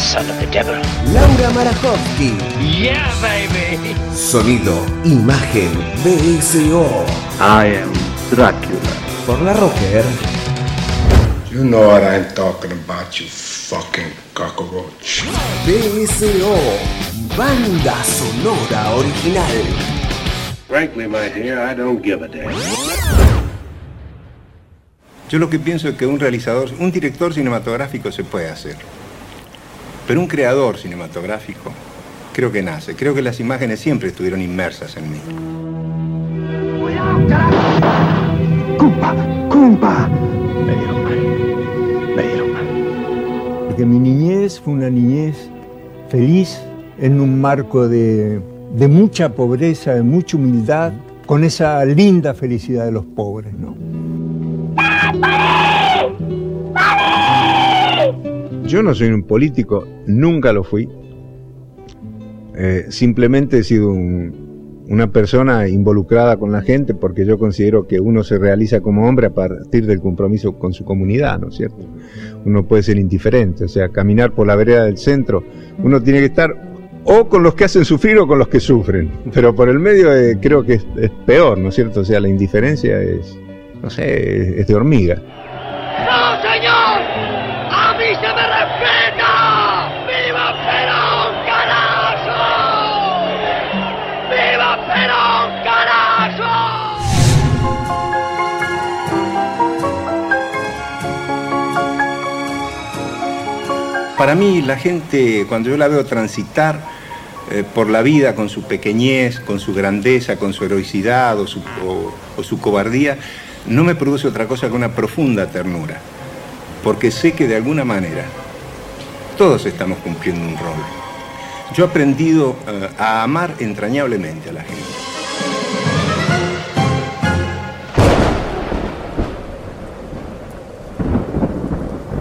Son of the devil. Laura Marajowski. Yeah, baby. Sonido, imagen BSO. I am Dracula. Por la Rocker. You know what I'm talking about, you fucking cockroach. BSO. Banda sonora original. Frankly, my dear, I don't give a damn. Yo lo que pienso es que un realizador, un director cinematográfico se puede hacer. Pero un creador cinematográfico creo que nace. Creo que las imágenes siempre estuvieron inmersas en mí. ¡Cumpa! ¡Cumpa! Me dieron mal. Me dieron mal. Porque mi niñez fue una niñez feliz en un marco de, de mucha pobreza, de mucha humildad, con esa linda felicidad de los pobres, ¿no? Yo no soy un político, nunca lo fui. Eh, simplemente he sido un- una persona involucrada con la gente porque yo considero que uno se realiza como hombre a partir del compromiso con su comunidad, ¿no es cierto? Uno puede ser indiferente, o sea, caminar por la vereda del centro, uno tiene que estar o con los que hacen sufrir o con los que sufren, pero por el medio eh, creo que es, es peor, ¿no es cierto? O sea, la indiferencia es, no sé, es- de hormiga. Para mí, la gente, cuando yo la veo transitar eh, por la vida con su pequeñez, con su grandeza, con su heroicidad o su, o- su cobardía, no me produce otra cosa que una profunda ternura. Porque sé que de alguna manera todos estamos cumpliendo un rol. Yo he aprendido eh, a amar entrañablemente a la gente.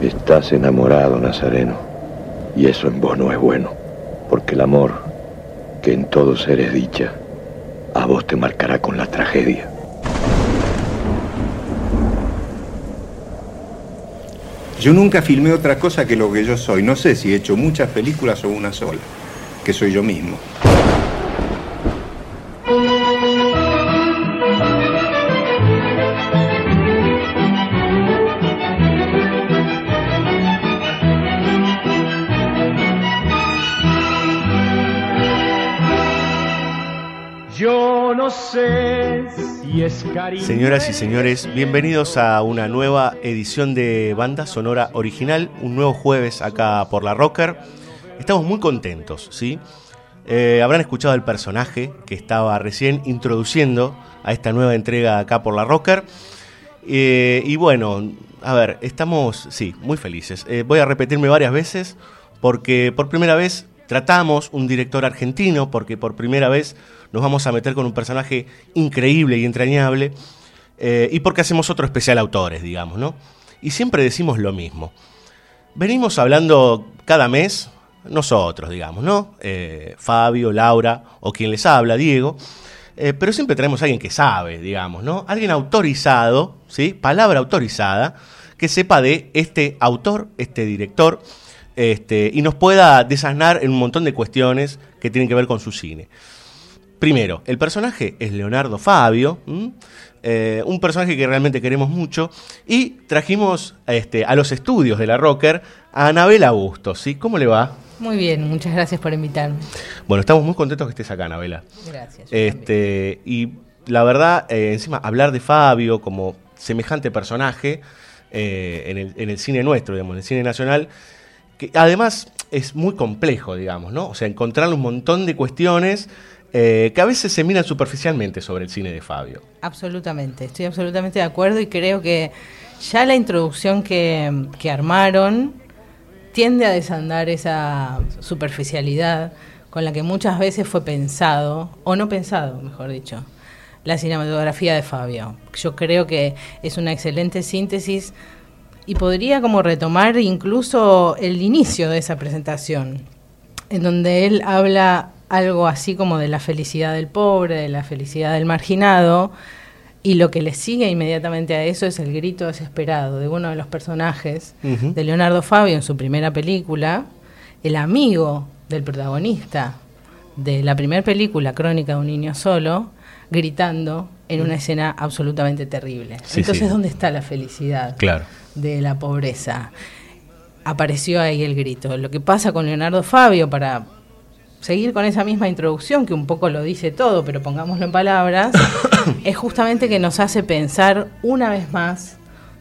Estás enamorado, Nazareno. Y eso en vos no es bueno. Porque el amor, que en todos eres dicha, a vos te marcará con la tragedia. Yo nunca filmé otra cosa que lo que yo soy. No sé si he hecho muchas películas o una sola, que soy yo mismo. Sé si es cariño. Señoras y señores, bienvenidos a una nueva edición de Banda Sonora Original, un nuevo jueves acá por la Rocker. Estamos muy contentos, ¿sí? Eh, habrán escuchado el personaje que estaba recién introduciendo a esta nueva entrega acá por la Rocker. Eh, y bueno, a ver, estamos, sí, muy felices. Eh, voy a repetirme varias veces porque por primera vez tratamos un director argentino, porque por primera vez nos vamos a meter con un personaje increíble y entrañable, eh, y porque hacemos otro especial autores, digamos, ¿no? Y siempre decimos lo mismo. Venimos hablando cada mes, nosotros, digamos, ¿no? Eh, Fabio, Laura, o quien les habla, Diego, eh, pero siempre traemos a alguien que sabe, digamos, ¿no? Alguien autorizado, ¿sí? Palabra autorizada, que sepa de este autor, este director, este, y nos pueda desasnar en un montón de cuestiones que tienen que ver con su cine. Primero, el personaje es Leonardo Fabio. Eh, un personaje que realmente queremos mucho, y trajimos este, a los estudios de la Rocker a Anabel Augusto, ¿sí? ¿Cómo le va? Muy bien, muchas gracias por invitarme. Bueno, estamos muy contentos que estés acá, Anabela. Gracias. Este, y la verdad, eh, encima, hablar de Fabio como semejante personaje eh, en, el, en el cine nuestro, digamos, en el cine nacional, que además es muy complejo, digamos, ¿no? O sea, encontrar un montón de cuestiones eh, que a veces se miran superficialmente sobre el cine de Fabio. Absolutamente, estoy absolutamente de acuerdo y creo que ya la introducción que, que armaron tiende a desandar esa superficialidad con la que muchas veces fue pensado, o no pensado, mejor dicho. la cinematografía de Fabio. Yo creo que es una excelente síntesis y podría como retomar incluso el inicio de esa presentación, en donde él habla algo así como de la felicidad del pobre, de la felicidad del marginado, y lo que le sigue inmediatamente a eso es el grito desesperado de uno de los personajes de Leonardo Fabio en su primera película, el amigo del protagonista de la primera película, Crónica de un niño solo, gritando en una escena absolutamente terrible. Sí, Entonces, sí. ¿dónde está la felicidad Claro. De la pobreza? Apareció ahí el grito. Lo que pasa con Leonardo Fabio, para seguir con esa misma introducción, que un poco lo dice todo, pero pongámoslo en palabras, es justamente que nos hace pensar una vez más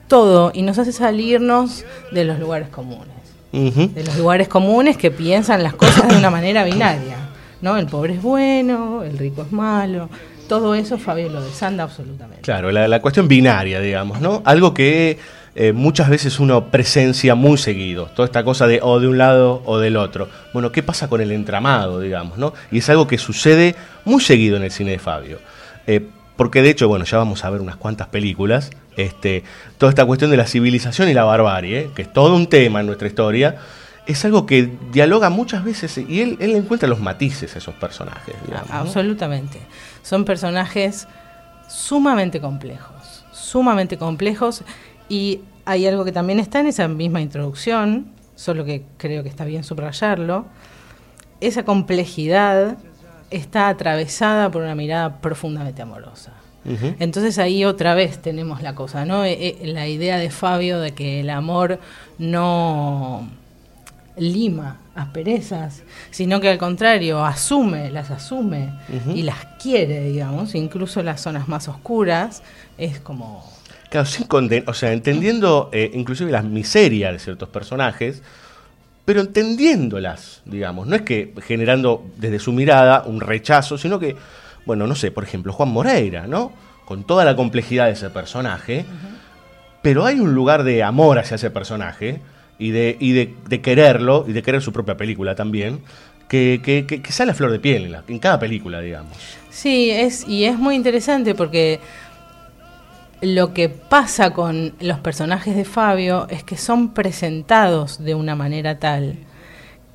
todo y nos hace salirnos de los lugares comunes. De los lugares comunes que piensan las cosas de una manera binaria. ¿no? El pobre es bueno, el rico es malo. Todo eso Fabio lo desanda absolutamente. Claro, la, la cuestión binaria, digamos, ¿no? Algo que eh, muchas veces uno presencia muy seguido, toda esta cosa de o de un lado o del otro. Bueno, ¿qué pasa con el entramado, digamos, ¿no? Y es algo que sucede muy seguido en el cine de Fabio. Eh, porque de hecho, bueno, ya vamos a ver unas cuantas películas, este, toda esta cuestión de la civilización y la barbarie, que es todo un tema en nuestra historia, es algo que dialoga muchas veces y él, él encuentra los matices a esos personajes. Absolutamente. Son personajes sumamente complejos, sumamente complejos y hay algo que también está en esa misma introducción, solo que creo que está bien subrayarlo. Esa complejidad está atravesada por una mirada profundamente amorosa. Entonces ahí otra vez tenemos la cosa, ¿no? Eh, eh, la idea de Fabio de que el amor no lima asperezas, sino que al contrario asume, las asume y las quiere, digamos, incluso las zonas más oscuras, es como Claro, sin o sea, entendiendo eh, inclusive las miserias de ciertos personajes, pero entendiéndolas, digamos. No es que generando desde su mirada un rechazo, sino que, bueno, no sé, por ejemplo, Juan Moreira, ¿no? Con toda la complejidad de ese personaje, pero hay un lugar de amor hacia ese personaje y de, y de, de quererlo y de querer su propia película también, que, que, que- que sale a flor de piel en, la- en cada película, digamos. Sí, es, y es muy interesante porque lo que pasa con los personajes de Fabio es que son presentados de una manera tal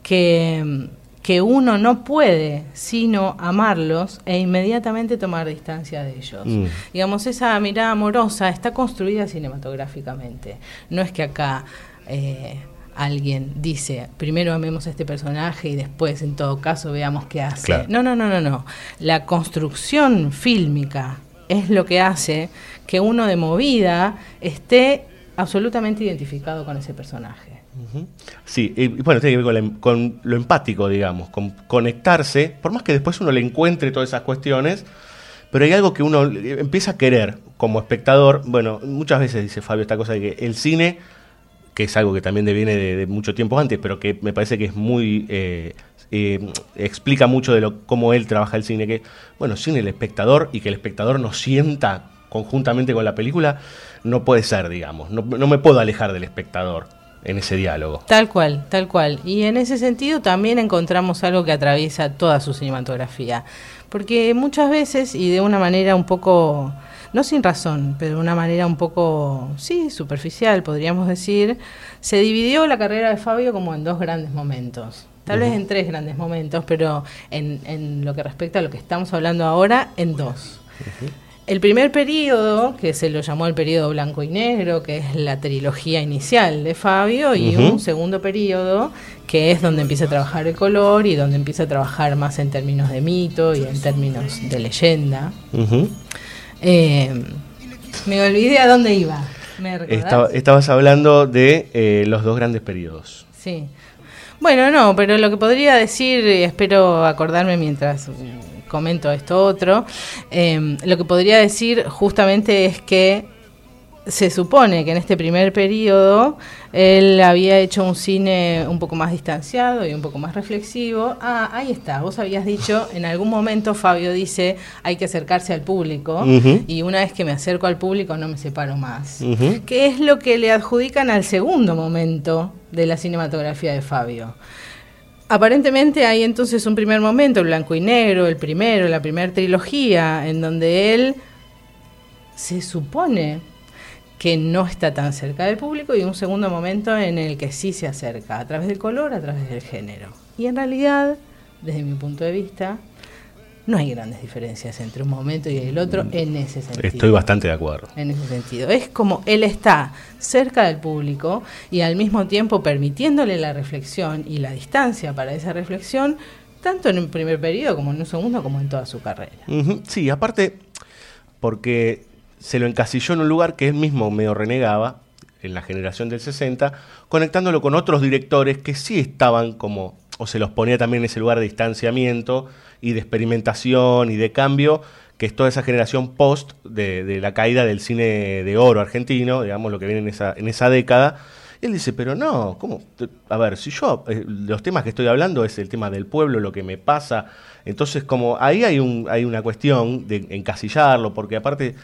que, que uno no puede sino amarlos e inmediatamente tomar distancia de ellos. Mm. Digamos, esa mirada amorosa está construida cinematográficamente. No es que acá eh, alguien dice, primero amemos a este personaje y después, en todo caso, veamos qué hace. Claro. No, no, no, no, no. La construcción fílmica es lo que hace que uno de movida esté absolutamente identificado con ese personaje. Sí, y bueno, tiene que ver em- con lo empático, digamos, con conectarse, por más que después uno le encuentre todas esas cuestiones, pero hay algo que uno empieza a querer como espectador. Bueno, muchas veces dice Fabio esta cosa de que el cine, que es algo que también viene de, de mucho tiempo antes, pero que me parece que es muy... eh, eh, explica mucho de lo, cómo él trabaja el cine, que, bueno, cine el espectador y que el espectador nos sienta conjuntamente con la película, no puede ser, digamos, no, no me puedo alejar del espectador en ese diálogo. Tal cual, tal cual. Y en ese sentido también encontramos algo que atraviesa toda su cinematografía. Porque muchas veces, y de una manera un poco, no sin razón, pero de una manera un poco, sí, superficial, podríamos decir, se dividió la carrera de Fabio como en dos grandes momentos. Tal vez en tres grandes momentos, pero en, en lo que respecta a lo que estamos hablando ahora, en dos. El primer periodo, que se lo llamó el periodo blanco y negro, que es la trilogía inicial de Fabio, y un segundo periodo, que es donde empieza a trabajar el color y donde empieza a trabajar más en términos de mito y en términos de leyenda. Eh, me olvidé a dónde iba. ¿Me? Estaba- estabas hablando de eh, los dos grandes periodos. Sí. Bueno, no, pero lo que podría decir, y espero acordarme mientras comento esto otro, eh, lo que podría decir justamente es que se supone que en este primer periodo él había hecho un cine un poco más distanciado y un poco más reflexivo. Ah, ahí está, vos habías dicho, en algún momento Fabio dice, hay que acercarse al público y una vez que me acerco al público no me separo más Ujú. que es lo que le adjudican al segundo momento de la cinematografía de Fabio. Aparentemente hay entonces un primer momento, el blanco y negro, el primero, la primera trilogía, en donde él se supone que no está tan cerca del público y un segundo momento en el que sí se acerca, a través del color, a través del género. Y en realidad, desde mi punto de vista, no hay grandes diferencias entre un momento y el otro en ese sentido. Estoy bastante de acuerdo. En ese sentido. Es como él está cerca del público y al mismo tiempo permitiéndole la reflexión y la distancia para esa reflexión, tanto en un primer periodo como en un segundo, como en toda su carrera. Sí, aparte, porque se lo encasilló en un lugar que él mismo medio renegaba, en la generación del 60, conectándolo con otros directores que sí estaban como, o se los ponía también en ese lugar de distanciamiento y de experimentación y de cambio, que es toda esa generación post de, la caída del cine de oro argentino, digamos, lo que viene en esa, en esa década. Él dice, pero no, ¿cómo? A ver, si yo, eh, los temas que estoy hablando es el tema del pueblo, lo que me pasa. Entonces, como ahí hay, un, hay una cuestión de encasillarlo, porque aparte,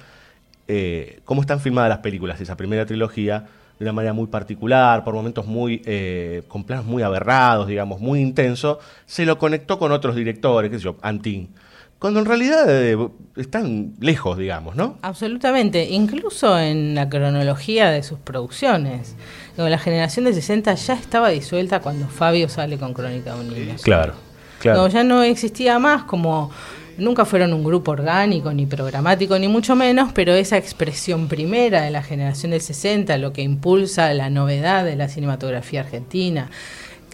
eh, cómo están filmadas las películas de esa primera trilogía, de una manera muy particular, por momentos muy, eh, con planos muy aberrados, digamos, muy intenso, se lo conectó con otros directores, qué sé yo, Antín. Cuando en realidad eh, están lejos, digamos, ¿no? Absolutamente, incluso en la cronología de sus producciones. La generación de 60 ya estaba disuelta cuando Fabio sale con Crónica de un Niño. Claro, claro. No, ya no existía más como nunca fueron un grupo orgánico ni programático ni mucho menos, pero esa expresión primera de la generación del 60, lo que impulsa la novedad de la cinematografía argentina,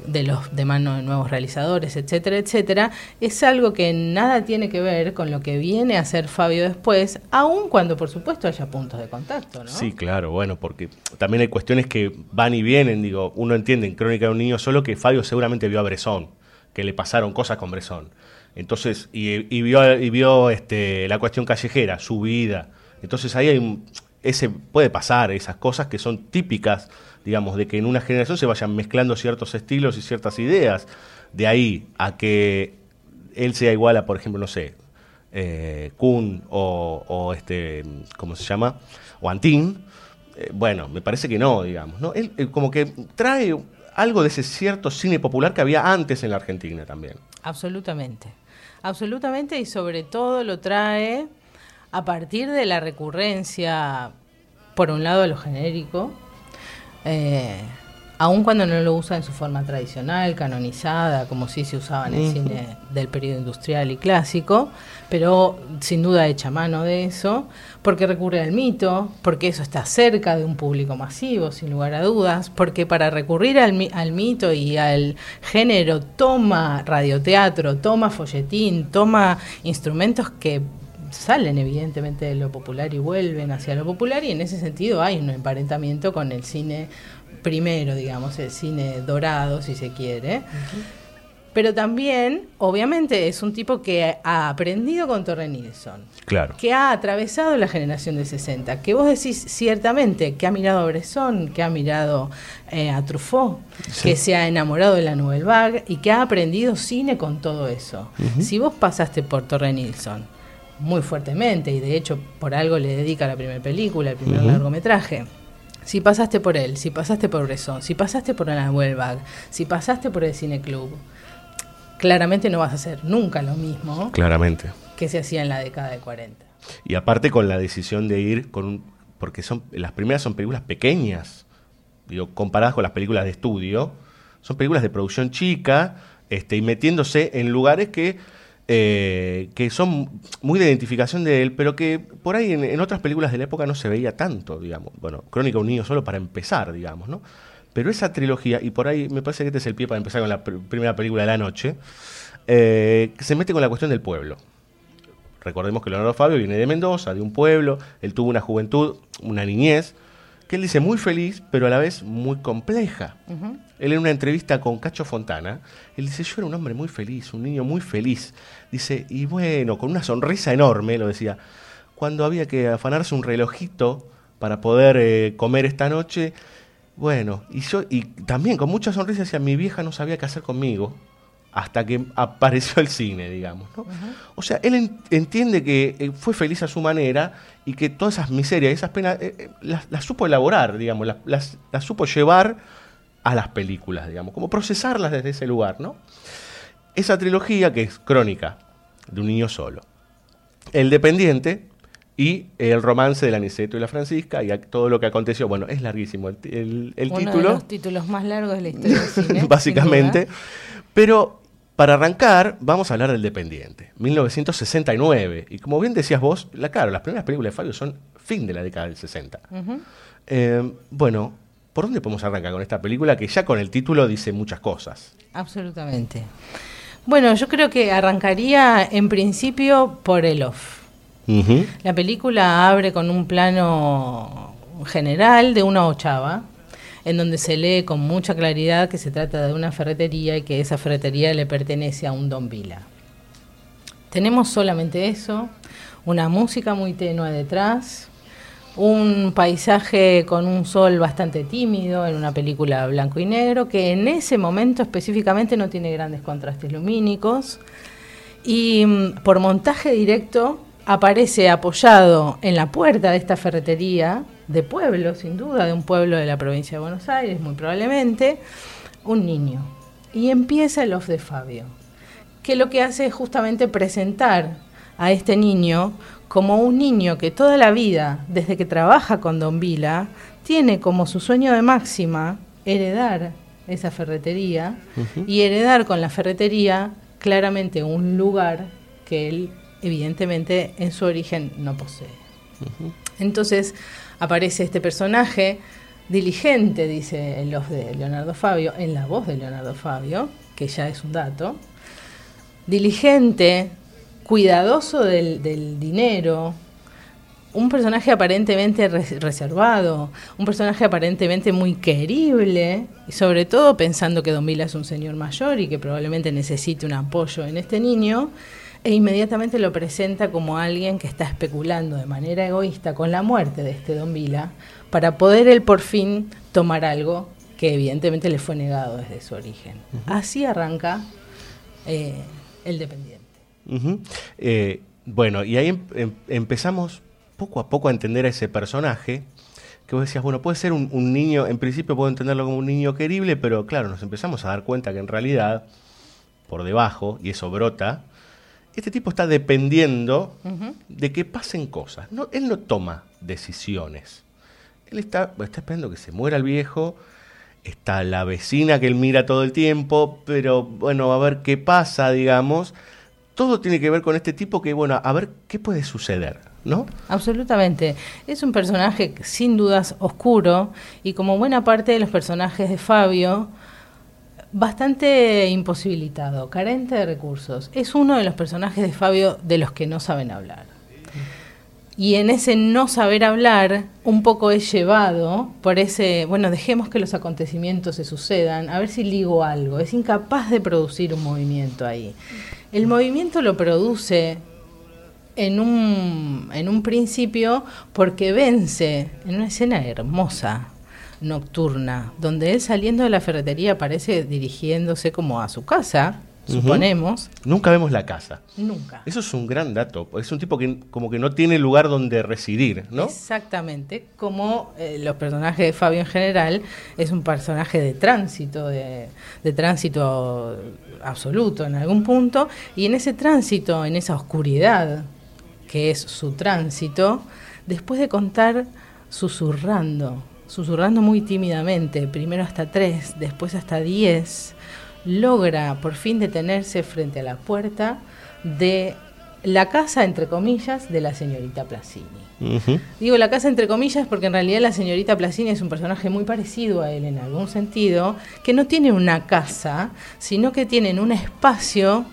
de los de de nuevos realizadores, etcétera, etcétera, es algo que nada tiene que ver con lo que viene a hacer Fabio después, aun cuando por supuesto haya puntos de contacto, ¿no? Sí, claro, bueno, porque también hay cuestiones que van y vienen, digo, uno entiende en Crónica de un Niño solo que Fabio seguramente vio a Bresson, que le pasaron cosas con Bresson. Entonces, y, vio, y vio este, la cuestión callejera, su vida. Entonces ahí hay ese, puede pasar esas cosas que son típicas, digamos, de que en una generación se vayan mezclando ciertos estilos y ciertas ideas. De ahí a que él sea igual a, por ejemplo, no sé, eh, Kuhn o, este, ¿cómo se llama? O Antín. Eh, bueno, me parece que no, digamos. ¿no? Él como que trae algo de ese cierto cine popular que había antes en la Argentina también. Absolutamente. Absolutamente y sobre todo lo trae a partir de la recurrencia, por un lado, a lo genérico, eh, aun cuando no lo usa en su forma tradicional, canonizada, como sí se usaba en el cine del periodo industrial y clásico, pero sin duda echa mano de eso, porque recurre al mito, porque eso está cerca de un público masivo, sin lugar a dudas, porque para recurrir al, al mito y al género toma radioteatro, toma folletín, toma instrumentos que salen evidentemente de lo popular y vuelven hacia lo popular y en ese sentido hay un emparentamiento con el cine primero, digamos, el cine dorado, si se quiere. Pero también, obviamente, es un tipo que ha aprendido con Torre Nilsson, Claro. que ha atravesado la generación de 60, que vos decís ciertamente que ha mirado a Bresson, que ha mirado eh, a Truffaut, Sí. que se ha enamorado de la Nouvelle Vague y que ha aprendido cine con todo eso. Si vos pasaste por Torre Nilsson muy fuertemente y de hecho por algo le dedica la primera película, el primer largometraje. Si pasaste por él, si pasaste por Bresson, si pasaste por la Nouvelle Vague, si pasaste por el Cine Club, claramente no vas a hacer nunca lo mismo Claramente. que se hacía en la década de 40. Y aparte con la decisión de ir con un... Porque son las primeras son películas pequeñas, digo, comparadas con las películas de estudio. Son películas de producción chica este, y metiéndose en lugares que, eh, que son muy de identificación de él, pero que por ahí en, en otras películas de la época no se veía tanto, digamos. Bueno, Crónica un niño solo para empezar, digamos, ¿no? Pero esa trilogía, y por ahí me parece que este es el pie para empezar con la pr- primera película de la noche, eh, que se mete con la cuestión del pueblo. Recordemos que Leonardo Fabio viene de Mendoza, de un pueblo, él tuvo una juventud, una niñez, que él dice muy feliz, pero a la vez muy compleja. Él en una entrevista con Cacho Fontana, él dice, yo era un hombre muy feliz, un niño muy feliz. Dice, y bueno, con una sonrisa enorme, lo decía, cuando había que afanarse un relojito para poder eh, comer esta noche, bueno, y yo, y también con mucha sonrisa decía, mi vieja no sabía qué hacer conmigo, hasta que apareció el cine, digamos. ¿no? O sea, él en- entiende que eh, fue feliz a su manera y que todas esas miserias, esas penas, eh, eh, las, las supo elaborar, digamos, las, las- las supo llevar a las películas, digamos, como procesarlas desde ese lugar, ¿no? Esa trilogía que es crónica de un niño solo, El Dependiente y el romance del Aniceto y la Francisca y todo lo que aconteció. Bueno, es larguísimo el, el, el Uno título. de los títulos más largos de la historia del cine. básicamente. Pero para arrancar, vamos a hablar del Dependiente, 1969. Y como bien decías vos, la, claro, las primeras películas de Fabio son fin de la década del 60. Ujú. Eh, bueno, ¿por dónde podemos arrancar con esta película que ya con el título dice muchas cosas? Absolutamente. Bueno, yo creo que arrancaría en principio por el off. La película abre con un plano general de una ochava, en donde se lee con mucha claridad que se trata de una ferretería y que esa ferretería le pertenece a un Don Vila. Tenemos solamente eso, una música muy tenue detrás, un paisaje con un sol bastante tímido en una película blanco y negro que en ese momento específicamente no tiene grandes contrastes lumínicos y mm, por montaje directo aparece apoyado en la puerta de esta ferretería de pueblo, sin duda, de un pueblo de la provincia de Buenos Aires, muy probablemente, un niño. Y empieza el off de Fabio, que lo que hace es justamente presentar a este niño como un niño que toda la vida, desde que trabaja con Don Vila, tiene como su sueño de máxima heredar esa ferretería y heredar con la ferretería claramente un lugar que él evidentemente en su origen no posee. Entonces aparece este personaje diligente, dice el voz de Leonardo Fabio, en la voz de Leonardo Fabio, que ya es un dato, diligente, cuidadoso del, del dinero, un personaje aparentemente res- reservado, un personaje aparentemente muy querible, y sobre todo pensando que Don Vila es un señor mayor y que probablemente necesite un apoyo en este niño, e inmediatamente lo presenta como alguien que está especulando de manera egoísta con la muerte de este Don Vila para poder él por fin tomar algo que evidentemente le fue negado desde su origen. Así arranca eh, el dependiente. Eh, bueno, y ahí em- em- empezamos poco a poco a entender a ese personaje. Que vos decías, bueno, puede ser un, un niño, en principio puedo entenderlo como un niño querible, pero claro, nos empezamos a dar cuenta que en realidad, por debajo, y eso brota, este tipo está dependiendo de que pasen cosas. No, él no toma decisiones. Él está, está esperando que se muera el viejo, está la vecina que él mira todo el tiempo, pero bueno, a ver qué pasa, digamos. Todo tiene que ver con este tipo que, bueno, a ver qué puede suceder, ¿no? Absolutamente. Es un personaje sin dudas oscuro y como buena parte de los personajes de Fabio, bastante imposibilitado, carente de recursos. Es uno de los personajes de Fabio de los que no saben hablar. Y en ese no saber hablar, un poco es llevado por ese, bueno, dejemos que los acontecimientos se sucedan, a ver si ligo algo. Es incapaz de producir un movimiento ahí. El movimiento lo produce en un, en un principio porque vence en una escena hermosa, nocturna, donde él saliendo de la ferretería aparece dirigiéndose como a su casa, suponemos. Nunca vemos la casa. Nunca. Eso es un gran dato. Es un tipo que como que no tiene lugar donde residir, ¿no? Exactamente, como eh, los personajes de Fabio en general, es un personaje de tránsito, de, de tránsito absoluto en algún punto, y en ese tránsito, en esa oscuridad que es su tránsito, después de contar susurrando, susurrando muy tímidamente, primero hasta tres, después hasta diez, logra por fin detenerse frente a la puerta de la casa, entre comillas, de la señorita Placini. Digo la casa entre comillas porque en realidad la señorita Placini es un personaje muy parecido a él en algún sentido, que no tiene una casa, sino que tienen un espacio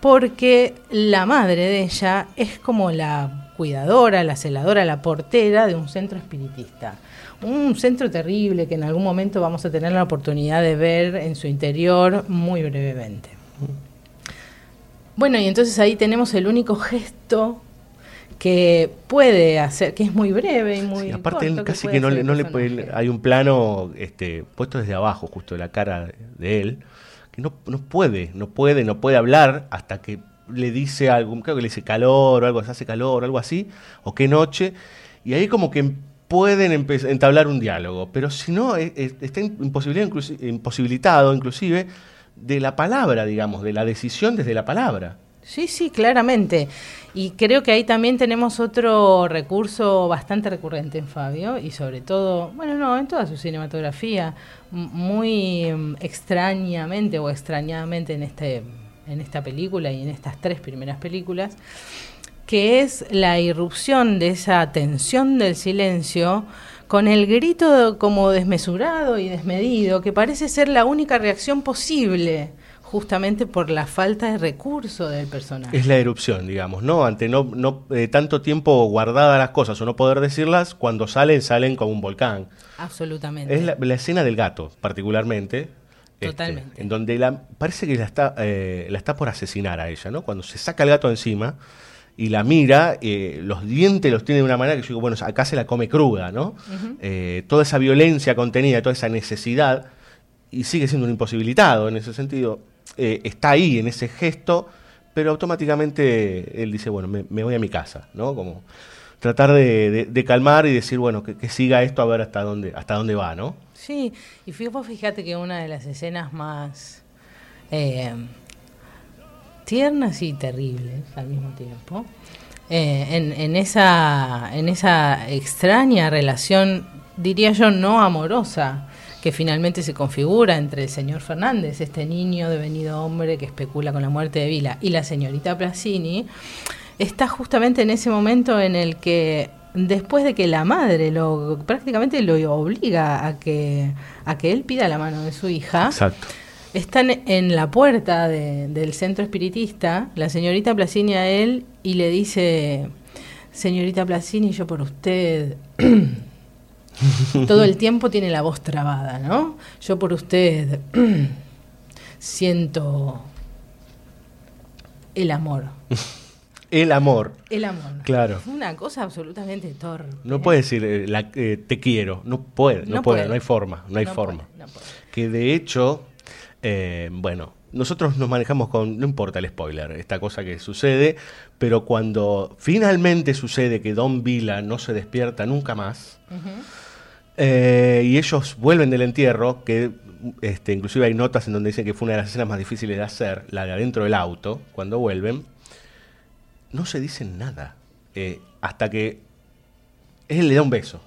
porque la madre de ella es como la cuidadora, la celadora, la portera de un centro espiritista. Un centro terrible que en algún momento vamos a tener la oportunidad de ver en su interior muy brevemente. Bueno, y entonces ahí tenemos el único gesto que puede hacer, que es muy breve y muy Sí, aparte corto, él casi que no le, no le puede- hay un plano este, puesto desde abajo, justo de la cara de él, que no, no puede, no puede, no puede hablar hasta que le dice algo, creo que le dice calor o algo, se hace calor o algo así, o qué noche, y ahí como que pueden entablar un diálogo, pero si no, eh, eh, está imposibilitado, inclusi- imposibilitado inclusive de la palabra, digamos, de la decisión desde la palabra. Sí, sí, claramente. Y creo que ahí también tenemos otro recurso bastante recurrente en Fabio y sobre todo, bueno, no, en toda su cinematografía, muy mm, extrañamente o extrañadamente en este en esta película y en estas tres primeras películas, que es la irrupción de esa tensión del silencio con el grito como desmesurado y desmedido, que parece ser la única reacción posible, justamente por la falta de recurso del personaje. Es la erupción, digamos, ¿no? Ante no, no eh, tanto tiempo guardadas las cosas o no poder decirlas, cuando salen, salen como un volcán. Absolutamente. Es la, la escena del gato, particularmente. este, Totalmente. en donde la, parece que la está, eh, la está por asesinar a ella, ¿no? Cuando se saca el gato encima y la mira, eh, los dientes los tiene de una manera que yo digo, bueno, acá se la come cruda, ¿no? Eh, toda esa violencia contenida, toda esa necesidad, y sigue siendo un imposibilitado en ese sentido, eh, está ahí en ese gesto, pero automáticamente él dice, bueno, me, me voy a mi casa, ¿no? Como tratar de, de- de calmar y decir, bueno, que, que siga esto a ver hasta dónde, hasta dónde va, ¿no? Sí, y fíjate que una de las escenas más eh, tiernas y terribles al mismo tiempo, eh, en, esa, en esa extraña relación, diría yo, no amorosa, que finalmente se configura entre el señor Fernández, este niño devenido hombre que especula con la muerte de Vila, y la señorita Placini, está justamente en ese momento en el que después de que la madre lo prácticamente lo obliga a que a que él pida la mano de su hija Exacto. Están en la puerta de- del centro espiritista la señorita Placini a él y le dice señorita Placini yo por usted todo el tiempo tiene la voz trabada no yo por usted siento el amor El amor. el amor. Claro. Fue una cosa absolutamente torpe. No puede decir eh, la- eh, te quiero, no puede, no, No puede, puede. no hay forma, no hay No forma. puede, no puede. Que de hecho, eh, bueno, nosotros nos manejamos con, no importa el spoiler, esta cosa que sucede, pero cuando finalmente sucede que Don Vila no se despierta nunca más, eh, y ellos vuelven del entierro, que este, inclusive hay notas en donde dicen que fue una de las escenas más difíciles de hacer, la de adentro del auto, cuando vuelven, no se dicen nada, eh, hasta que él le da un beso,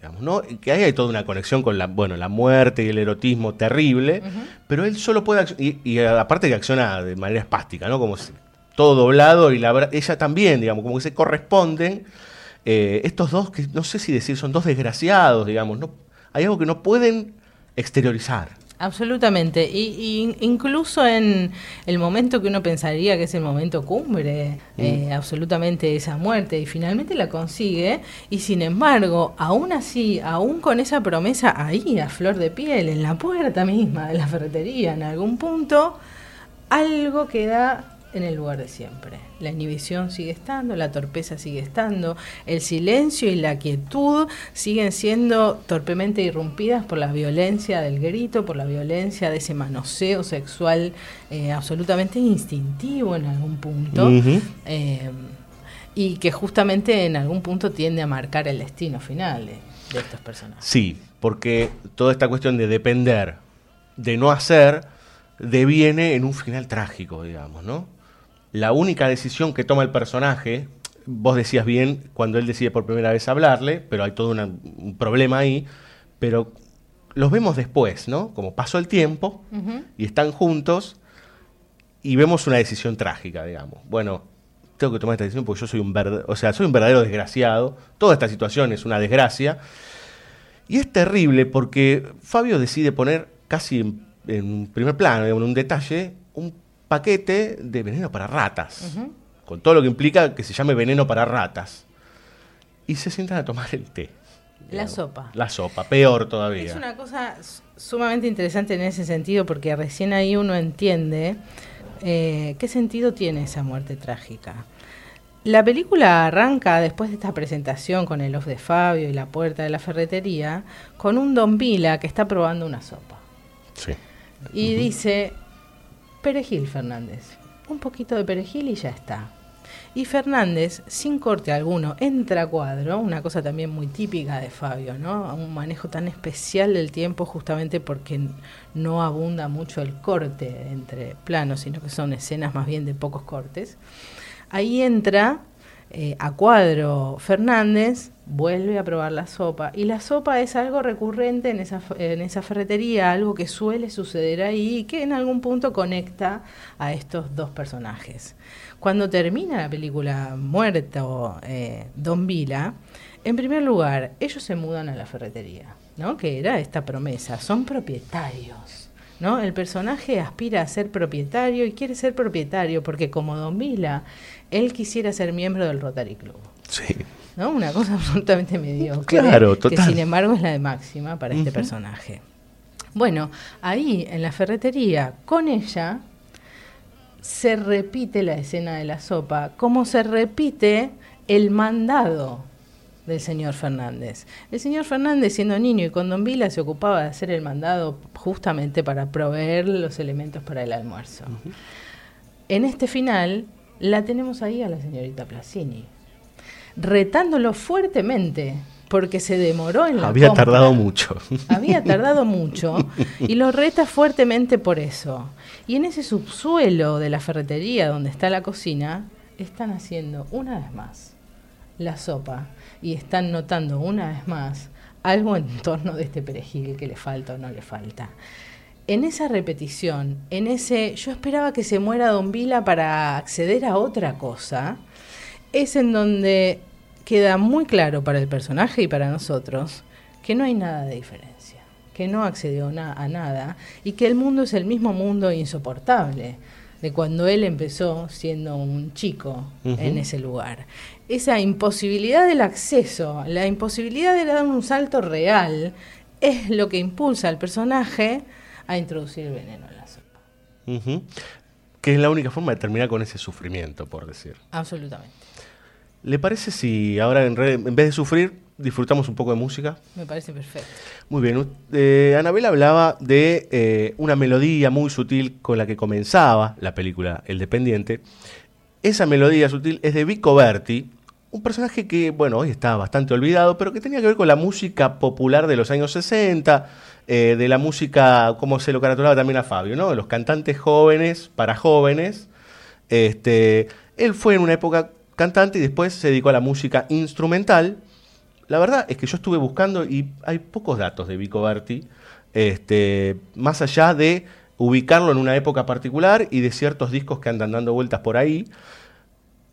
digamos, ¿no? Que ahí hay toda una conexión con la, bueno, la muerte y el erotismo terrible, pero él solo puede, y, y aparte que acciona de manera espástica, ¿no? Como si- todo doblado y la, ella también, digamos, como que se corresponden. Eh, estos dos, que no sé si decir, son dos desgraciados, digamos, ¿no? Hay algo que no pueden exteriorizar. Absolutamente. Y, y incluso en el momento que uno pensaría que es el momento cumbre, eh, absolutamente esa muerte, y finalmente la consigue, y sin embargo, aún así, aún con esa promesa ahí, a flor de piel, en la puerta misma de la ferretería, en algún punto, algo queda en el lugar de siempre. La inhibición sigue estando, la torpeza sigue estando, el silencio y la quietud siguen siendo torpemente irrumpidas por la violencia del grito, por la violencia de ese manoseo sexual eh, absolutamente instintivo en algún punto. Eh, y que justamente en algún punto tiende a marcar el destino final de, de estos personajes. Sí, porque toda esta cuestión de depender, de no hacer, deviene en un final trágico, digamos, ¿no? La única decisión que toma el personaje, vos decías bien cuando él decide por primera vez hablarle, pero hay todo una- un problema ahí, pero los vemos después, ¿no? Como pasó el tiempo y están juntos y vemos una decisión trágica, digamos. Bueno, tengo que tomar esta decisión porque yo soy un verdadero, o sea, soy un verdadero desgraciado. Toda esta situación es una desgracia. Y es terrible porque Fabio decide poner casi en, en un primer plano, en un detalle, un paquete de veneno para ratas. Con todo lo que implica que se llame veneno para ratas. Y se sientan a tomar el té. La sopa. La sopa, peor todavía. Es una cosa sumamente interesante en ese sentido porque recién ahí uno entiende eh, qué sentido tiene esa muerte trágica. La película arranca después de esta presentación con el off de Fabio y la puerta de la ferretería con un Don Vila que está probando una sopa. Sí. Y dice, perejil Fernández, un poquito de perejil y ya está. Y Fernández, sin corte alguno, entra a cuadro, una cosa también muy típica de Fabio, ¿no? Un manejo tan especial del tiempo justamente porque no abunda mucho el corte entre planos, sino que son escenas más bien de pocos cortes. Ahí entra eh, a cuadro Fernández, vuelve a probar la sopa. Y la sopa es algo recurrente en esa, en esa ferretería, algo que suele suceder ahí y que en algún punto conecta a estos dos personajes. Cuando termina la película Muerto eh, Don Vila, en primer lugar, ellos se mudan a la ferretería, ¿no? que era esta promesa, son propietarios. ¿No? El personaje aspira a ser propietario y quiere ser propietario porque como Don Vila, él quisiera ser miembro del Rotary Club. Sí. ¿No? Una cosa absolutamente mediocre. Claro, Que total. sin embargo es la de máxima para este personaje. Bueno, ahí en la ferretería, con ella, se repite la escena de la sopa, como se repite el mandado del señor Fernández. El señor Fernández, siendo niño y con Don Vila, se ocupaba de hacer el mandado justamente para proveer los elementos para el almuerzo. En este final, la tenemos ahí a la señorita Placini, retándolo fuertemente, porque se demoró en la Había compra. tardado mucho. Había tardado mucho y lo reta fuertemente por eso. Y en ese subsuelo de la ferretería donde está la cocina, están haciendo una vez más la sopa y están notando una vez más algo en torno de este perejil que le falta o no le falta. En esa repetición, en ese yo esperaba que se muera Don Vila para acceder a otra cosa, es en donde queda muy claro para el personaje y para nosotros que no hay nada de diferencia, que no accedió na- a nada y que el mundo es el mismo mundo insoportable de cuando él empezó siendo un chico en ese lugar. Esa imposibilidad del acceso, la imposibilidad de dar un salto real, es lo que impulsa al personaje a introducir el veneno en la sopa. Que es la única forma de terminar con ese sufrimiento, por decir. Absolutamente. ¿Le parece si ahora en, re- en vez de sufrir disfrutamos un poco de música? Me parece perfecto. Muy bien. eh, Anabel hablaba de eh, una melodía muy sutil con la que comenzaba la película El Dependiente. Esa melodía sutil es de Vico Berti, un personaje que, bueno, hoy está bastante olvidado, pero que tenía que ver con la música popular de los años 60, eh, de la música, como se lo caratulaba también a Fabio, ¿no? Los cantantes jóvenes para jóvenes. Este, él fue en una época cantante y después se dedicó a la música instrumental. La verdad es que yo estuve buscando y hay pocos datos de Vico Berti, este, más allá de ubicarlo en una época particular y de ciertos discos que andan dando vueltas por ahí.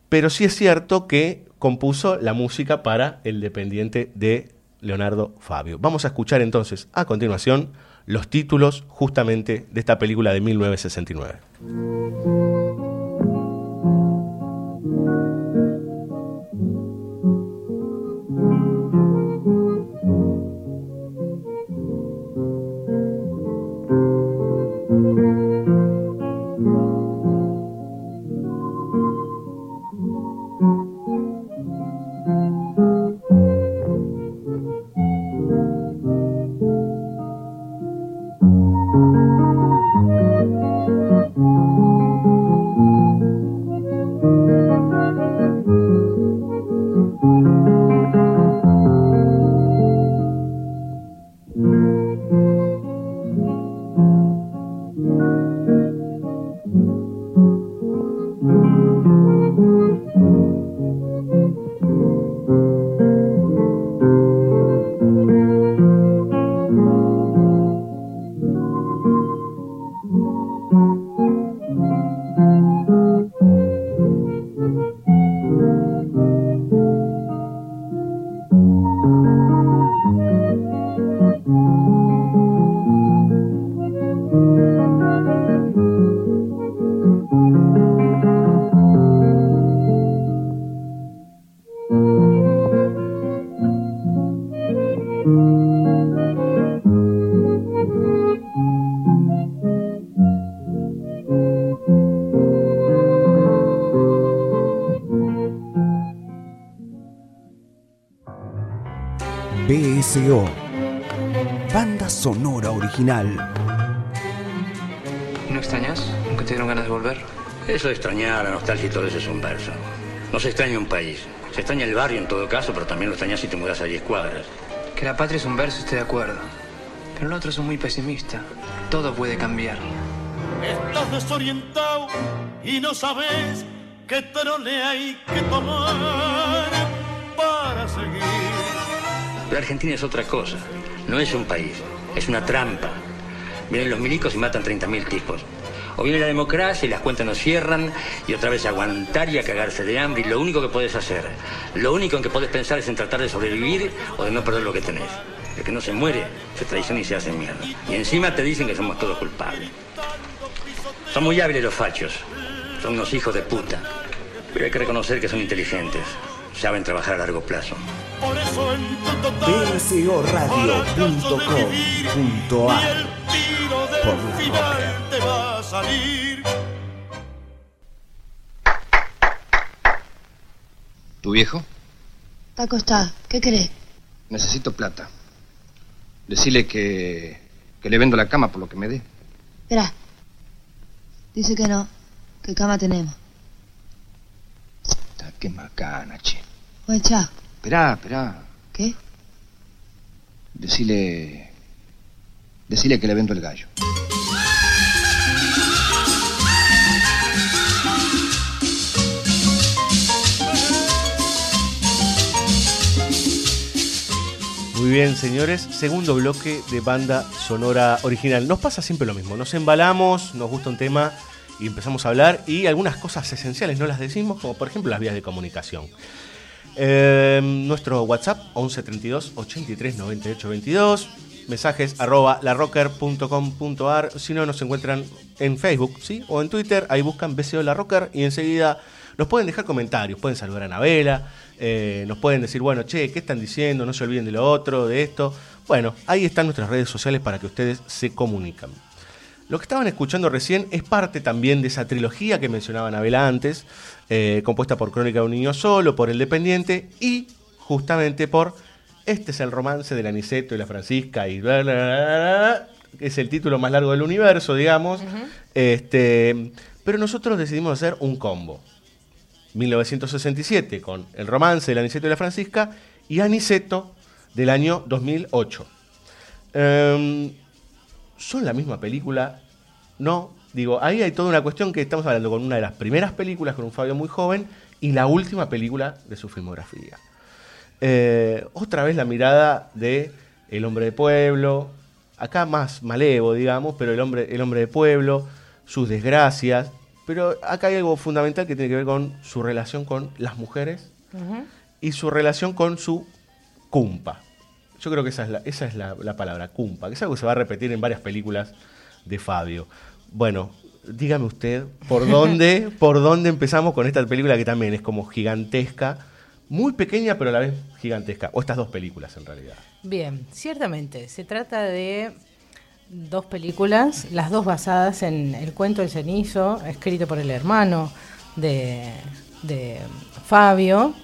Pero sí es cierto que compuso la música para el dependiente de Leonardo Fabio. Vamos a escuchar entonces a continuación los títulos justamente de esta película de 1969. Original. ¿No extrañas? ¿Nunca te dieron ganas de volver? Eso de extrañar, la nostalgia y todo eso es un verso. No se extraña un país. Se extraña el barrio en todo caso, pero también lo extrañas si te mudas a 10 cuadras. Que la patria es un verso, estoy de acuerdo. Pero el otro es muy pesimista. Todo puede cambiar. Estás desorientado y no sabes qué trole hay que tomar para seguir. Pero Argentina es otra cosa. No es un país, es una trampa. Vienen los milicos y matan 30.000 tipos. O viene la democracia y las cuentas nos cierran y otra vez aguantar y a cagarse de hambre y lo único que puedes hacer, lo único en que puedes pensar es en tratar de sobrevivir o de no perder lo que tenés. El que no se muere se traiciona y se hace mierda. Y encima te dicen que somos todos culpables. Son muy hábiles los fachos. Son unos hijos de puta. Pero hay que reconocer que son inteligentes. Saben trabajar a largo plazo. Por eso en tu total bsoradio.com.ar tiro del Por la final te va a salir. ¿Tu viejo? Está acostado. ¿Qué querés? Necesito plata. Decile que, que le vendo la cama por lo que me dé. Espera. Dice que no. Que cama tenemos. Está qué macana, che. Oye, chao. Esperá, esperá. ¿Qué? Decile. Decile que le vendo el gallo. Muy bien, señores. Segundo bloque de banda sonora original. Nos pasa siempre lo mismo. Nos embalamos, nos gusta un tema y empezamos a hablar y algunas cosas esenciales no las decimos, como por ejemplo las vías de comunicación. Eh, nuestro WhatsApp 11 32 83 98 22. Mensajes arroba larrocker.com.ar. Si no, nos encuentran en Facebook ¿sí? o en Twitter. Ahí buscan BCO La Rocker y enseguida nos pueden dejar comentarios. Pueden saludar a Anabela. eh, nos pueden decir, bueno, che, ¿qué están diciendo? No se olviden de lo otro, de esto. Bueno, ahí están nuestras redes sociales para que ustedes se comunican. Lo que estaban escuchando recién es parte también de esa trilogía que mencionaba Anabela antes, eh, compuesta por Crónica de un Niño Solo, por El Dependiente y justamente por Este es el romance del Aniceto y la Francisca y bla, bla, bla, es el título más largo del universo, digamos. este, pero nosotros decidimos hacer un combo. 1967 con El romance del Aniceto y la Francisca y Aniceto del año 2008. Em, ¿Son la misma película? No. Digo, ahí hay toda una cuestión que estamos hablando con una de las primeras películas con un Fabio muy joven y la última película de su filmografía. Eh, otra vez la mirada de el hombre de pueblo, acá más malevo, digamos, pero el hombre, el hombre de pueblo, sus desgracias, pero acá hay algo fundamental que tiene que ver con su relación con las mujeres y su relación con su cumpa. Yo creo que esa es la, esa es la, la palabra, cumpa, que es algo que se va a repetir en varias películas de Fabio. Bueno, dígame usted, ¿por dónde, por dónde empezamos con esta película que también es como gigantesca, muy pequeña pero a la vez gigantesca? O estas dos películas en realidad. Bien, ciertamente, se trata de dos películas, las dos basadas en El cuento del cenizo, escrito por el hermano de, de Fabio,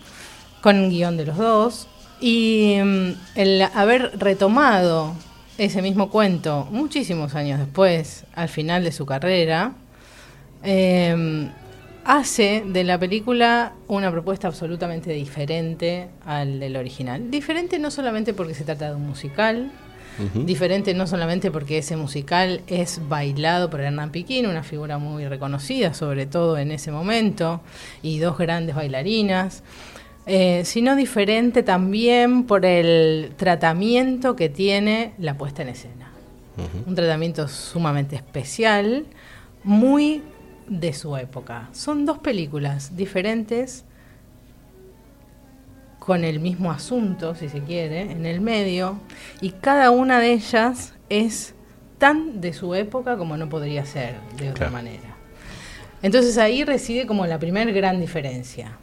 con guion de los dos, y mm, el haber retomado ese mismo cuento muchísimos años después, al final de su carrera, eh, hace de la película una propuesta absolutamente diferente al del original. Diferente no solamente porque se trata de un musical, Diferente no solamente porque ese musical es bailado por Hernán Piquín, una figura muy reconocida, sobre todo en ese momento, y dos grandes bailarinas, eh, sino diferente también por el tratamiento que tiene la puesta en escena. Un tratamiento sumamente especial, muy de su época. Son dos películas diferentes con el mismo asunto, si se quiere, en el medio, y cada una de ellas es tan de su época como no podría ser de otra Claro. manera. Entonces ahí reside como la primer gran diferencia.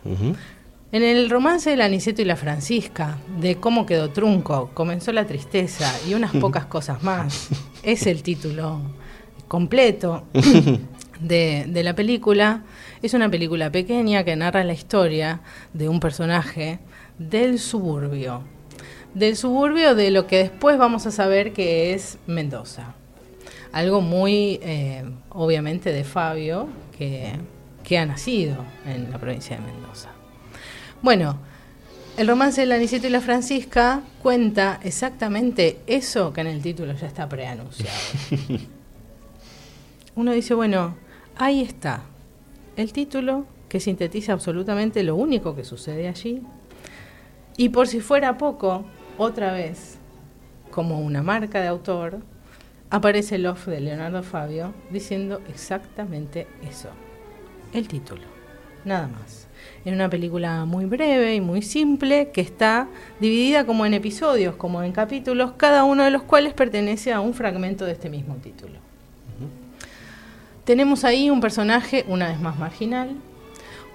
En el romance del Aniceto y la Francisca, de cómo quedó trunco, comenzó la tristeza y unas pocas cosas más, es el título completo de, de la película. Es una película pequeña que narra la historia de un personaje del suburbio. Del suburbio de lo que después vamos a saber que es Mendoza. Algo muy, eh, obviamente, de Fabio, que, que ha nacido en la provincia de Mendoza. Bueno, el romance del Aniceto y la Francisca cuenta exactamente eso que en el título ya está preanunciado. Uno dice, bueno, ahí está el título que sintetiza absolutamente lo único que sucede allí. Y por si fuera poco, otra vez, como una marca de autor, aparece el off de Leonardo Fabio diciendo exactamente eso, el título, nada más. En una película muy breve y muy simple que está dividida como en episodios, como en capítulos, cada uno de los cuales pertenece a un fragmento de este mismo título. Tenemos ahí un personaje una vez más marginal,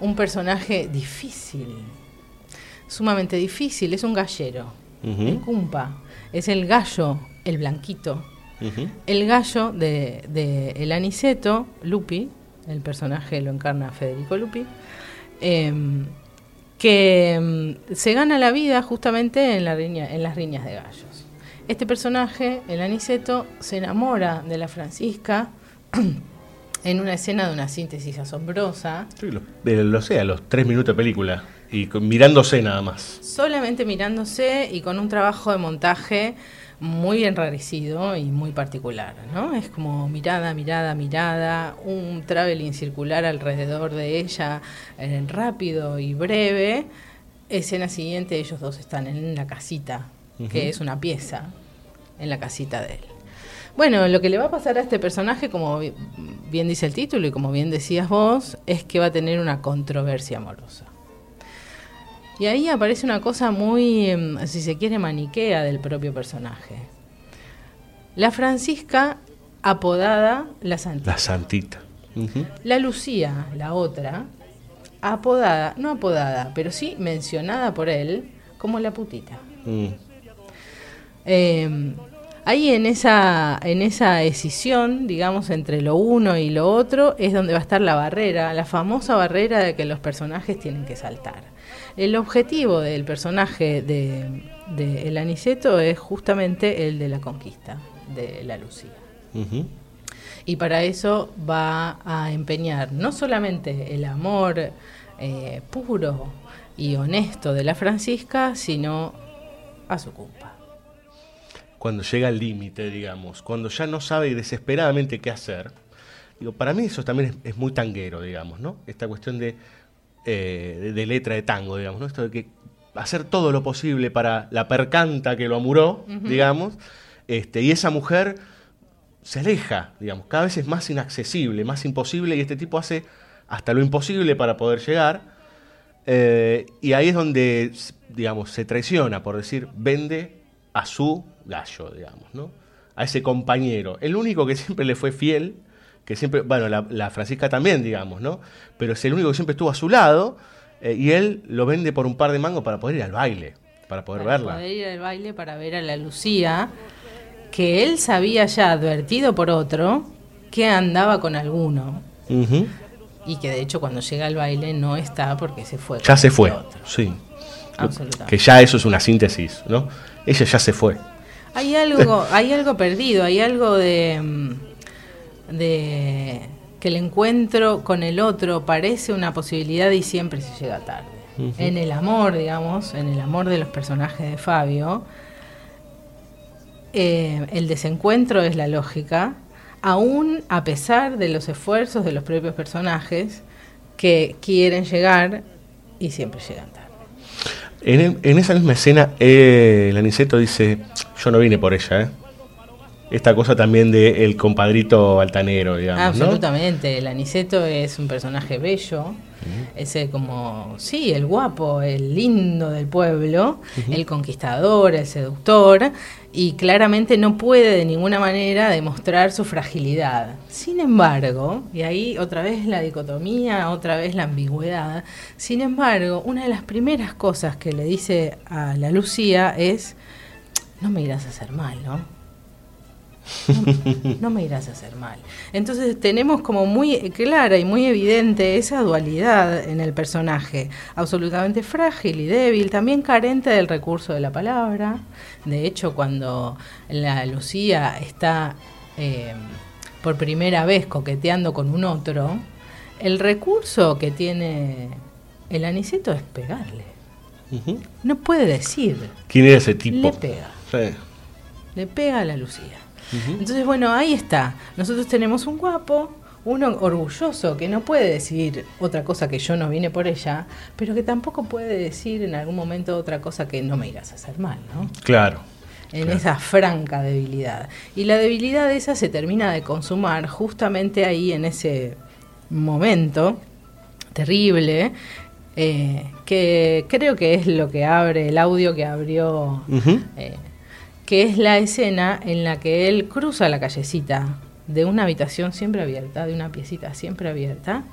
un personaje difícil, sumamente difícil, es un gallero, el cumpa, es el gallo, el blanquito, el gallo de, de, El Aniceto, Lupi, el personaje lo encarna Federico Lupi, eh, que eh, se gana la vida justamente en, la riña, en las riñas de gallos. Este personaje, el Aniceto, se enamora de la Francisca en una escena de una síntesis asombrosa. Sí, lo, de, lo sé, a los tres minutos de película. Y con, mirándose nada más. Solamente mirándose y con un trabajo de montaje muy enrarecido y muy particular, ¿no? Es como mirada, mirada, mirada, un traveling circular alrededor de ella, eh, rápido y breve. Escena siguiente, ellos dos están en la casita, uh -huh. que es una pieza, en la casita de él. Bueno, lo que le va a pasar a este personaje, como bien dice el título y como bien decías vos, es que va a tener una controversia amorosa. Y ahí aparece una cosa muy, si se quiere, maniquea del propio personaje. La Francisca, apodada la Santita. La Santita. Uh -huh. La Lucía, la otra, apodada, no apodada, pero sí mencionada por él como la putita. Mm. Eh, ahí en esa, en esa decisión, digamos, entre lo uno y lo otro, es donde va a estar la barrera, la famosa barrera de que los personajes tienen que saltar. El objetivo del personaje de, de El Aniceto es justamente el de la conquista de la Lucía. Uh -huh. Y para eso va a empeñar no solamente el amor eh, puro y honesto de la Francisca, sino a su culpa. Cuando llega al límite, digamos, cuando ya no sabe desesperadamente qué hacer. Digo, para mí eso también es, es muy tanguero, digamos, ¿no? Esta cuestión de eh, de, letra de tango, digamos, ¿no? Esto de que hacer todo lo posible para la percanta que lo amuró, uh -huh. digamos, este, y esa mujer se aleja, digamos, cada vez es más inaccesible, más imposible, y este tipo hace hasta lo imposible para poder llegar, eh, y ahí es donde, digamos, se traiciona, por decir, vende a su gallo, digamos, ¿no? A ese compañero, el único que siempre le fue fiel, que siempre, bueno, la, la, Francisca también, digamos, ¿no? Pero es el único que siempre estuvo a su lado eh, y él lo vende por un par de mangos para poder ir al baile, para poder para verla. Para poder ir al baile, para ver a la Lucía, que él sabía ya, advertido por otro, que andaba con alguno. Uh -huh. Y que de hecho cuando llega al baile no está porque se fue. Ya se fue, sí. Absolutamente. Que ya eso es una síntesis, ¿no? Ella ya se fue. Hay algo, hay algo perdido, hay algo de mm, de que el encuentro con el otro parece una posibilidad y siempre se llega tarde. Uh -huh. En el amor, digamos, en el amor de los personajes de Fabio, eh, el desencuentro es la lógica, aún a pesar de los esfuerzos de los propios personajes que quieren llegar y siempre llegan tarde. En, en esa misma escena, eh, el Aniceto dice, yo no vine por ella, ¿eh? Esta cosa también de el compadrito altanero, digamos. Absolutamente, ¿no? el Aniceto es un personaje bello, uh -huh. ese como, sí, el guapo, el lindo del pueblo, uh -huh. el conquistador, el seductor, y claramente no puede de ninguna manera demostrar su fragilidad. Sin embargo, y ahí otra vez la dicotomía, otra vez la ambigüedad, sin embargo, una de las primeras cosas que le dice a la Lucía es, no me irás a hacer mal, ¿no? No, no, me irás a hacer mal. Entonces tenemos como muy clara y muy evidente esa dualidad en el personaje, absolutamente frágil y débil, también carente del recurso de la palabra. De hecho, cuando la Lucía está eh, por primera vez coqueteando con un otro, el recurso que tiene el aniceto es pegarle. No puede decir. ¿Quién era ese tipo? Le pega. Sí. Le pega a la Lucía. Entonces, bueno, ahí está. Nosotros tenemos un guapo, uno orgulloso, que no puede decir otra cosa que yo no vine por ella, pero que tampoco puede decir en algún momento otra cosa que no me irás a hacer mal, ¿no? Claro. En Claro. esa franca debilidad. Y la debilidad esa se termina de consumar justamente ahí en ese momento terrible, eh, que creo que es lo que abre el audio que abrió eh, que es la escena en la que él cruza la callecita de una habitación siempre abierta, de una piecita siempre abierta,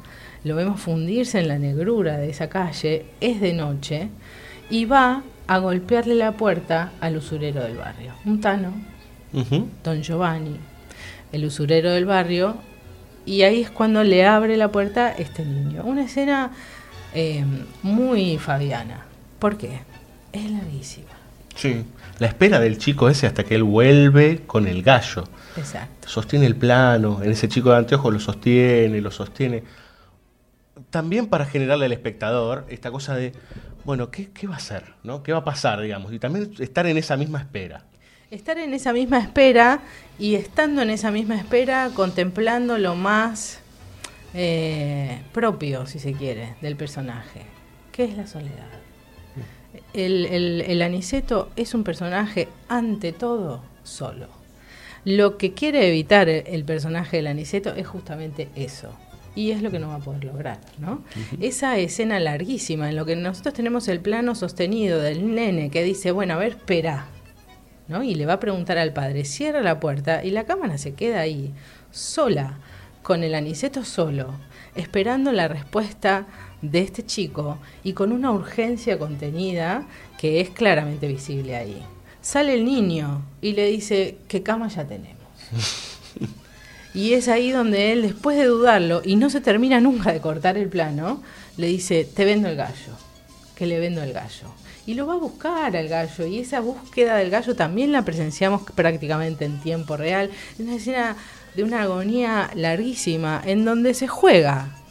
lo vemos fundirse en la negrura de esa calle, es de noche, y va a golpearle la puerta al usurero del barrio, un tano, don Giovanni, el usurero del barrio, y ahí es cuando le abre la puerta este niño. Una escena eh, muy fabiana. ¿Por qué? Es larguísima. Sí. La espera del chico ese hasta que él vuelve con el gallo. Exacto. Sostiene el plano, en ese chico de anteojos lo sostiene, lo sostiene. También para generarle al espectador esta cosa de, bueno, ¿qué, qué va a hacer? ¿no? ¿Qué va a pasar, digamos? Y también estar en esa misma espera. Estar en esa misma espera y estando en esa misma espera, contemplando lo más eh, propio, si se quiere, del personaje, que es la soledad. El, el- el Aniceto es un personaje, ante todo, solo. Lo que quiere evitar el, el personaje del Aniceto es justamente eso. Y es lo que no va a poder lograr, ¿no? Esa escena larguísima en lo que nosotros tenemos el plano sostenido del nene que dice, bueno, a ver, espera, ¿no? Y le va a preguntar al padre, cierra la puerta y la cámara se queda ahí, sola, con el aniceto solo, esperando la respuesta de este chico y con una urgencia contenida que es claramente visible ahí. Sale el niño y le dice, ¿qué cama ya tenemos? Y es ahí donde él, después de dudarlo, y no se termina nunca de cortar el plano, le dice, te vendo el gallo, que le vendo el gallo. Y lo va a buscar al gallo, y esa búsqueda del gallo también la presenciamos prácticamente en tiempo real. Es una escena de una agonía larguísima, en donde se juega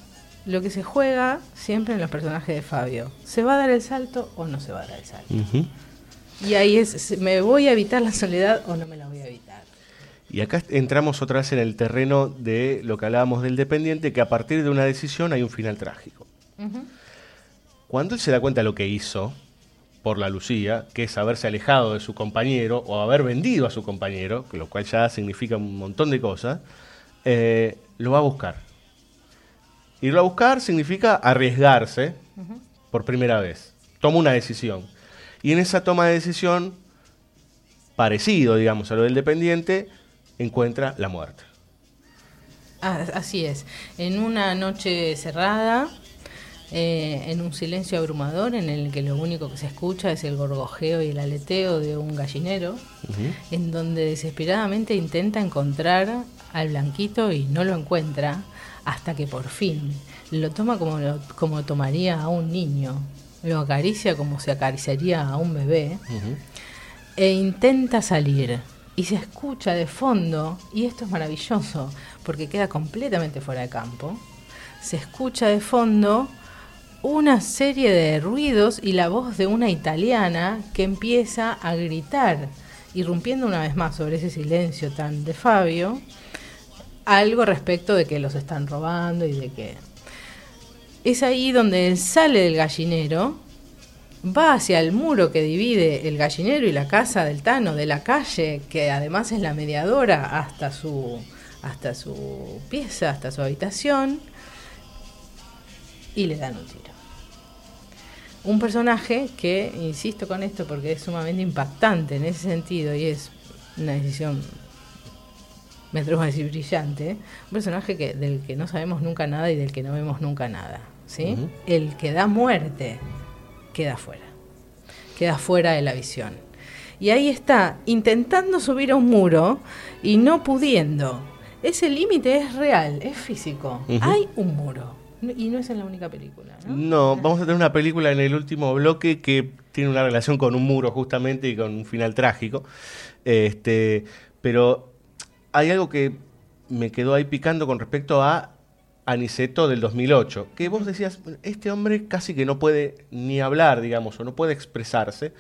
lo que se juega siempre en los personajes de Fabio. ¿Se va a dar el salto o no se va a dar el salto? Y ahí es, ¿me voy a evitar la soledad o no me la voy a evitar? Y acá entramos otra vez en el terreno de lo que hablábamos del dependiente, que a partir de una decisión hay un final trágico. Cuando él se da cuenta de lo que hizo por la Lucía, que es haberse alejado de su compañero o haber vendido a su compañero, lo cual ya significa un montón de cosas, eh, lo va a buscar. Irlo a buscar significa arriesgarse por primera vez. Toma una decisión. Y en esa toma de decisión, parecido, digamos, a lo del dependiente, encuentra la muerte. Ah, así es. En una noche cerrada, eh, en un silencio abrumador en el que lo único que se escucha es el gorgojeo y el aleteo de un gallinero, en donde desesperadamente intenta encontrar al blanquito y no lo encuentra hasta que por fin lo toma como, lo- como tomaría a un niño, lo acaricia como se acariciaría a un bebé e intenta salir y se escucha de fondo, y esto es maravilloso porque queda completamente fuera de campo, se escucha de fondo una serie de ruidos y la voz de una italiana que empieza a gritar, irrumpiendo una vez más sobre ese silencio tan de Fabio, algo respecto de que los están robando y de que... Es ahí donde él sale del gallinero, va hacia el muro que divide el gallinero y la casa del Tano de la calle, que además es la mediadora hasta su, hasta su pieza, hasta su habitación, y le dan un tiro. Un personaje que, insisto con esto porque es sumamente impactante en ese sentido y es una decisión, me atrevo a decir, brillante, un personaje que, del que no sabemos nunca nada y del que no vemos nunca nada. ¿sí? El que da muerte queda fuera, queda fuera de la visión. Y ahí está, intentando subir a un muro y no pudiendo. Ese límite es real, es físico. Hay un muro. Y no es en la única película. ¿no? No, vamos a tener una película en el último bloque que tiene una relación con un muro justamente y con un final trágico. Este, pero hay algo que me quedó ahí picando con respecto a Aniceto del 2008, que vos decías, este hombre casi que no puede ni hablar, digamos, o no puede expresarse.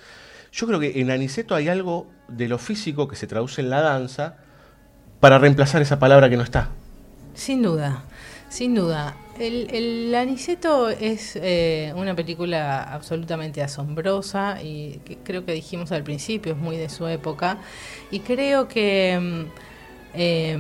Yo creo que en Aniceto hay algo de lo físico que se traduce en la danza para reemplazar esa palabra que no está. Sin duda, sin duda. El, Aniceto es eh, una película absolutamente asombrosa y que creo que dijimos al principio, es muy de su época. Y creo que mm, eh,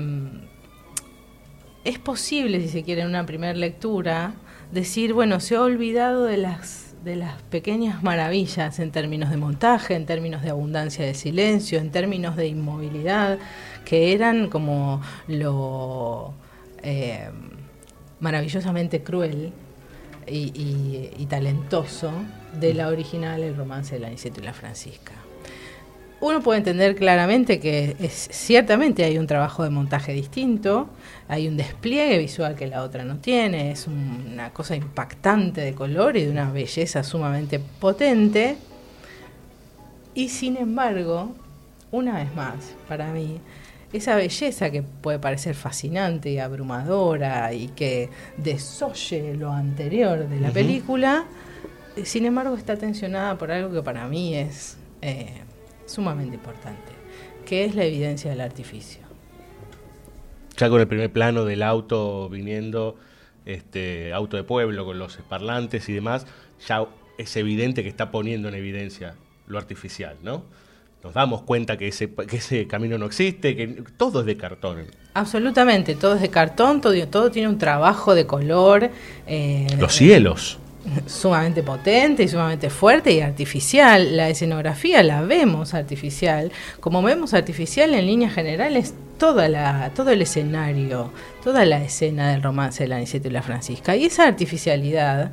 es posible, si se quiere, en una primera lectura, decir, bueno, se ha olvidado de las, de las pequeñas maravillas en términos de montaje, en términos de abundancia de silencio, en términos de inmovilidad, que eran como lo eh, maravillosamente cruel y talentoso de la original El romance de la Aniceto y la Francisca. Uno puede entender claramente que es, ciertamente hay un trabajo de montaje distinto, hay un despliegue visual que la otra no tiene, es un- una cosa impactante de color y de una belleza sumamente potente. Y sin embargo, una vez más, para mí, esa belleza que puede parecer fascinante y abrumadora y que desoye lo anterior de la película, eh, sin embargo está tensionada por algo que para mí es eh, sumamente importante, que es la evidencia del artificio. Ya con el primer plano del auto viniendo, este auto de pueblo con los parlantes y demás, ya es evidente que está poniendo en evidencia lo artificial, ¿no? Nos damos cuenta que ese, que ese camino no existe, que todo es de cartón. Absolutamente, todo es de cartón, todo, todo tiene un trabajo de color. eh, Los cielos. Sumamente potente y sumamente fuerte y artificial. La escenografía la vemos artificial. Como vemos artificial en líneas generales toda la, todo el escenario, toda la escena del romance de la Aniceto y la Francisca. Y esa artificialidad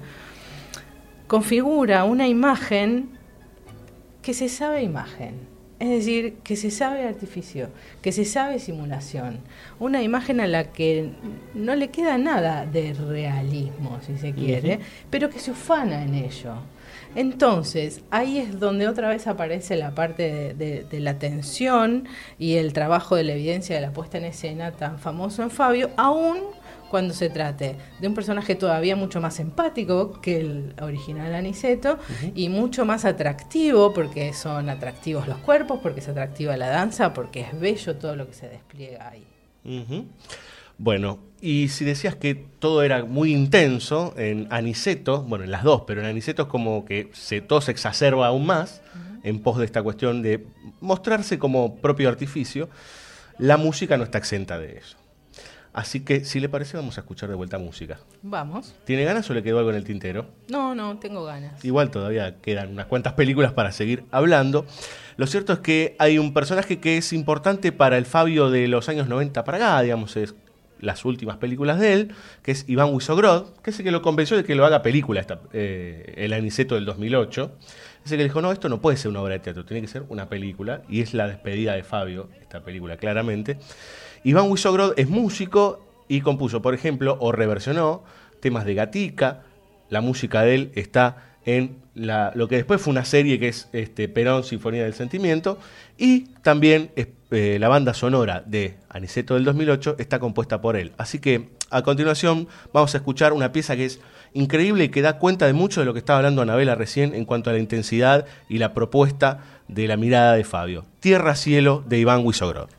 configura una imagen que se sabe imagen. Es decir, que se sabe artificio, que se sabe simulación. Una imagen a la que no le queda nada de realismo, si se quiere, pero que se ufana en ello. Entonces, ahí es donde otra vez aparece la parte de, de- de la tensión y el trabajo de la evidencia de la puesta en escena tan famoso en Fabio, aún cuando se trate de un personaje todavía mucho más empático que el original Aniceto y mucho más atractivo, porque son atractivos los cuerpos, porque es atractiva la danza, porque es bello todo lo que se despliega ahí. Bueno, y si decías que todo era muy intenso en Aniceto, bueno, en las dos, pero en Aniceto es como que se, todo se exacerba aún más en pos de esta cuestión de mostrarse como propio artificio, la música no está exenta de eso. Así que, si le parece, vamos a escuchar de vuelta música. Vamos. ¿Tiene ganas o le quedó algo en el tintero? No, no, tengo ganas. Igual todavía quedan unas cuantas películas para seguir hablando. Lo cierto es que hay un personaje que es importante para el Fabio de los años 90 para acá, digamos, es las últimas películas de él, que es Iván Wisogrod, que es el que lo convenció de que lo haga película, esta, eh, el Aniceto del 2008. Es el que dijo, no, esto no puede ser una obra de teatro, tiene que ser una película, y es la despedida de Fabio, esta película, claramente. Iván Wisogrod es músico y compuso, por ejemplo, o reversionó temas de Gatica. La música de él está en la- lo que después fue una serie que es este, Perón, Sinfonía del Sentimiento. Y también eh, la banda sonora de Aniceto del 2008 está compuesta por él. Así que a continuación vamos a escuchar una pieza que es increíble y que da cuenta de mucho de lo que estaba hablando Anabela recién en cuanto a la intensidad y la propuesta de la mirada de Fabio. Tierra Cielo de Iván Wisogrod.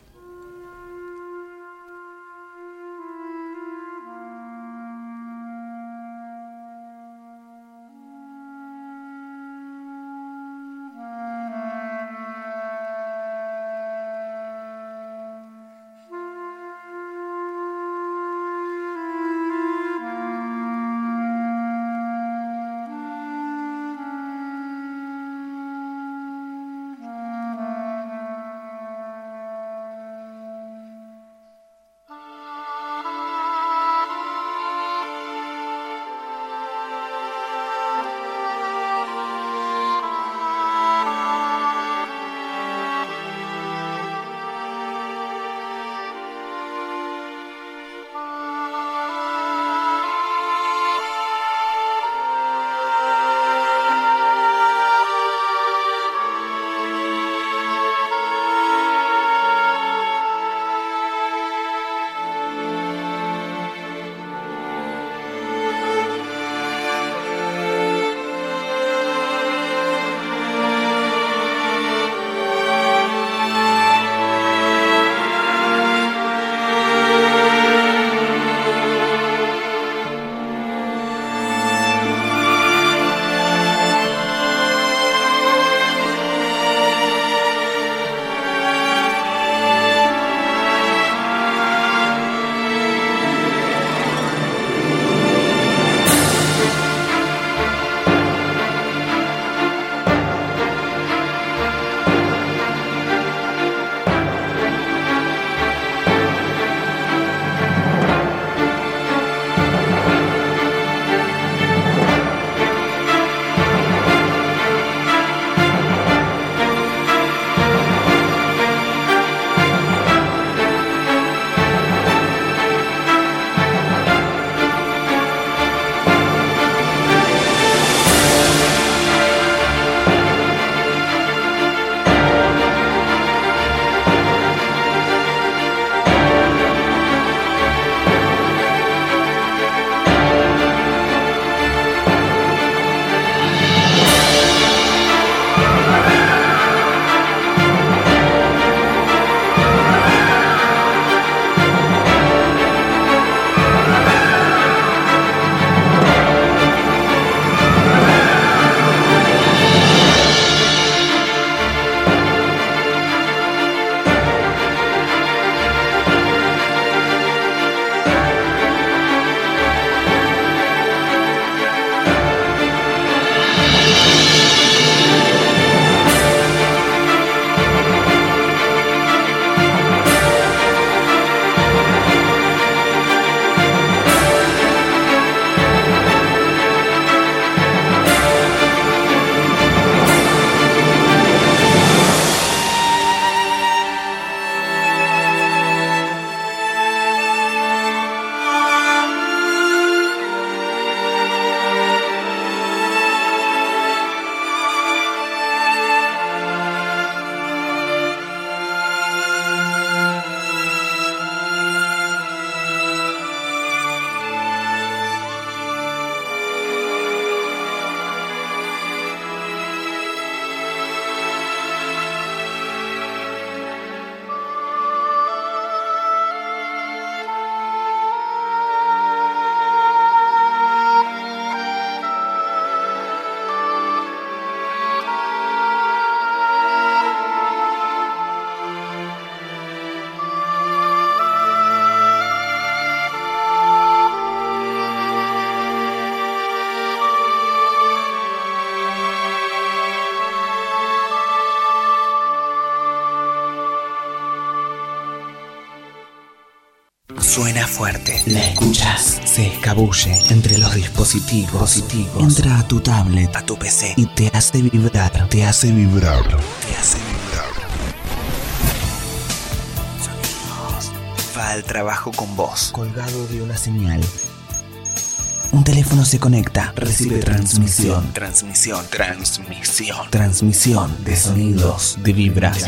Los dispositivos. Positivos. Entra a tu tablet, a tu PC y te hace vibrar. Te hace vibrar. Te hace vibrar. Sonidos. Va al trabajo con vos. Colgado de una señal. Un teléfono se conecta, recibe transmisión, transmisión, transmisión, transmisión de sonidos, de vibras,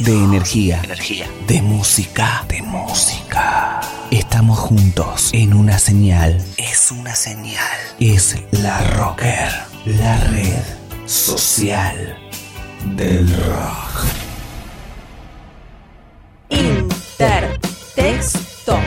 de energía, energía, de música, de música. Estamos juntos en una señal. Es una señal. Es la Rocker, la red social del rock. Intertexto.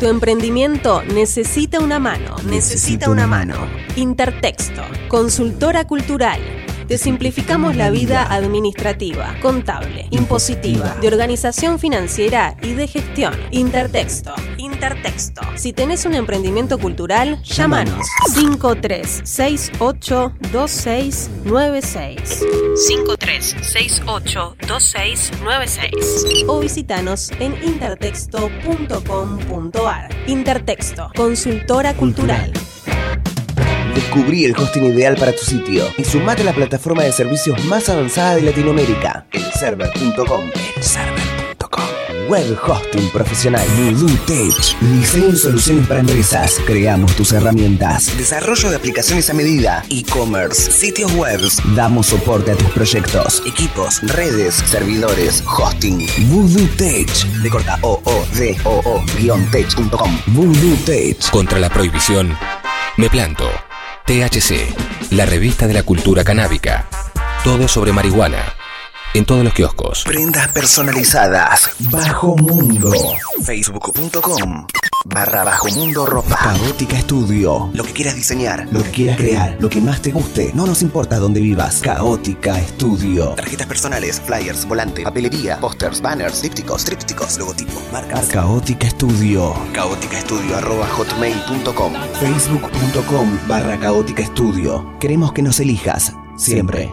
Tu emprendimiento necesita una mano. Necesita una mano. Intertexto. Consultora cultural. Te simplificamos la vida administrativa, contable, impositiva, de organización financiera y de gestión. Intertexto. Intertexto. Si tenés un emprendimiento cultural, llámanos 53682696. 53682696 o visitanos en intertexto.com.ar. Intertexto, consultora cultural. Descubrí el hosting ideal para tu sitio y sumate a la plataforma de servicios más avanzada de Latinoamérica, elserver.com. Elserver.com. Web hosting profesional. Voodoo Tech. Diseño y soluciones para empresas. Creamos tus herramientas. Desarrollo de aplicaciones a medida. E-commerce. Sitios web. Damos soporte a tus proyectos. Equipos, redes, servidores, hosting. Voodoo Tech. De corta o o d o o guion tech.com. Voodoo Tech. Contra la prohibición, me planto. THC, la revista de la cultura canábica. Todo sobre marihuana. En todos los kioscos. Prendas personalizadas. Bajo Mundo. Facebook.com. Barra Bajo Mundo Ropa. Caótica Estudio. Lo que quieras diseñar, lo que quieras crear, lo que más te guste. No nos importa dónde vivas. Caótica Estudio. Tarjetas personales, flyers, volante, papelería, pósters, banners, dípticos, trípticos, logotipos, marcas. Caótica Estudio. Caótica Estudio arroba hotmail.com. Facebook.com barra Caótica Estudio. Queremos que nos elijas. Siempre.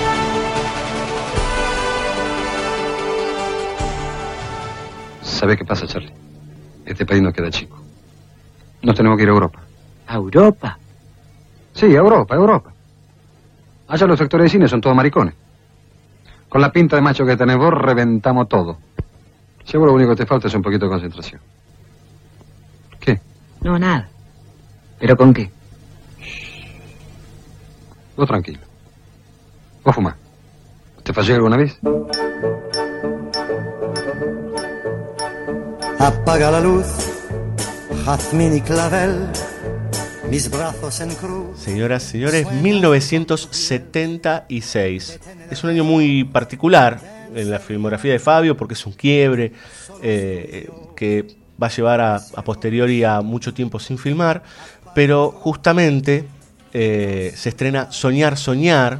¿Sabes qué pasa, Charlie? Este país nos queda chico. Nos tenemos que ir a Europa. ¿A Europa? Sí, a Europa, a Europa. Allá los actores de cine son todos maricones. Con la pinta de macho que tenés vos, reventamos todo. Seguro lo único que te falta es un poquito de concentración. No, nada. ¿Pero con qué? Vos tranquilo. Vos fumás. ¿Te fallé alguna vez? Apaga la luz, jazmín y clavel, mis brazos en cruz. Señoras, señores, 1976. Es un año muy particular en la filmografía de Fabio porque es un quiebre eh, que va a llevar a, a, posteriori a mucho tiempo sin filmar, pero justamente eh, se estrena Soñar, Soñar,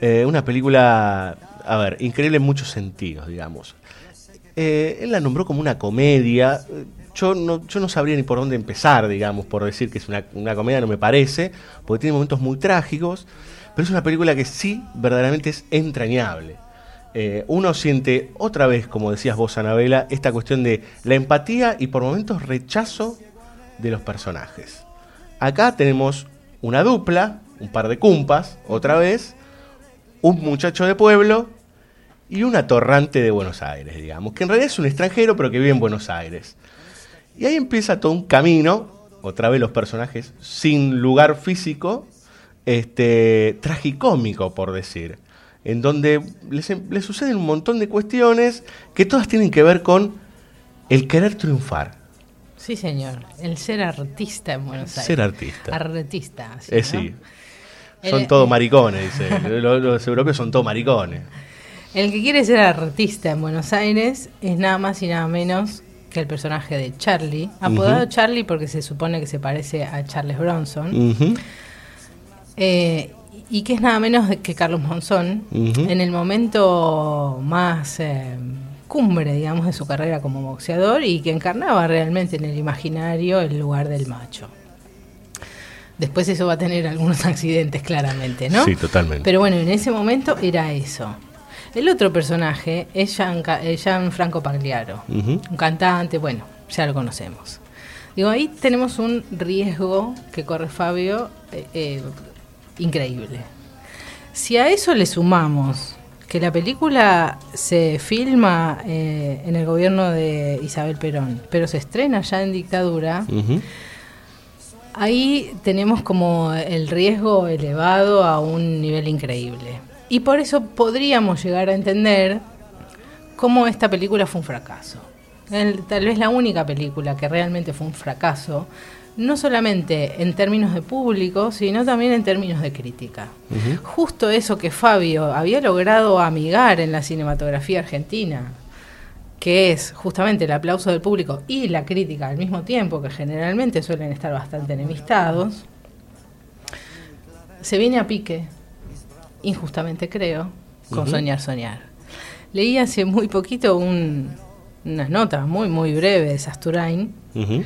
eh, una película, a ver, increíble en muchos sentidos, digamos. Eh, él la nombró como una comedia. Yo no, yo no sabría ni por dónde empezar, digamos, por decir que es una, comedia, no me parece, porque tiene momentos muy trágicos, pero es una película que sí verdaderamente es entrañable. Eh, uno siente otra vez, como decías vos, Anabela, esta cuestión de la empatía y por momentos rechazo de los personajes. Acá tenemos una dupla, un par de cumpas, otra vez, un muchacho de pueblo y un atorrante de Buenos Aires, digamos, que en realidad es un extranjero pero que vive en Buenos Aires. Y ahí empieza todo un camino, otra vez los personajes sin lugar físico, este, tragicómico por decir en donde les, les, suceden un montón de cuestiones que todas tienen que ver con el querer triunfar. Sí, señor. El ser artista en Buenos Aires. Ser artista. Artista. Eh, sí. ¿no? Son el, todos maricones, dice. los, los, europeos son todos maricones. El que quiere ser artista en Buenos Aires es nada más y nada menos que el personaje de Charlie, apodado uh -huh. Charlie porque se supone que se parece a Charles Bronson. Uh -huh. eh, y que es nada menos que Carlos Monzón, uh -huh. en el momento más eh, cumbre, digamos, de su carrera como boxeador y que encarnaba realmente en el imaginario el lugar del macho. Después eso va a tener algunos accidentes, claramente, ¿no? Sí, totalmente. Pero bueno, en ese momento era eso. El otro personaje es Gian, Gianfranco Pagliaro, uh -huh. un cantante, bueno, ya lo conocemos. Digo, ahí tenemos un riesgo que corre Fabio eh, eh, increíble. Si a eso le sumamos que la película se filma eh, en el gobierno de Isabel Perón, pero se estrena ya en dictadura, uh -huh. ahí tenemos como el riesgo elevado a un nivel increíble. Y por eso podríamos llegar a entender cómo esta película fue un fracaso. El, tal vez la única película que realmente fue un fracaso, no solamente en términos de público, sino también en términos de crítica. Uh -huh. Justo eso que Fabio había logrado amigar en la cinematografía argentina, que es justamente el aplauso del público y la crítica al mismo tiempo, que generalmente suelen estar bastante enemistados, se viene a pique, injustamente creo, con uh -huh. Soñar Soñar. Leí hace muy poquito un, unas notas muy, muy breves de Sasturain, uh -huh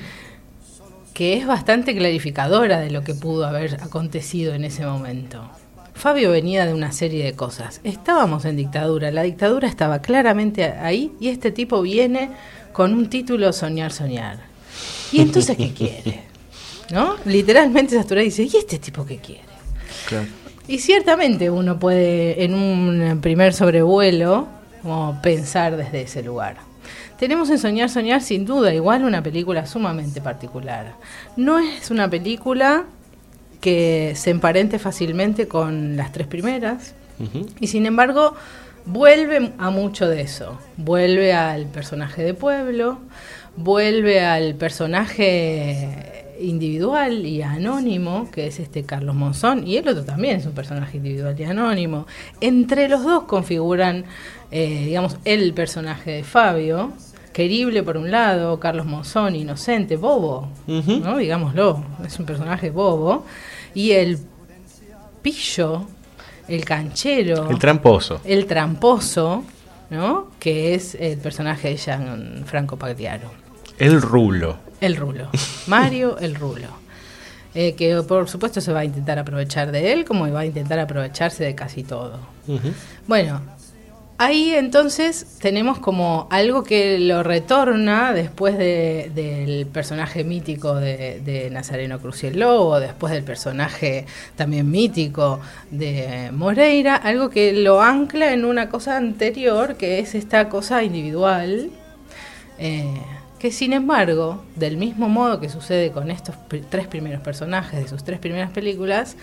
que es bastante clarificadora de lo que pudo haber acontecido en ese momento. Fabio venía de una serie de cosas. Estábamos en dictadura, la dictadura estaba claramente ahí y este tipo viene con un título Soñar, Soñar. ¿Y entonces qué quiere? ¿No? Literalmente Sastura dice, ¿y este tipo qué quiere? Claro. Y ciertamente uno puede en un primer sobrevuelo como pensar desde ese lugar. Tenemos en Soñar, Soñar sin duda igual una película sumamente particular. No es una película que se emparente fácilmente con las tres primeras uh -huh. y sin embargo vuelve a mucho de eso. Vuelve al personaje de pueblo, vuelve al personaje individual y anónimo, que es este Carlos Monzón, y el otro también es un personaje individual y anónimo. Entre los dos configuran, eh, digamos, el personaje de Fabio, querible por un lado, Carlos Monzón, inocente, bobo, uh -huh. ¿no? digámoslo, es un personaje bobo, y el pillo, el canchero, el tramposo, el tramposo, ¿no? que es el personaje de Gianfranco Pagliaro. El rulo. El rulo. Mario el rulo. Eh, que por supuesto se va a intentar aprovechar de él como va a intentar aprovecharse de casi todo. Uh -huh. Bueno, Ahí entonces tenemos como algo que lo retorna después de- del personaje mítico de, de Nazareno Cruz y el Lobo, después del personaje también mítico de Moreira, algo que lo ancla en una cosa anterior, que es esta cosa individual, eh, que sin embargo, del mismo modo que sucede con estos tres primeros personajes de sus tres primeras películas,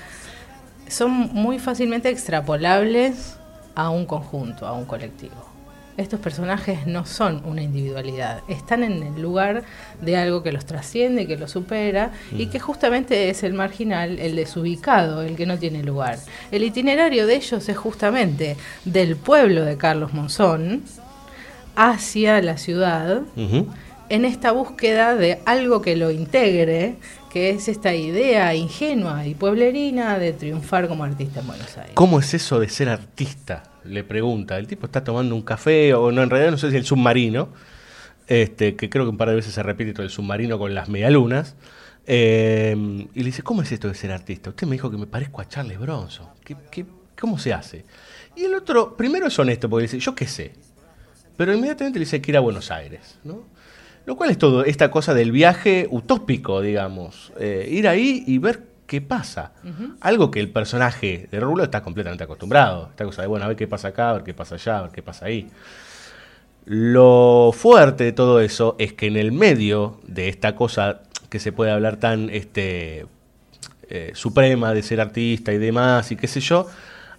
son muy fácilmente extrapolables a un conjunto, a un colectivo. Estos personajes no son una individualidad, están en el lugar de algo que los trasciende, que los supera y que justamente es el marginal, el desubicado, el que no tiene lugar. El itinerario de ellos es justamente del pueblo de Carlos Monzón hacia la ciudad. En esta búsqueda de algo que lo integre, que es esta idea ingenua y pueblerina de triunfar como artista en Buenos Aires. ¿Cómo es eso de ser artista? Le pregunta. El tipo está tomando un café, o no, en realidad no sé si el submarino, este, que creo que un par de veces se repite todo el submarino con las medialunas. eh, y le dice, ¿cómo es esto de ser artista? Usted me dijo que me parezco a Charles Bronson. ¿Qué, qué, cómo se hace? Y el otro, primero es honesto, porque dice, yo qué sé. Pero inmediatamente le dice que ir a Buenos Aires, ¿no? Lo cual es todo esta cosa del viaje utópico, digamos. Eh, ir ahí y ver qué pasa. Algo que el personaje de Rulo está completamente acostumbrado. Esta cosa de, bueno, a ver qué pasa acá, a ver qué pasa allá, a ver qué pasa ahí. Lo fuerte de todo eso es que en el medio de esta cosa que se puede hablar tan este, eh, suprema de ser artista y demás y qué sé yo,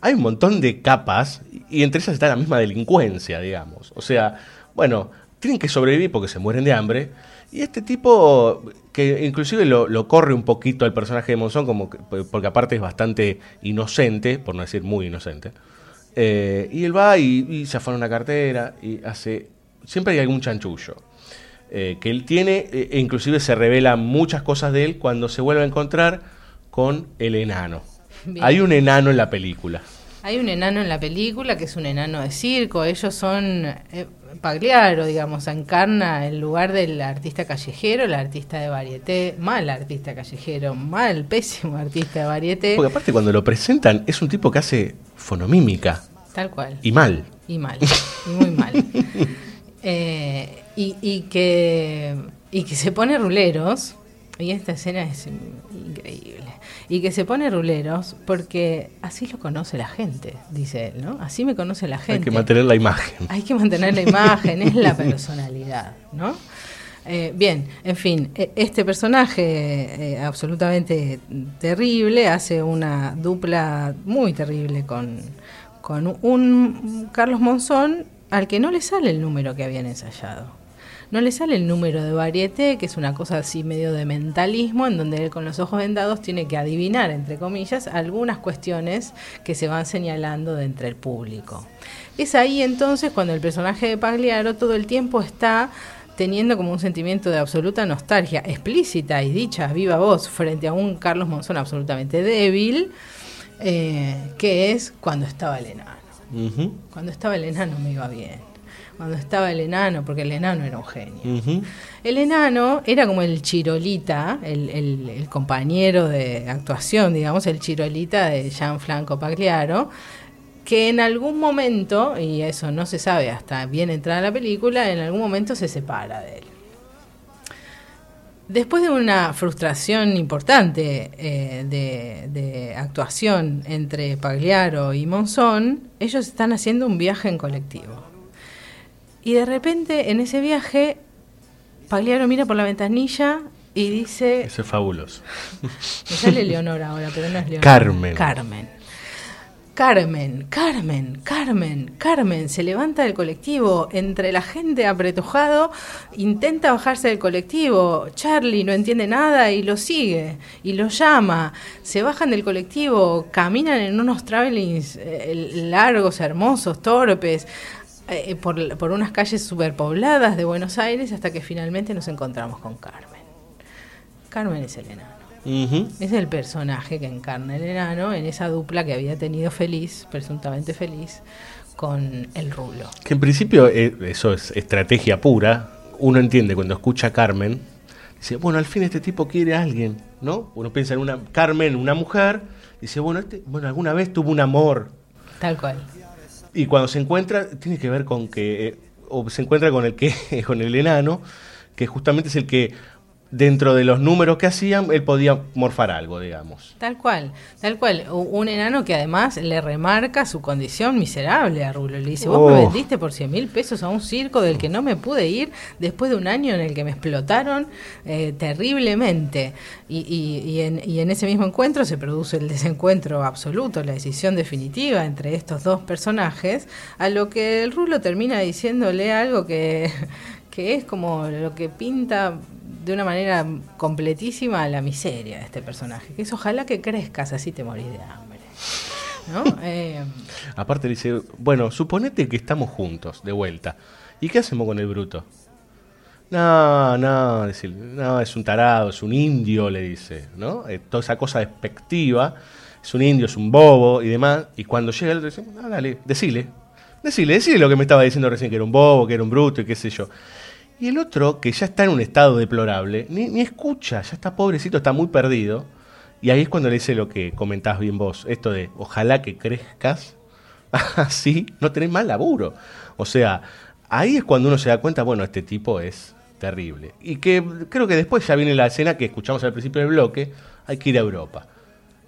hay un montón de capas y entre esas está la misma delincuencia, digamos. O sea, bueno, tienen que sobrevivir porque se mueren de hambre. Y este tipo, que inclusive lo, lo corre un poquito al personaje de Monzón, como que- porque aparte es bastante inocente, por no decir muy inocente. Eh, y él va y, y se afana una cartera y hace. Siempre hay algún chanchullo. eh, que él tiene, eh, e inclusive se revelan muchas cosas de él cuando se vuelve a encontrar con el enano. Bien. Hay un enano en la película. Hay un enano en la película que es un enano de circo. Ellos son. eh, Pagliaro, digamos, encarna el lugar del artista callejero, el artista de varieté, mal artista callejero, mal, pésimo artista de varieté. Porque aparte cuando lo presentan es un tipo que hace fonomímica Tal cual. y mal. Y mal, y muy mal. Eh, y, y que, y que se pone ruleros, y esta escena es increíble, y que se pone ruleros porque así lo conoce la gente, dice él, ¿no? Así me conoce la Hay gente. que mantener la imagen. Hay que mantener la imagen, es la personalidad, ¿no? Eh, bien, en fin, e- este personaje eh, absolutamente terrible hace una dupla muy terrible con, con un Carlos Monzón al que no le sale el número que habían ensayado. No le sale el número de varieté, que es una cosa así medio de mentalismo, en donde él con los ojos vendados tiene que adivinar, entre comillas, algunas cuestiones que se van señalando de entre el público. Es ahí entonces cuando el personaje de Pagliaro todo el tiempo está teniendo como un sentimiento de absoluta nostalgia explícita y dicha viva voz frente a un Carlos Monzón absolutamente débil, eh, que es cuando estaba el enano. Cuando estaba el enano me iba bien. Cuando estaba el enano, porque el enano era un genio. El enano era como el chirolita, el, el- el compañero de actuación, digamos, el chirolita de Gianfranco Pagliaro, que en algún momento, y eso no se sabe hasta bien entrada la película, en algún momento se separa de él. Después de una frustración importante eh, de, de actuación entre Pagliaro y Monzón, ellos están haciendo un viaje en colectivo. Y de repente en ese viaje, Pagliaro mira por la ventanilla y dice, Eso es fabuloso. me sale Leonor ahora, pero no es Leonor. Carmen. Carmen. Carmen, Carmen, Carmen, Carmen, se levanta del colectivo, entre la gente apretujado, intenta bajarse del colectivo, Charlie no entiende nada y lo sigue, y lo llama, se bajan del colectivo, caminan en unos travelings eh, largos, hermosos, torpes, eh, por, por unas calles superpobladas de Buenos Aires hasta que finalmente nos encontramos con Carmen. Carmen es el enano. Es el personaje que encarna el enano en esa dupla que había tenido feliz, presuntamente feliz, con el rulo. Que en principio eh, eso es estrategia pura. Uno entiende cuando escucha a Carmen, dice, bueno, al fin este tipo quiere a alguien, ¿no? Uno piensa en una Carmen, una mujer, dice, bueno, este, bueno, alguna vez tuvo un amor. Tal cual. Y cuando se encuentra, tiene que ver con que, eh, o se encuentra con el que, con el enano, que justamente es el que dentro de los números que hacían, él podía morfar algo, digamos. Tal cual, tal cual. Un enano que además le remarca su condición miserable a Rulo. Le dice, vos me Oh. vendiste por 100 mil pesos a un circo del que no me pude ir después de un año en el que me explotaron eh, terriblemente. Y, y- y en, y en ese mismo encuentro se produce el desencuentro absoluto, la decisión definitiva entre estos dos personajes, a lo que el Rulo termina diciéndole algo que, que es como lo que pinta de una manera completísima la miseria de este personaje, que es ojalá que crezcas, así te morís de hambre. ¿No? Eh, Aparte dice, bueno, suponete que estamos juntos, de vuelta. ¿Y qué hacemos con el bruto? No, no, decir, no, es un tarado, es un indio, le dice, ¿no? Eh, toda esa cosa despectiva, es un indio, es un bobo y demás. Y cuando llega el otro dice, ah, dale, decile, decile, decile lo que me estaba diciendo recién, que era un bobo, que era un bruto y qué sé yo. Y el otro, que ya está en un estado deplorable, ni, ni escucha, ya está pobrecito, está muy perdido. Y ahí es cuando le dice lo que comentás bien vos, esto de ojalá que crezcas, así no tenés más laburo. O sea, ahí es cuando uno se da cuenta, bueno, este tipo es terrible. Y que creo que después ya viene la escena que escuchamos al principio del bloque, hay que ir a Europa.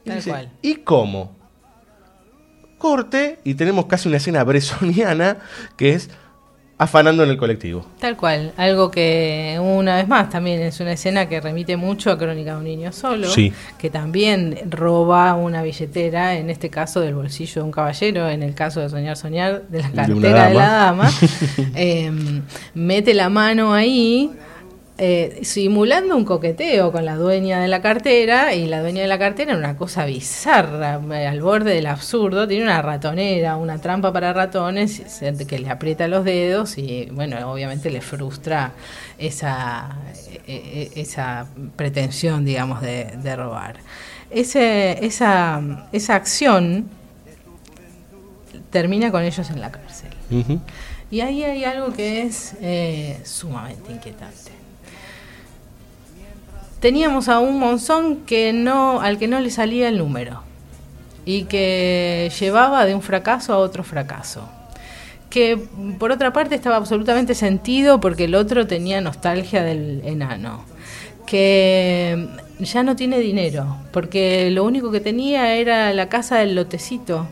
Y dice, cual. ¿Y cómo? Corte y tenemos casi una escena bresoniana que es afanando en el colectivo. tal cual, algo que una vez más también es una escena que remite mucho a Crónica de un niño solo, Sí. que también roba una billetera, en este caso del bolsillo de un caballero, en el caso de Soñar Soñar, de la cartera de, la dama. dama, eh, mete la mano ahí. Eh, simulando un coqueteo con la dueña de la cartera y la dueña de la cartera una cosa bizarra eh, al borde del absurdo tiene una ratonera una trampa para ratones que le aprieta los dedos y bueno obviamente le frustra esa eh, eh, esa pretensión digamos de, de robar. Ese esa esa acción termina con ellos en la cárcel. Y ahí hay algo que es eh, sumamente inquietante. Teníamos a un Monzón que no, al que no le salía el número y que llevaba de un fracaso a otro fracaso. Que por otra parte estaba absolutamente sentido porque el otro tenía nostalgia del enano. Que ya no tiene dinero porque lo único que tenía era la casa del lotecito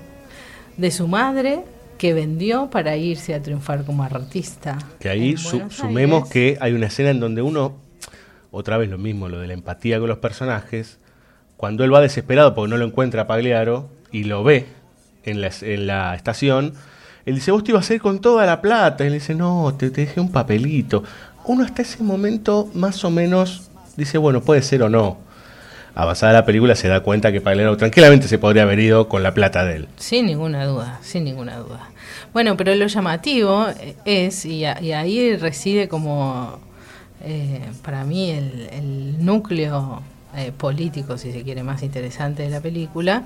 de su madre que vendió para irse a triunfar como artista. Que ahí su- sumemos Aires. que hay una escena en donde uno, otra vez lo mismo, lo de la empatía con los personajes, cuando él va desesperado porque no lo encuentra a Pagliaro y lo ve en la, estación, él dice, vos te ibas a ir con toda la plata. Y él dice, no, te, dejé un papelito. Uno hasta ese momento más o menos dice, bueno, puede ser o no. Avanzada la película se da cuenta que Pagliaro tranquilamente se podría haber ido con la plata de él. Sin ninguna duda, sin ninguna duda. Bueno, pero lo llamativo es, y, y ahí reside como, eh, para mí, el, el núcleo eh, político, si se quiere, más interesante de la película,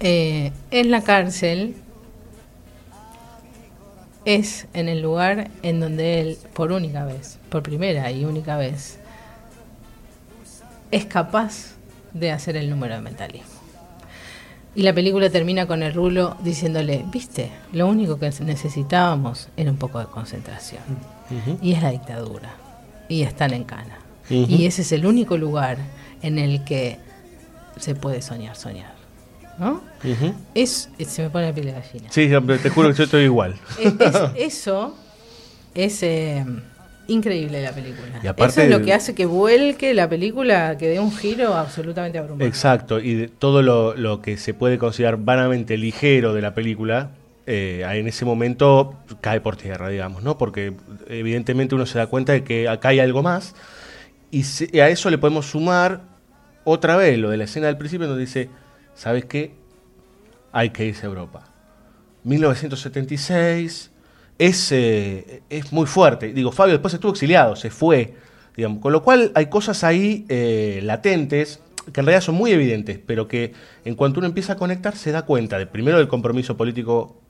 eh, en la cárcel es en el lugar en donde él, por única vez, por primera y única vez, es capaz de hacer el número de mentalismo. Y la película termina con el rulo diciéndole, viste, lo único que necesitábamos era un poco de concentración. Y es la dictadura. Y están en cana. Y ese es el único lugar en el que se puede soñar, soñar. ¿No? Es, es- se me pone la piel de gallina. Sí, te juro que yo estoy igual. Es- es- eso es eh, increíble la película. Y aparte eso es lo que hace que vuelque la película, que dé un giro absolutamente abrumador. Exacto, y de todo lo, lo que se puede considerar vanamente ligero de la película, eh, en ese momento cae por tierra, digamos, ¿no? Porque evidentemente uno se da cuenta de que acá hay algo más, y se- y a eso le podemos sumar otra vez lo de la escena del principio donde dice, ¿sabes qué? Hay que irse a Europa. 1976 es, eh, es muy fuerte. Digo, Fabio después estuvo exiliado, se fue. Digamos, con lo cual hay cosas ahí eh, latentes que en realidad son muy evidentes, pero que en cuanto uno empieza a conectar se da cuenta de primero del compromiso político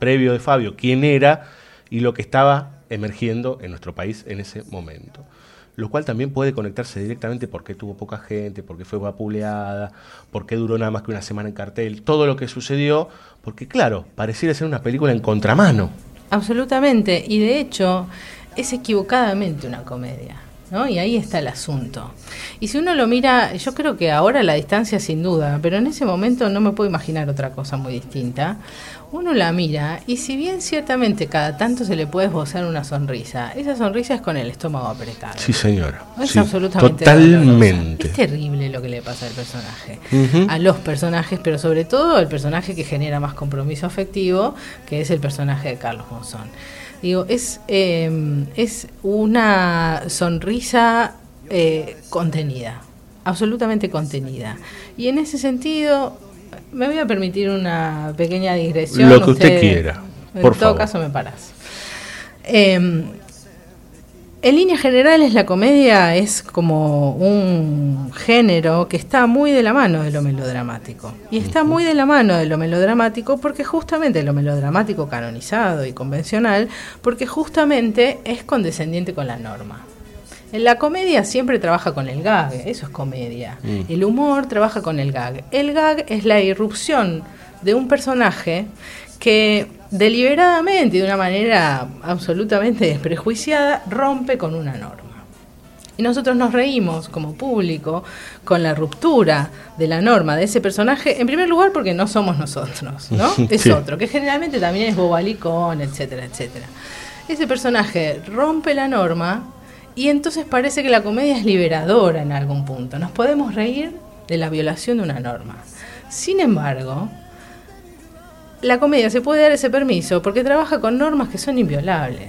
previo de Fabio, quién era y lo que estaba emergiendo en nuestro país en ese momento. lo cual también puede conectarse directamente porque tuvo poca gente, porque fue vapuleada, porque duró nada más que una semana en cartel, todo lo que sucedió, porque claro, pareciera ser una película en contramano. Absolutamente, y de hecho es equivocadamente una comedia. ¿no? Y ahí está el asunto. Y si uno lo mira, yo creo que ahora la distancia sin duda, pero en ese momento no me puedo imaginar otra cosa muy distinta. Uno la mira y si bien ciertamente cada tanto se le puede esbozar una sonrisa, esa sonrisa es con el estómago apretado. Sí, señora. Es Sí, absolutamente Totalmente. Es terrible lo que le pasa al personaje. A los personajes, pero sobre todo al personaje que genera más compromiso afectivo, que es el personaje de Carlos Monzón. Digo, es, eh, es una sonrisa eh, contenida, absolutamente contenida. Y en ese sentido, me voy a permitir una pequeña digresión. Lo que usted quiera, En por todo favor. caso, me parás. Eh, en líneas generales, la comedia es como un género que está muy de la mano de lo melodramático. Y está muy de la mano de lo melodramático porque justamente lo melodramático canonizado y convencional, porque justamente es condescendiente con la norma. En la comedia siempre trabaja con el gag, eso es comedia. Mm. El humor trabaja con el gag. El gag es la irrupción de un personaje que deliberadamente, y de una manera absolutamente desprejuiciada, rompe con una norma. Y nosotros nos reímos como público con la ruptura de la norma de ese personaje, en primer lugar porque no somos nosotros, ¿no? Es Sí. otro, que generalmente también es bobalicón, etcétera, etcétera. Ese personaje rompe la norma y entonces parece que la comedia es liberadora en algún punto. Nos podemos reír de la violación de una norma. Sin embargo, la comedia se puede dar ese permiso porque trabaja con normas que son inviolables.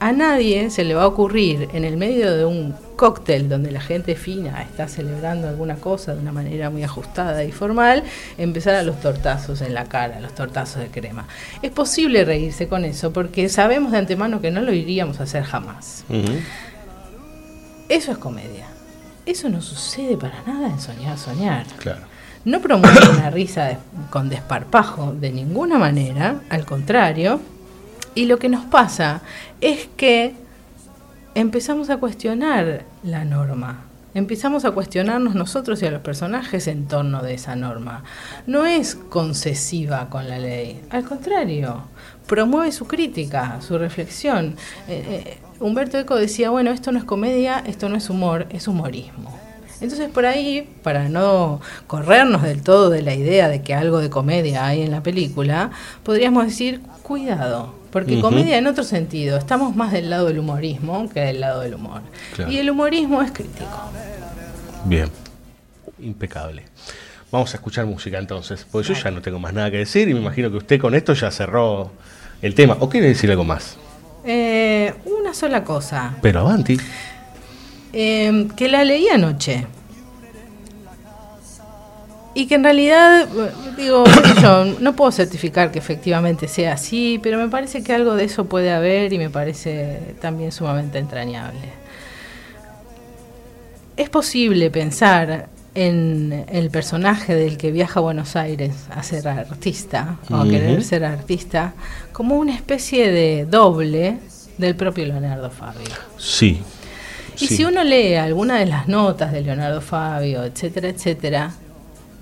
A nadie se le va a ocurrir en el medio de un cóctel donde la gente fina está celebrando alguna cosa de una manera muy ajustada y formal, empezar a los tortazos en la cara, los tortazos de crema. Es posible reírse con eso porque sabemos de antemano que no lo iríamos a hacer jamás. Eso es comedia. Eso no sucede para nada en Soñar, Soñar. Claro. No promueve una risa de- con desparpajo de ninguna manera, al contrario. Y lo que nos pasa es que empezamos a cuestionar la norma. Empezamos a cuestionarnos nosotros y a los personajes en torno de esa norma. No es concesiva con la ley, al contrario, promueve su crítica, su reflexión. Eh, eh, Humberto Eco decía, bueno, esto no es comedia, esto no es humor, es humorismo. Entonces por ahí, para no corrernos del todo de la idea de que algo de comedia hay en la película, podríamos decir, cuidado, porque comedia en otro sentido, estamos más del lado del humorismo que del lado del humor. Claro. Y el humorismo es crítico. Bien. Impecable. Vamos a escuchar música entonces, porque yo ya no tengo más nada que decir y me imagino que usted con esto ya cerró el tema. ¿O quiere decir algo más? Eh, una sola cosa, Pero avanti. eh, que la leí anoche. Y que en realidad, digo, yo, no puedo certificar que efectivamente sea así, pero me parece que algo de eso puede haber y me parece también sumamente entrañable. Es posible pensar en el personaje del que viaja a Buenos Aires a ser artista, o a querer ser artista, como una especie de doble del propio Leonardo Fabio. Sí. Y Sí. si uno lee alguna de las notas de Leonardo Fabio, etcétera, etcétera,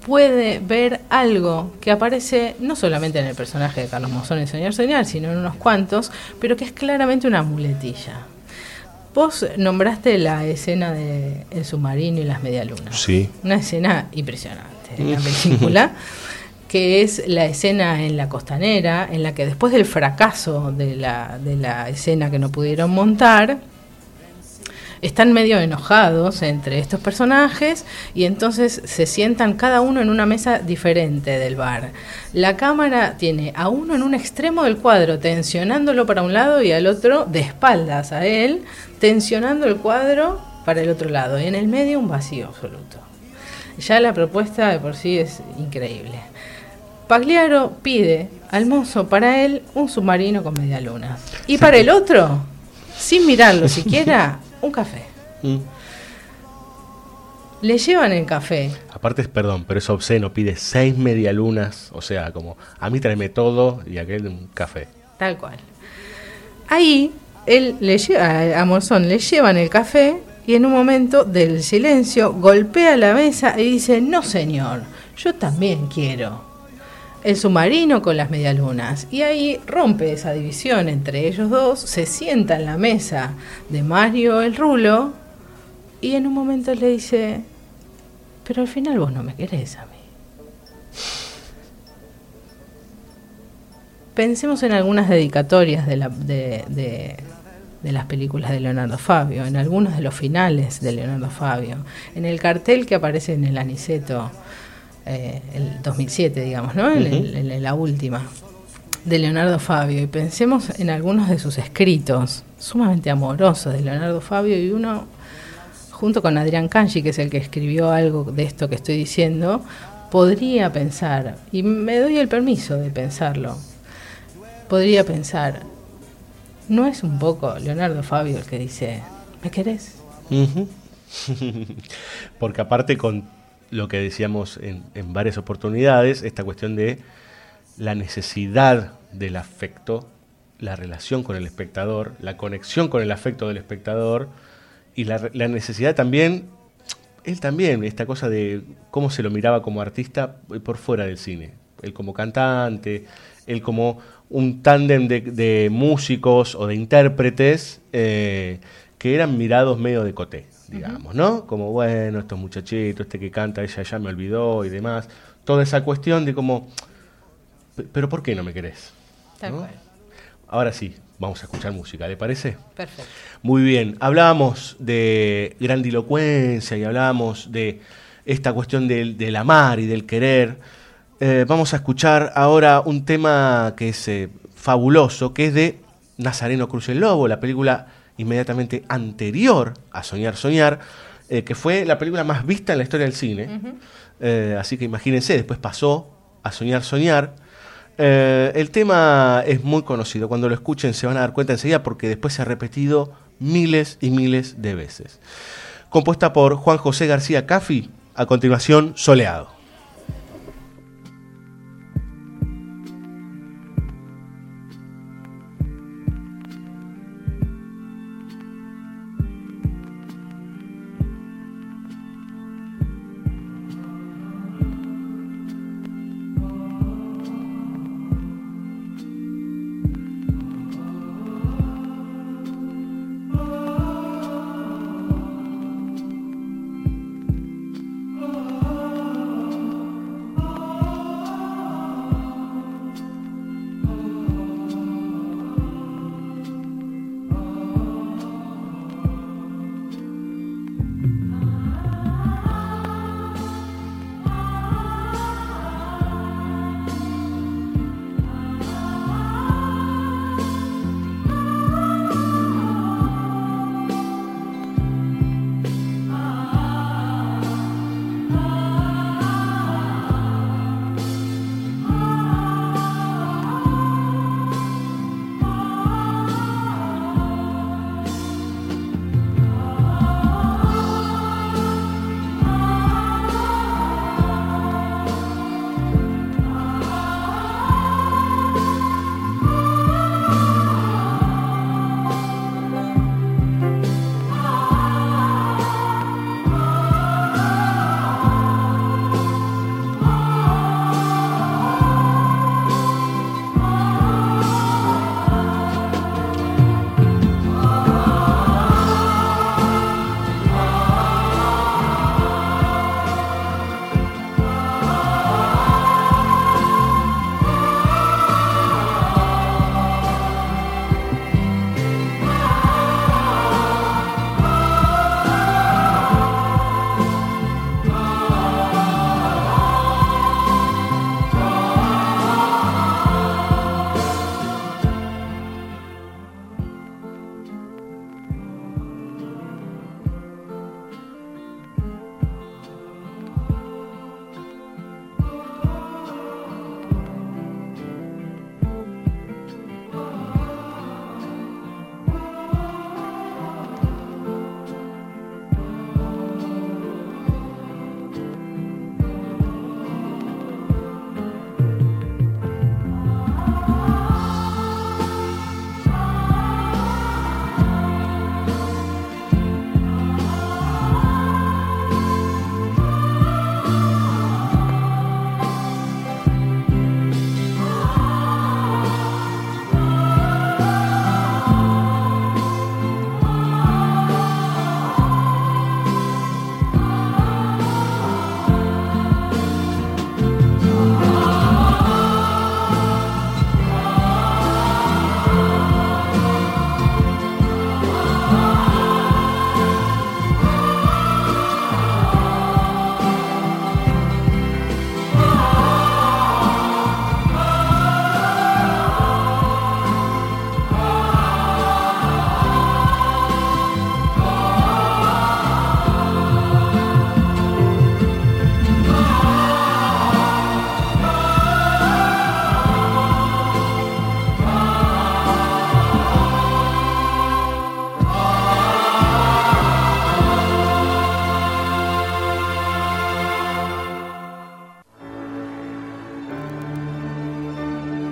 puede ver algo que aparece no solamente en el personaje de Carlos Monzón en Soñar Soñar, sino en unos cuantos, pero que es claramente una muletilla. Vos nombraste la escena de El submarino y las medialunas. Sí. Una escena impresionante en la película, que es la escena en la costanera, en la que después del fracaso de la, de la escena que no pudieron montar, están medio enojados entre estos personajes y entonces se sientan cada uno en una mesa diferente del bar. La cámara tiene a uno en un extremo del cuadro tensionándolo para un lado y al otro de espaldas a él, tensionando el cuadro para el otro lado y en el medio un vacío absoluto. Ya la propuesta de por sí es increíble. Pagliaro pide al mozo para él un submarino con media luna. Y para el otro, sin mirarlo siquiera, un café. Mm. Le llevan el café. Aparte, es perdón, pero es obsceno. Pide seis medialunas. O sea, como a mí tráeme todo y aquel un café. Tal cual. Ahí, él le lleva, a Monzón le llevan el café y en un momento del silencio golpea la mesa y dice, no señor, yo también quiero. El submarino con las medialunas. Y ahí rompe esa división entre ellos dos, se sienta en la mesa de Mario el Rulo y en un momento le dice, pero al final vos no me querés a mí. Pensemos en algunas dedicatorias de, la, de, de, de, las películas de Leonardo Fabio, en algunos de los finales de Leonardo Fabio, en el cartel que aparece en el Aniceto, eh, el 2007, digamos, ¿no? La última de Leonardo Fabio y pensemos en algunos de sus escritos sumamente amorosos de Leonardo Fabio y uno junto con Adrián Canchi, que es el que escribió algo de esto que estoy diciendo, podría pensar, y me doy el permiso de pensarlo, podría pensar, ¿no es un poco Leonardo Fabio el que dice, ¿me querés? Uh -huh. Porque aparte con lo que decíamos en, en varias oportunidades, esta cuestión de la necesidad del afecto, la relación con el espectador, la conexión con el afecto del espectador y la, la, necesidad también, él también, esta cosa de cómo se lo miraba como artista por fuera del cine, él como cantante, él como un tándem de, de, músicos o de intérpretes eh, que eran mirados medio de coté, digamos. ¿no? Como, bueno, estos muchachitos, este que canta, ella ya me olvidó y demás, toda esa cuestión de como pero ¿por qué no me querés? ¿no? Ahora sí, vamos a escuchar música, ¿le parece? Perfecto. Muy bien, hablábamos de grandilocuencia y hablábamos de esta cuestión del, del amar y del querer. Eh, vamos a escuchar ahora un tema que es eh, fabuloso, que es de Nazareno Cruz el Lobo, la película inmediatamente anterior a Soñar, Soñar, eh, que fue la película más vista en la historia del cine. Uh -huh. así que imagínense, después pasó a Soñar, Soñar. Eh, el tema es muy conocido, cuando lo escuchen se van a dar cuenta enseguida porque después se ha repetido miles y miles de veces. Compuesta por Juan José García Caffi, a continuación Soleado.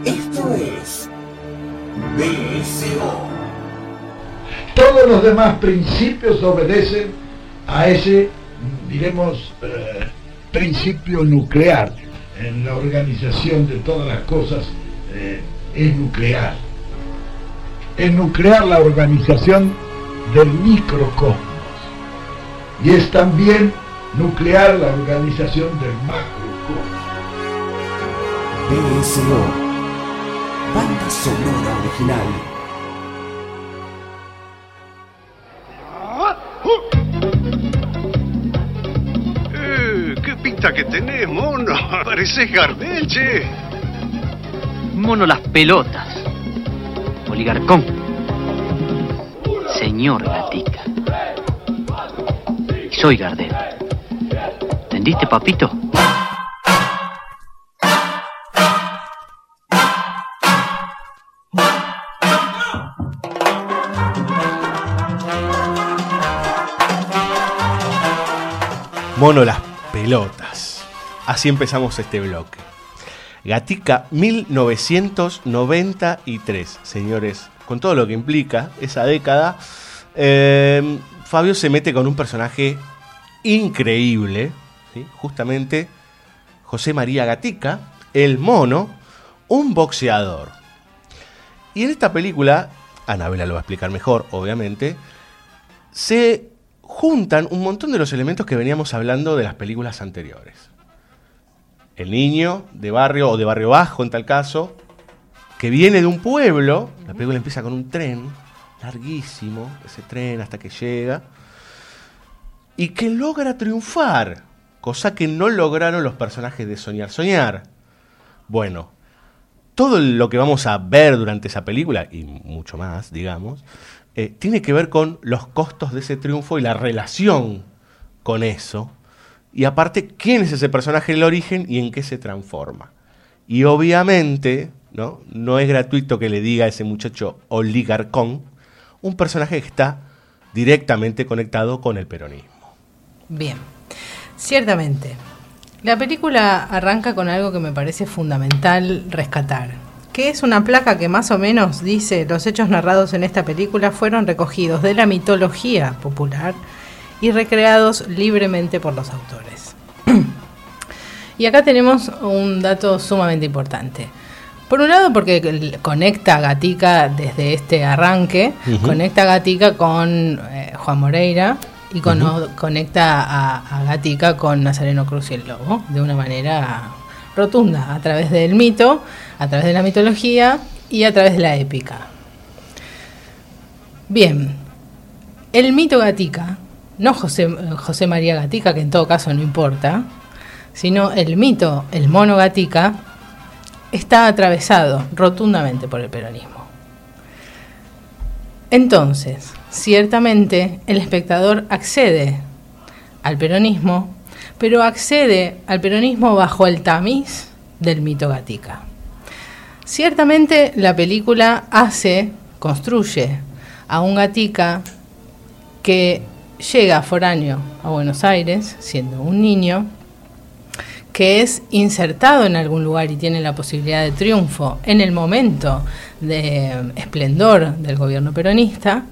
Esto es BSO. Todos los demás principios obedecen a ese, diremos, eh, principio nuclear. En la organización de todas las cosas eh, es nuclear. Es nuclear la organización del microcosmos. Y es también nuclear la organización del macrocosmos. BSO. Sonora original. Eh, ¿Qué pinta que tenés, mono? Pareces Gardel, che. Mono las pelotas. Oligarcón. Señor Gatica. Soy Gardel. ¿Entendiste, papito? Mono las pelotas. Así empezamos este bloque. Gatica 1993, señores. Con todo lo que implica esa década, eh, Fabio se mete con un personaje increíble, justamente José María Gatica, el mono, un boxeador. Y en esta película, Anabela lo va a explicar mejor, obviamente, se juntan un montón de los elementos que veníamos hablando de las películas anteriores. El niño de barrio o de barrio bajo en tal caso, que viene de un pueblo, la película empieza con un tren larguísimo, ese tren hasta que llega, y que logra triunfar, cosa que no lograron los personajes de Soñar Soñar. Bueno, todo lo que vamos a ver durante esa película, y mucho más, digamos, eh, tiene que ver con los costos de ese triunfo y la relación con eso. Y aparte, quién es ese personaje en el origen y en qué se transforma. Y obviamente, ¿no? No es gratuito que le diga a ese muchacho oligarcón, un personaje que está directamente conectado con el peronismo. Bien, ciertamente. La película arranca con algo que me parece fundamental rescatar, que es una placa que más o menos dice los hechos narrados en esta película fueron recogidos de la mitología popular y recreados libremente por los autores. y acá tenemos un dato sumamente importante. Por un lado, porque conecta a Gatica desde este arranque, conecta a Gatica con eh, Juan Moreira y con- conecta a, a Gatica con Nazareno Cruz y el Lobo de una manera rotunda, a través del mito, a través de la mitología y a través de la épica. Bien, el mito Gatica, no José, María Gatica, que en todo caso no importa, sino el mito, el mono Gatica, está atravesado rotundamente por el peronismo. Entonces, ciertamente el espectador accede al peronismo, pero accede al peronismo bajo el tamiz del mito Gatica. Ciertamente la película hace, construye a un Gatica que llega foráneo a Buenos Aires, siendo un niño, que es insertado en algún lugar y tiene la posibilidad de triunfo en el momento de esplendor del gobierno peronista,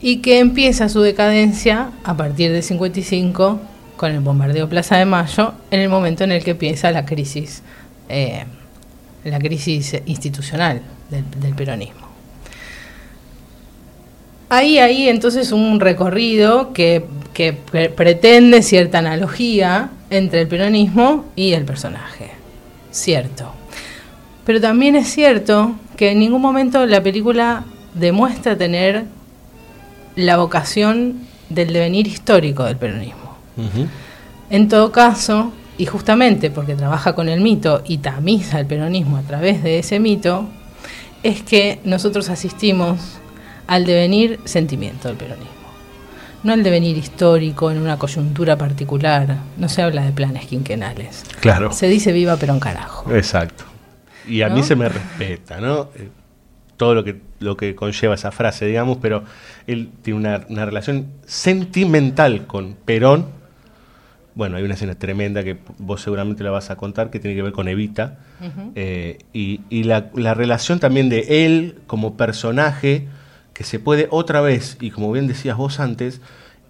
y que empieza su decadencia a partir de 55 con el bombardeo Plaza de Mayo, en el momento en el que empieza la crisis, eh, la crisis institucional del, del peronismo. Hay ahí entonces un recorrido que, que pre- pretende cierta analogía entre el peronismo y el personaje. Cierto. Pero también es cierto que en ningún momento la película demuestra tener la vocación del devenir histórico del peronismo. En todo caso, y justamente porque trabaja con el mito y tamiza el peronismo a través de ese mito, es que nosotros asistimos al devenir sentimiento del peronismo. No al devenir histórico en una coyuntura particular. No se habla de planes quinquenales. Claro. Se dice viva pero un carajo. Exacto. Y a mí se me respeta, ¿no? Eh, Todo lo que, lo que conlleva esa frase, digamos, pero él tiene una, una relación sentimental con Perón bueno, hay una escena tremenda que vos seguramente la vas a contar que tiene que ver con Evita eh, y, y la, la relación también de él como personaje que se puede otra vez, y como bien decías vos antes,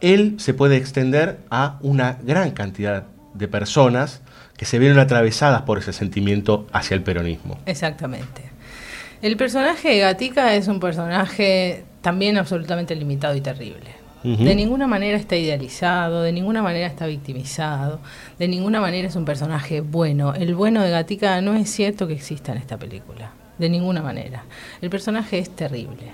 él se puede extender a una gran cantidad de personas que se vieron atravesadas por ese sentimiento hacia el peronismo. Exactamente. El personaje de Gatica es un personaje también absolutamente limitado y terrible. De ninguna manera está idealizado, de ninguna manera está victimizado, de ninguna manera es un personaje bueno. El bueno de Gatica no es cierto que exista en esta película, de ninguna manera. El personaje es terrible.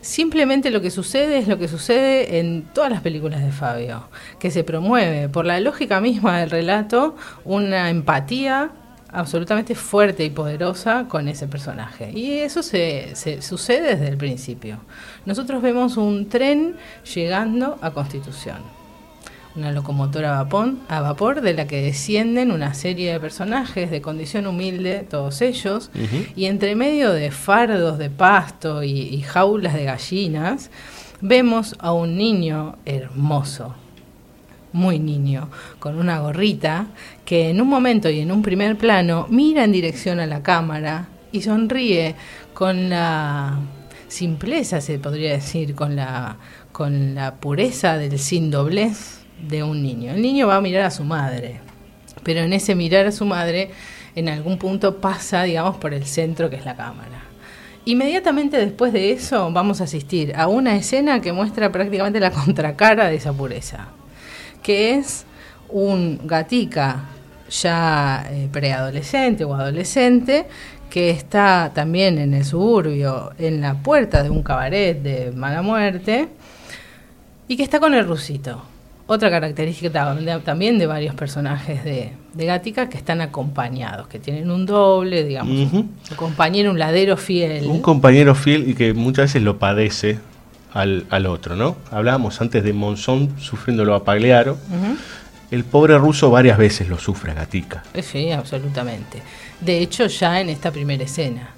Simplemente lo que sucede es lo que sucede en todas las películas de Fabio, que se promueve por la lógica misma del relato una empatía absolutamente fuerte y poderosa con ese personaje. Y eso se, se sucede desde el principio. Nosotros vemos un tren llegando a Constitución. Una locomotora a vapor, a vapor de la que descienden una serie de personajes de condición humilde, todos ellos, y entre medio de fardos de pasto y, y jaulas de gallinas, vemos a un niño hermoso, muy niño, con una gorrita, que en un momento y en un primer plano mira en dirección a la cámara y sonríe con la simpleza, se podría decir, con la, con la pureza del sin doblez de un niño. El niño va a mirar a su madre, pero en ese mirar a su madre, en algún punto pasa, digamos, por el centro que es la cámara. Inmediatamente después de eso vamos a asistir a una escena que muestra prácticamente la contracara de esa pureza, que es un gatica ya eh, preadolescente o adolescente que está también en el suburbio, en la puerta de un cabaret de mala muerte, y que está con el rusito. Otra característica también de varios personajes de, de Gatica que están acompañados, que tienen un doble, digamos, un compañero, un ladero fiel. Un compañero fiel y que muchas veces lo padece al, al otro, ¿no? Hablábamos antes de Monzón sufriéndolo a Pagliaro. Ujú. El pobre ruso varias veces lo sufre Gatica. Eh, Sí, absolutamente. De hecho, ya en esta primera escena.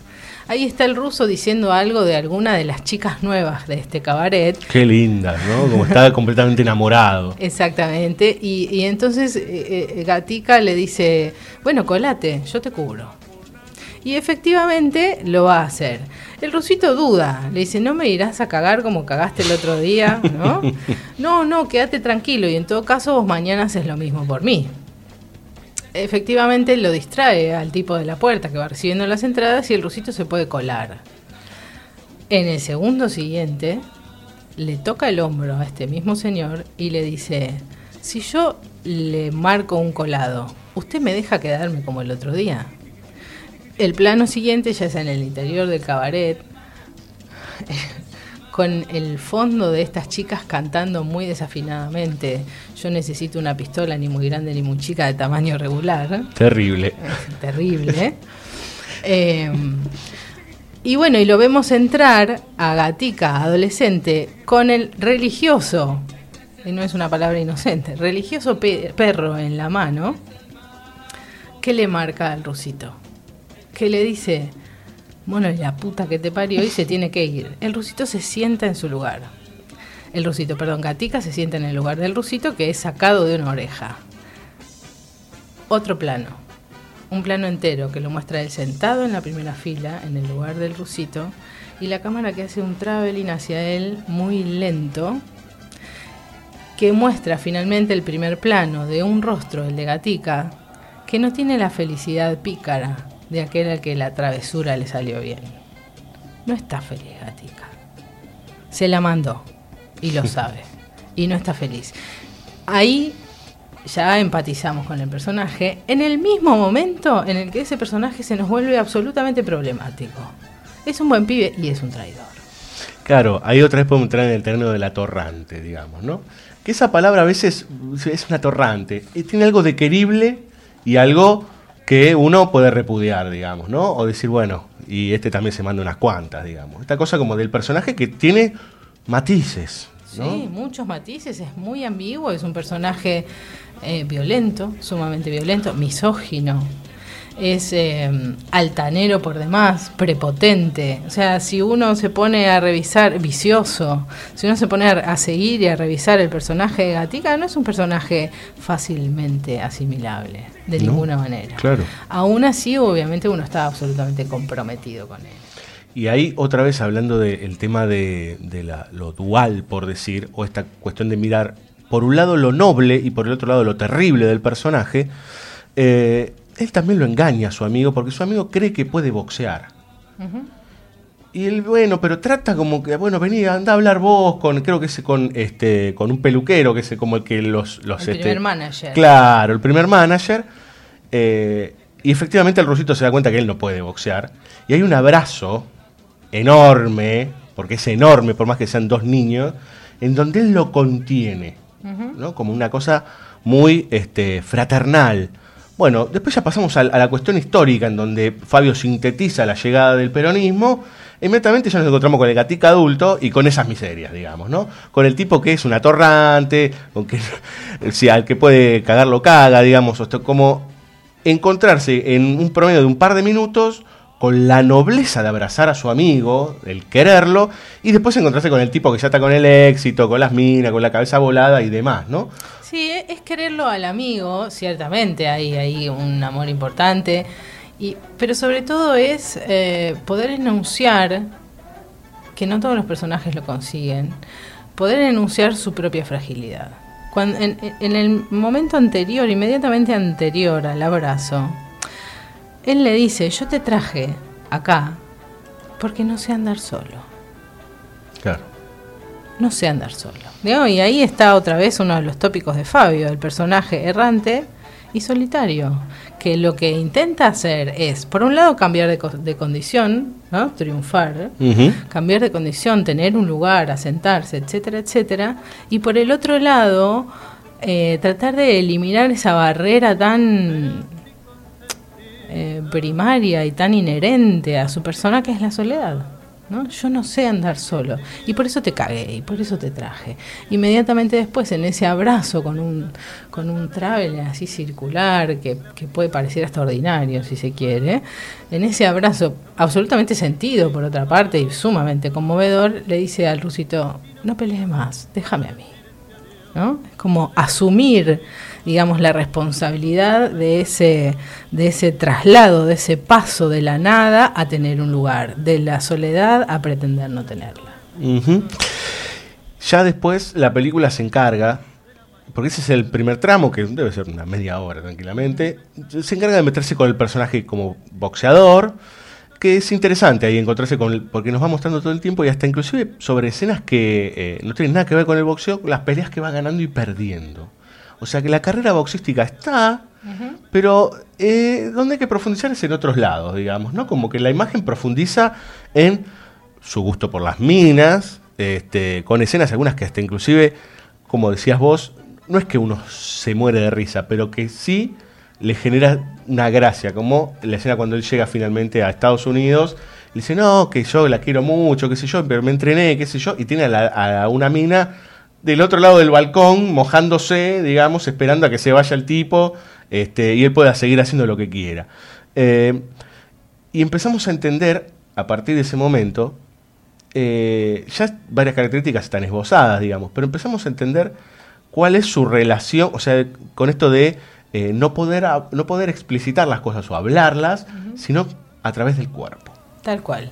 Ahí está el ruso diciendo algo de alguna de las chicas nuevas de este cabaret. Qué linda, ¿no? Como está completamente enamorado. Exactamente. Y, y entonces eh, eh, Gatica le dice, bueno, colate, yo te cubro. Y efectivamente lo va a hacer. El rusito duda, le dice, no me irás a cagar como cagaste el otro día, ¿no? no, no, quédate tranquilo y en todo caso vos mañana haces lo mismo por mí. Efectivamente lo distrae al tipo de la puerta que va recibiendo las entradas y el rusito se puede colar. En el segundo siguiente, le toca el hombro a este mismo señor y le dice, si yo le marco un colado, ¿usted me deja quedarme como el otro día? El plano siguiente ya es en el interior del cabaret, con el fondo de estas chicas cantando muy desafinadamente, yo necesito una pistola ni muy grande ni muy chica de tamaño regular. Terrible. Terrible. Eh, y bueno, y lo vemos entrar a Gatica, adolescente, con el religioso, y no es una palabra inocente, religioso pe- perro en la mano, que le marca al rusito. Que le dice, bueno, la puta que te parió y se tiene que ir. El rusito se sienta en su lugar. El rusito, perdón, Gatica se sienta en el lugar del rusito que es sacado de una oreja. Otro plano un plano entero que lo muestra él sentado en la primera fila, en el lugar del rusito, y la cámara que hace un traveling hacia él muy lento, que muestra finalmente el primer plano de un rostro, el de Gatica, que no tiene la felicidad pícara de aquel al que la travesura le salió bien. No está feliz Gatica. Se la mandó, y lo sabe, y no está feliz. Ahí ya empatizamos con el personaje en el mismo momento en el que ese personaje se nos vuelve absolutamente problemático. Es un buen pibe y es un traidor. Claro, ahí otra vez podemos entrar en el terreno del atorrante, digamos, ¿no? Que esa palabra a veces es un atorrante. eh, Tiene algo de querible y algo que uno puede repudiar, digamos, ¿no? O decir, bueno, y este también se manda unas cuantas, digamos. Esta cosa como del personaje que tiene matices. Sí, muchos matices, es muy ambiguo, es un personaje eh, violento, sumamente violento, misógino. Es eh, altanero por demás, prepotente. O sea, si uno se pone a revisar, vicioso, si uno se pone a, seguir y a revisar el personaje de Gatica, no es un personaje fácilmente asimilable, de No, ninguna manera. Claro. Aún así, obviamente, uno está absolutamente comprometido con él. Y ahí otra vez hablando del tema de, de la- lo dual, por decir, o esta cuestión de mirar por un lado lo noble y por el otro lado lo terrible del personaje, eh, él también lo engaña a su amigo porque su amigo cree que puede boxear. Y él, bueno, pero trata como que, bueno, vení, anda a hablar vos con, creo que es con este, con un peluquero, que es como el que los, los El este, primer manager. Claro, el primer manager. eh, y efectivamente el rusito se da cuenta que él no puede boxear. Y hay un abrazo enorme, porque es enorme, por más que sean dos niños, en donde él lo contiene, ¿no? Como una cosa muy este, fraternal. Bueno, después ya pasamos a, la cuestión histórica, en donde Fabio sintetiza la llegada del peronismo. Inmediatamente ya nos encontramos con el gatica adulto y con esas miserias, digamos, ¿no? Con el tipo que es un atorrante, con que, si al que puede cagarlo caga, digamos, o como encontrarse en un promedio de un par de minutos con la nobleza de abrazar a su amigo, el quererlo, y después encontrarse con el tipo que ya está con el éxito, con las minas, con la cabeza volada y demás, ¿no? Sí, e- es quererlo al amigo, ciertamente hay un amor importante, y, pero sobre todo es eh, poder enunciar, que no todos los personajes lo consiguen, poder enunciar su propia fragilidad. Cuando, en, en el momento anterior, inmediatamente anterior al abrazo, él le dice, yo te traje acá porque no sé andar solo. Claro. No sé andar solo. Y ahí está otra vez uno de los tópicos de Fabio, el personaje errante y solitario, que lo que intenta hacer es, por un lado, cambiar de, co- de condición, ¿no? triunfar, cambiar de condición, tener un lugar, asentarse, etcétera, etcétera, y por el otro lado, eh, tratar de eliminar esa barrera tan eh, primaria y tan inherente a su persona que es la soledad. ¿no? Yo no sé andar solo y por eso te cagué y por eso te traje. Inmediatamente después, en ese abrazo con un, con un travel así circular que, que puede parecer hasta ordinario si se quiere, en ese abrazo absolutamente sentido por otra parte y sumamente conmovedor, le dice al rusito, no pelees más, déjame a mí. ¿no? Es como asumir, digamos, la responsabilidad de ese, de ese traslado, de ese paso de la nada a tener un lugar, de la soledad a pretender no tenerla. Ya después la película se encarga, porque ese es el primer tramo, que debe ser una media hora tranquilamente, se encarga de meterse con el personaje como boxeador, que es interesante ahí encontrarse con él, porque nos va mostrando todo el tiempo y hasta inclusive sobre escenas que eh, no tienen nada que ver con el boxeo, las peleas que va ganando y perdiendo. O sea que la carrera boxística está, pero eh, donde hay que profundizar es en otros lados, digamos, ¿no? Como que la imagen profundiza en su gusto por las minas, este, con escenas algunas que hasta inclusive, como decías vos, no es que uno se muere de risa, pero que sí le genera una gracia, como la escena cuando él llega finalmente a Estados Unidos, le dice, no, que yo la quiero mucho, qué sé yo, pero me entrené, qué sé yo, y tiene a, la- a una mina del otro lado del balcón, mojándose, digamos, esperando a que se vaya el tipo, este, y él pueda seguir haciendo lo que quiera. Eh, y empezamos a entender, a partir de ese momento, eh, ya varias características están esbozadas, digamos, pero empezamos a entender cuál es su relación, o sea, con esto de eh, no, poder, no poder explicitar las cosas o hablarlas, sino a través del cuerpo. Tal cual.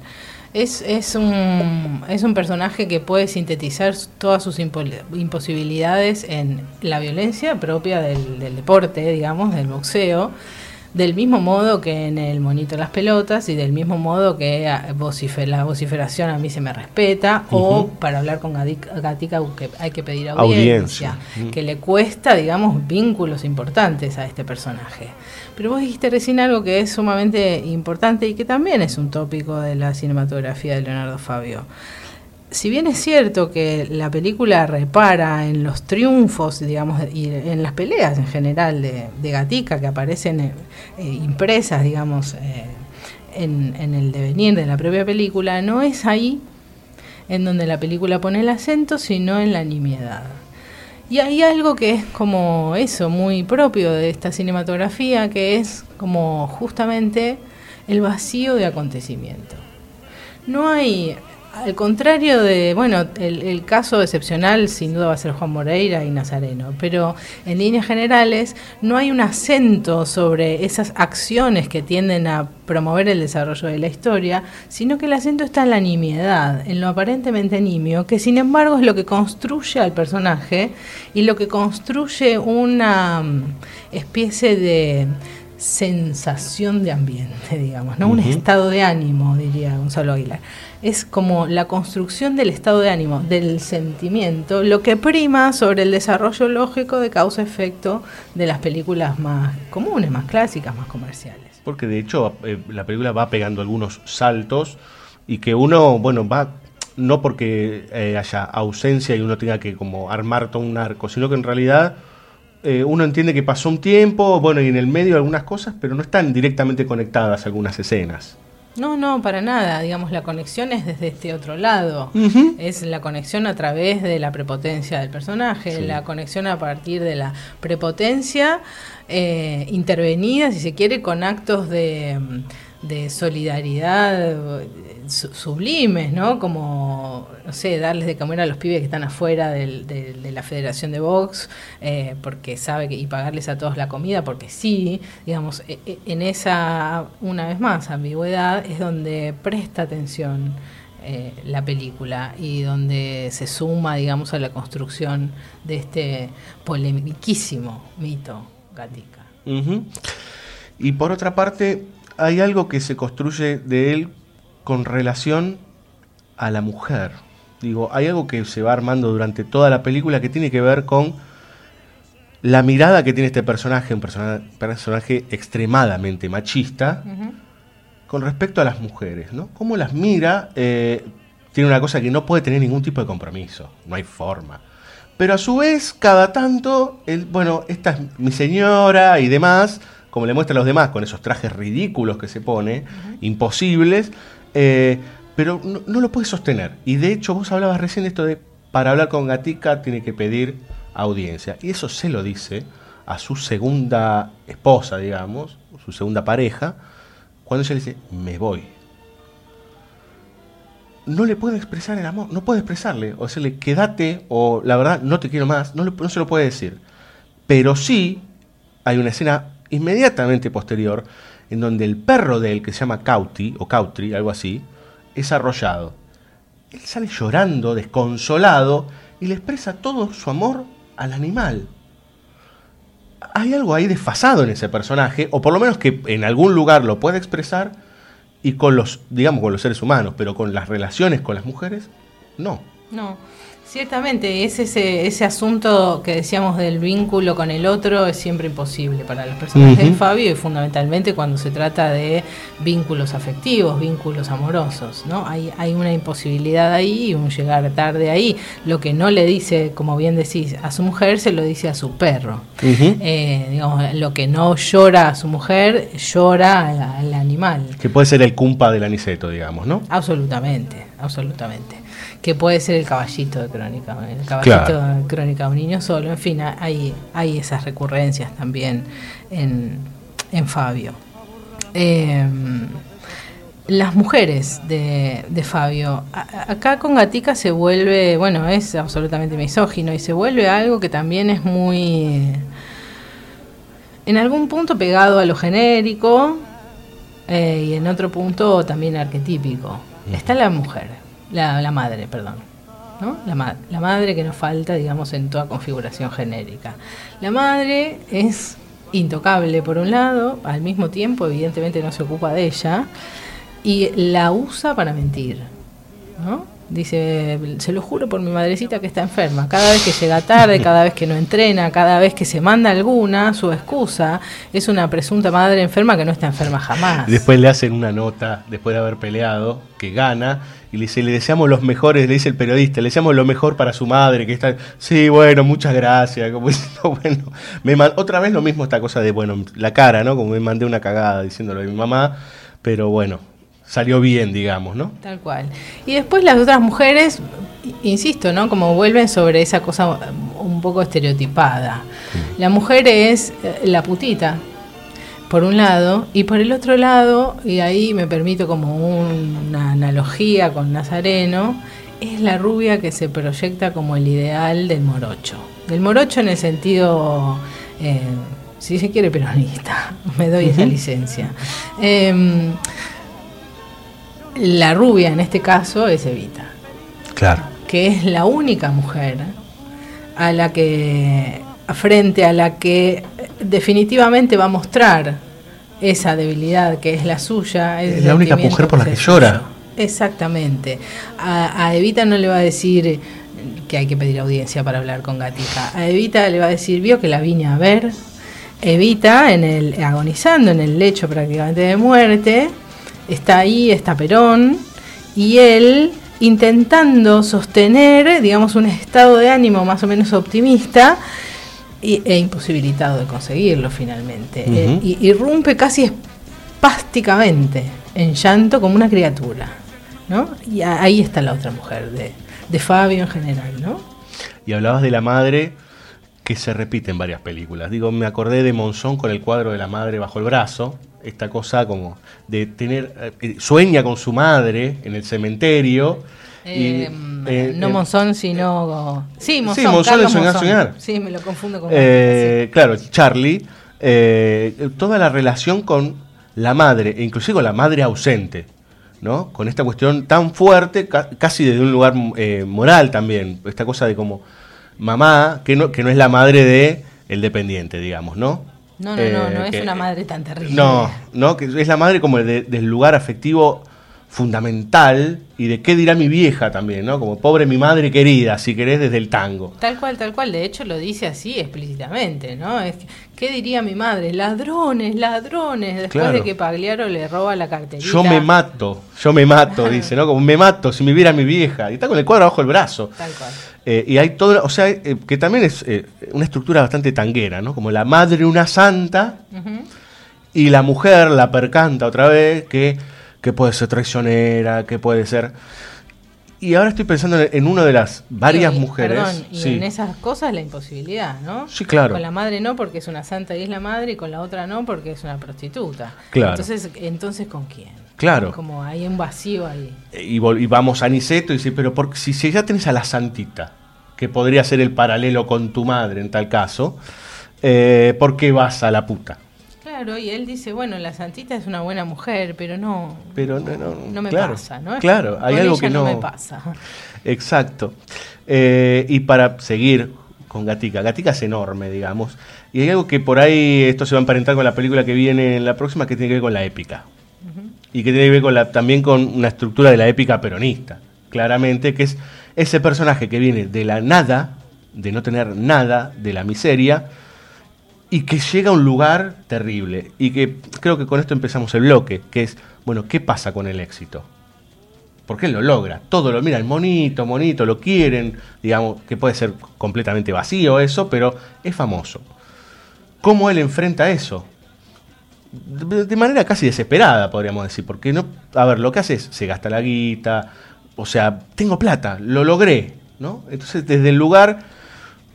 Es, es, un, es un personaje que puede sintetizar todas sus impo- imposibilidades en la violencia propia del, del deporte, digamos, del boxeo, del mismo modo que en el monito de las pelotas y del mismo modo que ah, vocife- la vociferación a mí se me respeta o para hablar con Gatica que hay que pedir audiencia, Audiencia. Que le cuesta, digamos, vínculos importantes a este personaje. Pero vos dijiste recién algo que es sumamente importante y que también es un tópico de la cinematografía de Leonardo Fabio. Si bien es cierto que la película repara en los triunfos, digamos, y en las peleas en general de, Gatica que aparecen eh, eh, impresas, digamos, eh, en, en el devenir de la propia película, no es ahí en donde la película pone el acento, sino en la nimiedad. Y hay algo que es como eso, muy propio de esta cinematografía, que es como justamente el vacío de acontecimiento. No hay, al contrario de, bueno, el, el caso excepcional sin duda va a ser Juan Moreira y Nazareno, pero en líneas generales no hay un acento sobre esas acciones que tienden a promover el desarrollo de la historia, sino que el acento está en la nimiedad, en lo aparentemente nimio, que sin embargo es lo que construye al personaje y lo que construye una mm, especie de sensación de ambiente, digamos, ¿no? Un estado de ánimo, diría Gonzalo Aguilar. Es como la construcción del estado de ánimo, del sentimiento, lo que prima sobre el desarrollo lógico de causa-efecto de las películas más comunes, más clásicas, más comerciales. Porque de hecho eh, la película va pegando algunos saltos y que uno, bueno, va no porque eh, haya ausencia y uno tenga que como armar todo un arco, sino que en realidad eh, uno entiende que pasó un tiempo, bueno, y en el medio algunas cosas, pero no están directamente conectadas algunas escenas. No, no, para nada. Digamos, la conexión es desde este otro lado. Es la conexión a través de la prepotencia del personaje, Sí. la conexión a partir de la prepotencia eh, intervenida, si se quiere, con actos de, de solidaridad su- sublimes, ¿no? Como, no sé, darles de comer a los pibes que están afuera de la Federación de Box, eh, porque sabe que, y pagarles a todos la comida, porque sí, digamos, e- e- en esa, una vez más, ambigüedad es donde presta atención eh, la película y donde se suma, digamos, a la construcción de este polemiquísimo mito Gatica. Y por otra parte, hay algo que se construye de él con relación a la mujer. Digo, hay algo que se va armando durante toda la película que tiene que ver con la mirada que tiene este personaje, un persona- personaje extremadamente machista, con respecto a las mujeres, ¿no? Cómo las mira, eh, tiene una cosa que no puede tener ningún tipo de compromiso, no hay forma. Pero a su vez, cada tanto, él, bueno, esta es mi señora y demás, como le muestra a los demás, con esos trajes ridículos que se pone, imposibles, eh, pero no, no lo puede sostener. Y de hecho, vos hablabas recién de esto de, para hablar con Gatica tiene que pedir audiencia. Y eso se lo dice a su segunda esposa, digamos, su segunda pareja, cuando ella le dice, me voy. No le puede expresar el amor, no puede expresarle, o decirle, quédate, o la verdad, no te quiero más, no, le- no se lo puede decir. Pero sí hay una escena inmediatamente posterior en donde el perro de él, que se llama Cauti, o Cautri, algo así, es arrollado. Él sale llorando, desconsolado, y le expresa todo su amor al animal. Hay algo ahí desfasado en ese personaje, o por lo menos que en algún lugar lo puede expresar, y con los, digamos, con los seres humanos, pero con las relaciones con las mujeres, no. No, ciertamente es ese, ese asunto que decíamos del vínculo con el otro es siempre imposible para los personajes de. Fabio y fundamentalmente cuando se trata de vínculos afectivos, vínculos amorosos, ¿no? Hay, hay una imposibilidad ahí y un llegar tarde ahí. Lo que no le dice, como bien decís, a su mujer se lo dice a su perro. Eh, digamos, lo que no llora a su mujer, llora al, al animal. Que puede ser el cumpa del aniceto, digamos, ¿no? Absolutamente, absolutamente. Que puede ser el caballito de crónica, el caballito Claro. de crónica de un niño solo. En fin, hay, hay esas recurrencias también en, en Fabio. Eh, las mujeres de, de Fabio, a- acá con Gatica se vuelve, bueno, es absolutamente misógino y se vuelve algo que también es muy, en algún punto pegado a lo genérico eh, y en otro punto también arquetípico. Está la mujer, la, la madre, perdón. ¿no? La, ma- la madre que nos falta, digamos, en toda configuración genérica. La madre es intocable por un lado, al mismo tiempo evidentemente no se ocupa de ella y la usa para mentir. ¿no? Dice, se lo juro por mi madrecita que está enferma. Cada vez que llega tarde, cada vez que no entrena, cada vez que se manda alguna, su excusa es una presunta madre enferma que no está enferma jamás. Después le hacen una nota, después de haber peleado, que gana, y le dice, le deseamos los mejores, le dice el periodista, le deseamos lo mejor para su madre, que está, sí, bueno, muchas gracias, como diciendo, bueno, me man- otra vez lo mismo esta cosa de, bueno, la cara, ¿no? Como me mandé una cagada diciéndolo a mi mamá, pero bueno, salió bien, digamos, ¿no? Tal cual. Y después las otras mujeres, insisto, ¿no? Como vuelven sobre esa cosa un poco estereotipada. La mujer es eh, la putita, por un lado, y por el otro lado, y ahí me permito como una analogía con Nazareno, es la rubia que se proyecta como el ideal del morocho. Del morocho en el sentido, eh, si se quiere, peronista. Me doy esa licencia. Em, la rubia en este caso es Evita. Claro. Que es la única mujer a la que, frente a la que definitivamente va a mostrar esa debilidad que es la suya. Es la única mujer por la que llora. Exactamente. A, a, Evita no le va a decir que hay que pedir audiencia para hablar con Gatica. A Evita le va a decir, vio que la vine a ver. Evita, en el, agonizando en el lecho prácticamente de muerte, está ahí, está Perón, y él intentando sostener, digamos, un estado de ánimo más o menos optimista e imposibilitado de conseguirlo finalmente. Eh, y irrumpe casi espásticamente en llanto como una criatura, ¿no? Y ahí está la otra mujer de, de Fabio en general, ¿no? Y hablabas de la madre que se repite en varias películas. Digo, me acordé de Monzón con el cuadro de la madre bajo el brazo, esta cosa como de tener, eh, sueña con su madre en el cementerio. Y, Eh, eh, no eh, Monzón, sino... Sí, Monzón, Monzón Carlos en Soñar, Monzón. Soñar. Sí, me lo confundo con... Claro, Charlie, toda la relación con la madre, e inclusive con la madre ausente, ¿no? Con esta cuestión tan fuerte, ca- casi desde un lugar eh, moral también, esta cosa de como mamá, que no, que no es la madre de el dependiente, digamos, ¿no? No, no, no, Eh, no es que- una madre tan terrible. No, no, que es la madre como de- del lugar afectivo fundamental y de qué dirá mi vieja también, ¿no? Como pobre mi madre querida, si querés, desde el tango. Tal cual, tal cual. De hecho, lo dice así explícitamente, ¿no? Es que, ¿Qué diría mi madre? Ladrones, ladrones. Después Claro. de que Pagliaro le roba la carterita. Yo me mato, yo me mato, dice, ¿no? Como me mato si me viera mi vieja. Y está con el cuadro bajo el brazo. Tal cual. Eh, y hay todo, o sea, eh, que también es eh, una estructura bastante tanguera, ¿no? Como la madre una santa y la mujer la percanta otra vez que, que puede ser traicionera, que puede ser... Y ahora estoy pensando en, una de las varias Y- mujeres. Perdón, y sí. en esas cosas la imposibilidad, ¿no? Sí, claro. Con la madre no porque es una santa y es la madre, y con la otra no porque es una prostituta. Claro. Entonces, entonces ¿con quién? Claro. Como hay un vacío ahí. y, vamos a Niceto y dice, pero por, si, si ya tenés a la santita, que podría ser el paralelo con tu madre en tal caso, eh, ¿por qué vas a la puta? Claro, y él dice, bueno, la santita es una buena mujer, pero no, Pero no, no, no me claro, pasa, ¿no? Claro, hay Con algo ella que no, me pasa. Exacto. Eh, y para seguir con Gatica, Gatica es enorme, digamos, y hay algo que por ahí, esto se va a emparentar con la película que viene en la próxima, que tiene que ver con la épica. Y que tiene que ver con la, también con una estructura de la épica peronista, claramente, que es ese personaje que viene de la nada, de no tener nada, de la miseria, y que llega a un lugar terrible. Y que creo que con esto empezamos el bloque, que es, bueno, ¿qué pasa con el éxito? Porque él lo logra, todo lo miran, monito, monito, lo quieren, digamos, que puede ser completamente vacío eso, pero es famoso. ¿Cómo él enfrenta eso? De manera casi desesperada, podríamos decir, porque no, a ver, lo que hace es, se gasta la guita, o sea, tengo plata, lo logré, ¿no? Entonces, desde el lugar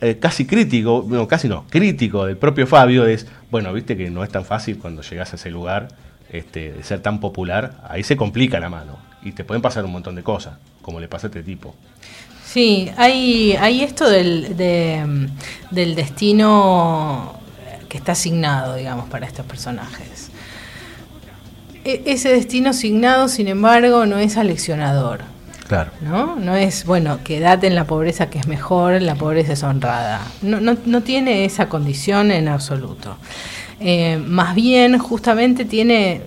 eh, casi crítico, no, casi no, crítico del propio Fabio es, bueno, viste que no es tan fácil cuando llegas a ese lugar este, de ser tan popular, ahí se complica la mano y te pueden pasar un montón de cosas, como le pasa a este tipo. Sí, hay, hay esto del, de, del destino que está asignado, digamos, para estos personajes. E- ese destino asignado, sin embargo, no es aleccionador. Claro. ¿no? No es, bueno, quédate en la pobreza que es mejor, la pobreza es honrada. No, no, no tiene esa condición en absoluto. Eh, más bien, justamente tiene,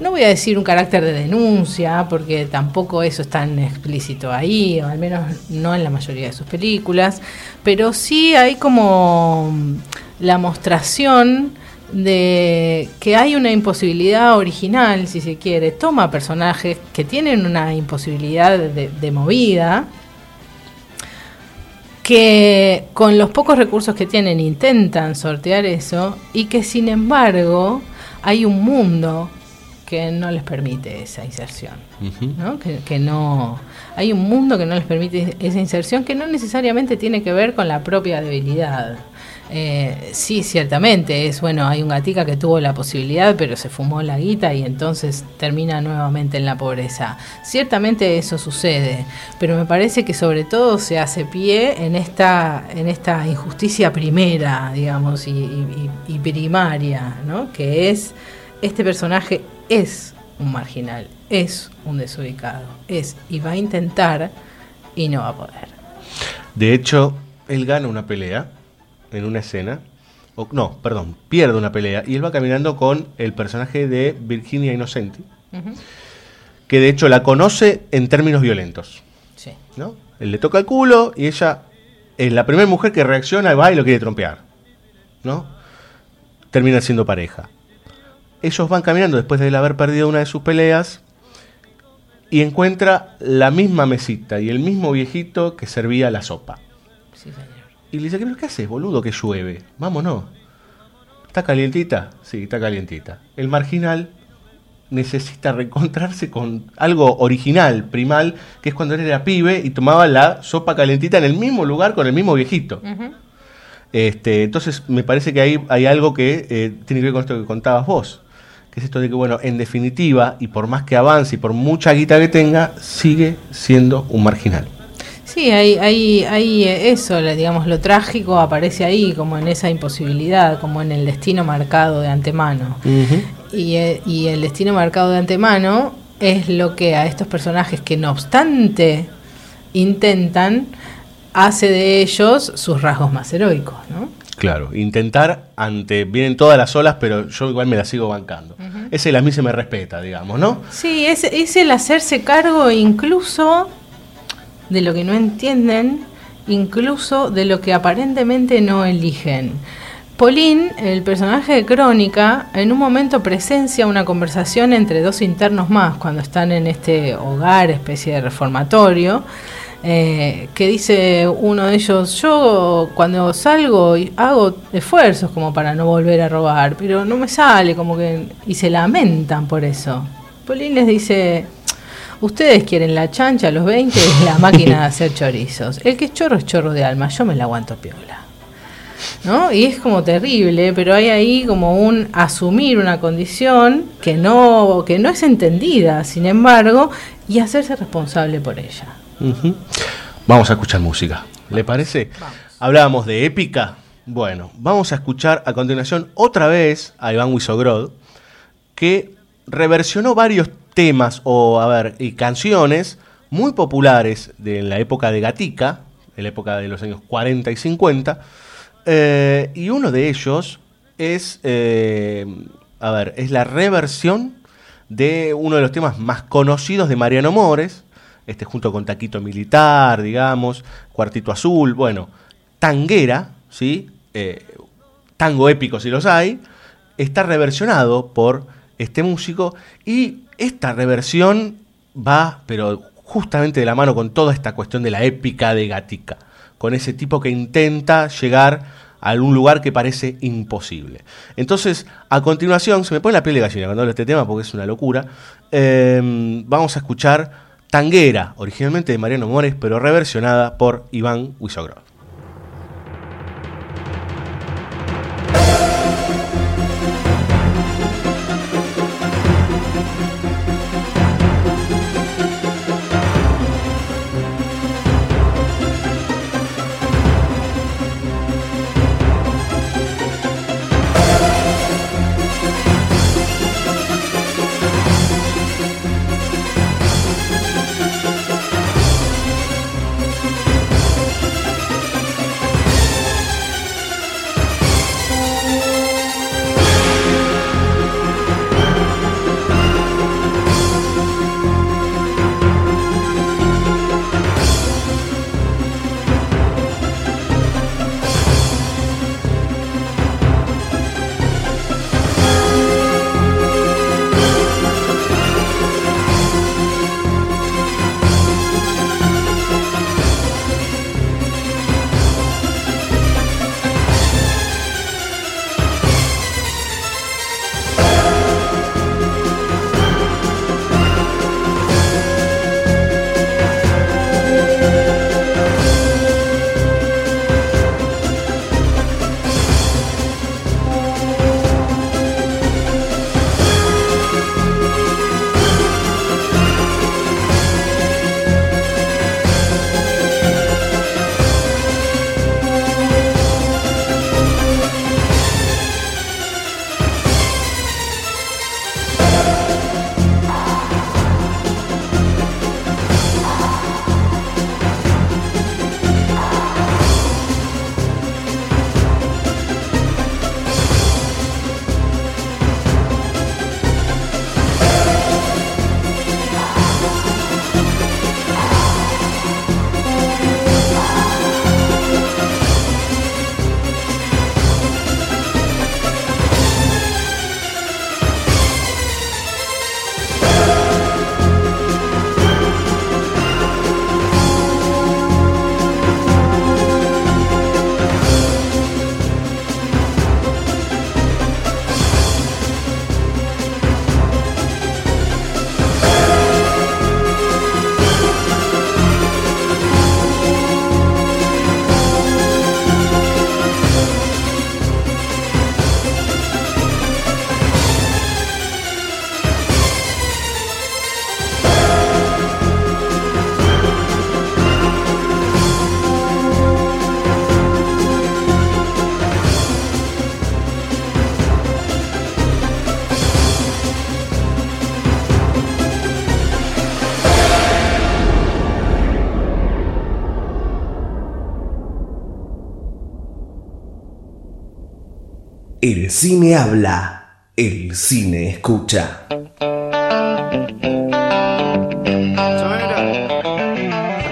no, voy a decir un carácter de denuncia, porque tampoco eso es tan explícito ahí, o al menos no en la mayoría de sus películas, pero sí hay como mm, la mostración de que hay una imposibilidad original, si se quiere, toma personajes que tienen una imposibilidad de, de movida, que con los pocos recursos que tienen intentan sortear eso y que sin embargo hay un mundo que no les permite esa inserción. ¿no? Que, que no hay un mundo que no les permite esa inserción que no necesariamente tiene que ver con la propia debilidad. Eh, sí, ciertamente, es bueno, hay un gatica que tuvo la posibilidad, pero se fumó la guita y entonces termina nuevamente en la pobreza. Ciertamente eso sucede, pero me parece que sobre todo se hace pie en esta, injusticia primera, digamos, y, y- y primaria, ¿no? Que es, este personaje es un marginal, es un desubicado, es, y va a intentar y no va a poder. De hecho, él gana una pelea en una escena. O, no, perdón, pierde una pelea y él va caminando con el personaje de Virginia Innocenti, que de hecho la conoce en términos violentos. Sí. ¿no? Él le toca el culo y ella es la primera mujer que reacciona, va y lo quiere trompear. ¿no? Termina siendo pareja. Ellos van caminando después de él haber perdido una de sus peleas y encuentra la misma mesita y el mismo viejito que servía la sopa. Y le dice, "¿Pero ¿qué haces, boludo, que llueve? Vámonos. ¿Está calientita? Sí, está calientita. El marginal necesita reencontrarse con algo original, primal, que es cuando él era pibe y tomaba la sopa calentita en el mismo lugar con el mismo viejito. Este, entonces me parece que hay, hay algo que eh, tiene que ver con esto que contabas vos, que es esto de que, bueno, en definitiva, y por más que avance y por mucha guita que tenga, sigue siendo un marginal. Sí, hay, hay, hay eh, eso, la- digamos, lo trágico aparece ahí, como en esa imposibilidad, como en el destino marcado de antemano. Y, eh, y el destino marcado de antemano es lo que a estos personajes que no obstante intentan, hace de ellos sus rasgos más heroicos, ¿no? Claro, intentar ante. Vienen todas las olas, pero yo igual me las sigo bancando. Ese a mí se me respeta, digamos, ¿no? Sí, es, es el hacerse cargo incluso de lo que no entienden, incluso de lo que aparentemente no eligen. Pauline, el personaje de Crónica, en un momento presencia una conversación entre dos internos más cuando están en este hogar, especie de reformatorio, eh, que dice uno de ellos, yo cuando salgo hago esfuerzos como para no volver a robar, pero no me sale, como que... y se lamentan por eso. Pauline les dice, ustedes quieren la chancha a los 20 y la máquina de hacer chorizos. El que es chorro es chorro de alma, yo me la aguanto piola. ¿No? Y es como terrible, pero hay ahí como un asumir una condición que no, que no es entendida, sin embargo, y hacerse responsable por ella. Vamos a escuchar música. ¿Le parece? Hablábamos de épica. Bueno, vamos a escuchar a continuación otra vez a Iván Wisogrod, que reversionó varios temas o, a ver, y canciones muy populares de la época de Gatica, en la época de los años 40 y 50. eh, y uno de ellos es, eh, a ver, es la reversión de uno de los temas más conocidos de Mariano Mores, este junto con Taquito Militar, digamos, Cuartito Azul, bueno, Tanguera, ¿sí? Eh, tango épico si los hay, está reversionado por este músico y esta reversión va, pero justamente de la mano con toda esta cuestión de la épica de Gatica, con ese tipo que intenta llegar a algún lugar que parece imposible. Entonces, a continuación, se me pone la piel de gallina cuando hablo de este tema porque es una locura, eh, vamos a escuchar Tanguera, originalmente de Mariano Mores, pero reversionada por Iván Wisogrod. Cine habla, el cine escucha.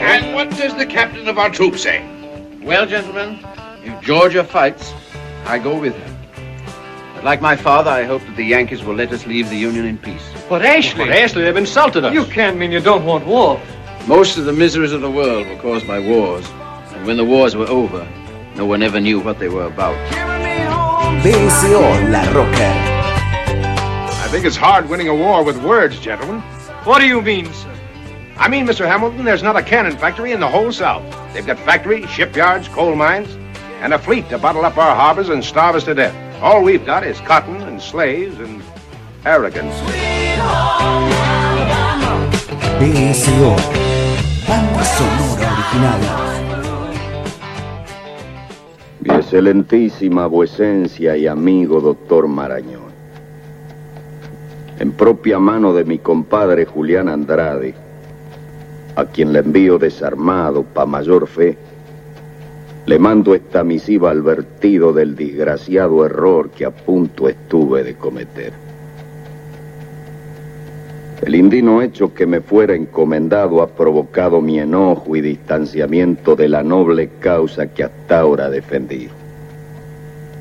And what does the captain of our troop say? Well, gentlemen, if Georgia fights, I go with her. But like my father, I hope that the Yankees will let us leave the Union in peace. But Ashley... But Ashley, they've insulted us. You can't mean you don't want war. Most of the miseries of the world were caused by wars. And when the wars were over, no one ever knew what they were about. BSO La Rocker. I think it's hard winning a war with words, gentlemen. What do you mean, sir? I mean, Mr. Hamilton, there's not a cannon factory in the whole South. They've got factories, shipyards, coal mines, and a fleet to bottle up our harbors and starve us to death. All we've got is cotton and slaves and arrogance. BSO. Banda sonora original. Excelentísima vuecencia y amigo doctor Marañón. En propia mano de mi compadre Julián Andrade, a quien le envío desarmado pa' mayor fe, le mando esta misiva advertido del desgraciado error que a punto estuve de cometer. El indino hecho que me fuera encomendado ha provocado mi enojo y distanciamiento de la noble causa que hasta ahora defendí.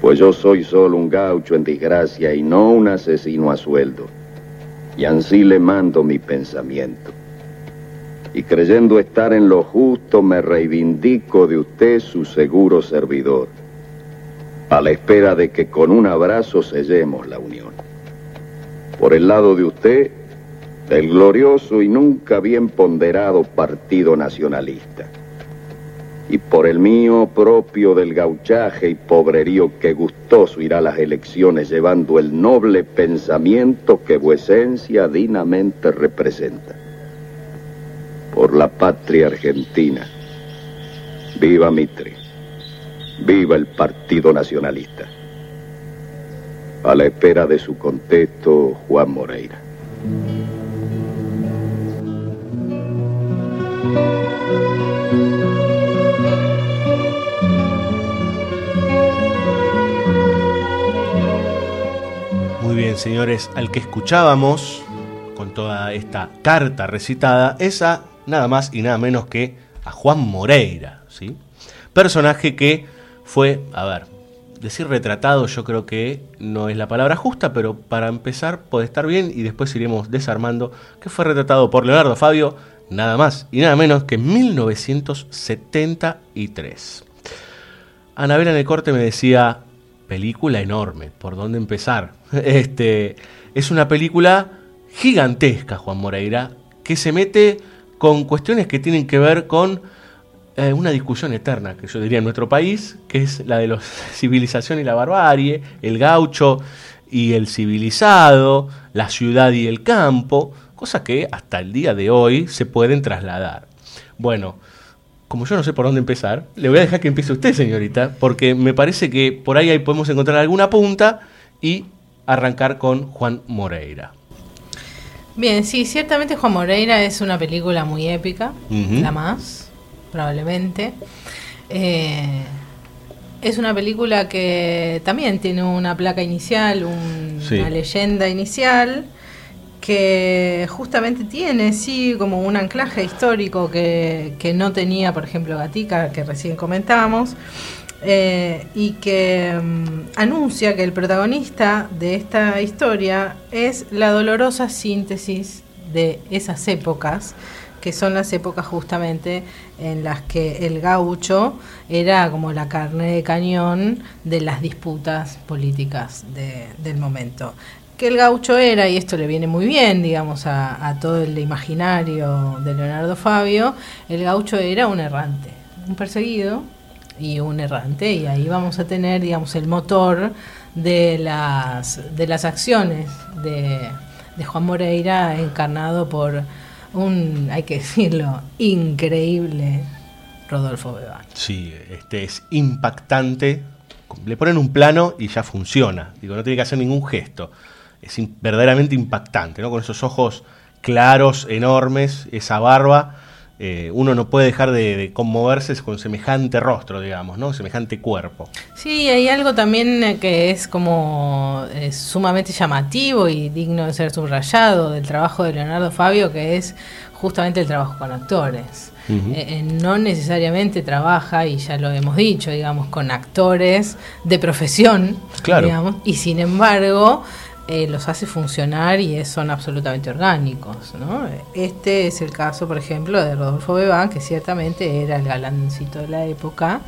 Pues yo soy solo un gaucho en desgracia y no un asesino a sueldo. Y ansí le mando mi pensamiento. Y creyendo estar en lo justo me reivindico de usted su seguro servidor, a la espera de que con un abrazo sellemos la unión. Por el lado de usted, del glorioso y nunca bien ponderado Partido Nacionalista. Y por el mío propio del gauchaje y pobrerío que gustoso irá a las elecciones llevando el noble pensamiento que vuecencia dignamente representa. Por la patria argentina. Viva Mitre. Viva el Partido Nacionalista. A la espera de su contexto, Juan Moreira. Señores, al que escuchábamos con toda esta carta recitada es a nada más y nada menos que a Juan Moreira, ¿sí? Personaje que fue, a ver, decir retratado yo creo que no es la palabra justa, pero para empezar puede estar bien y después iremos desarmando, que fue retratado por Leonardo Fabio nada más y nada menos que en 1973. Anabela en el corte me decía, película enorme, ¿por dónde empezar? Este, es una película gigantesca, Juan Moreira, que se mete con cuestiones que tienen que ver con eh, una discusión eterna, que yo diría en nuestro país, que es la de la civilización y la barbarie, el gaucho y el civilizado, la ciudad y el campo, cosas que hasta el día de hoy se pueden trasladar. Bueno, como yo no sé por dónde empezar, le voy a dejar que empiece usted, señorita, porque me parece que por ahí, ahí podemos encontrar alguna punta y arrancar con Juan Moreira. Bien, sí, ciertamente Juan Moreira es una película muy épica, la más, probablemente. Eh, es una película que también tiene una placa inicial, un- Sí. una leyenda inicial, que justamente tiene, sí, como un anclaje histórico que, que no tenía, por ejemplo, Gatica, que recién comentábamos. eh, y que mm, anuncia que el protagonista de esta historia es la dolorosa síntesis de esas épocas, que son las épocas justamente en las que el gaucho era como la carne de cañón de las disputas políticas de- del momento. Que el gaucho era, y esto le viene muy bien, digamos, a, todo el imaginario de Leonardo Fabio, el gaucho era un errante, un perseguido, y un errante y ahí vamos a tener digamos el motor de las de las acciones de, de Juan Moreira encarnado por un hay que decirlo increíble Rodolfo Bebán Sí, este es impactante. Le ponen un plano y ya funciona. Digo, no tiene que hacer ningún gesto. Es in- verdaderamente impactante, ¿no? Con esos ojos claros, enormes, esa barba eh, uno no puede dejar de, de conmoverse con semejante rostro, digamos, ¿no? Semejante cuerpo. Sí, hay algo también eh, que es como eh, sumamente llamativo y digno de ser subrayado del trabajo de Leonardo Fabio, que es justamente el trabajo con actores. Eh, no necesariamente trabaja, y ya lo hemos dicho, digamos, con actores de profesión, Claro. digamos, y sin embargo eh, los hace funcionar y son absolutamente orgánicos. ¿no? Este es el caso, por ejemplo, de Rodolfo Bebán, que ciertamente era el galancito de la época,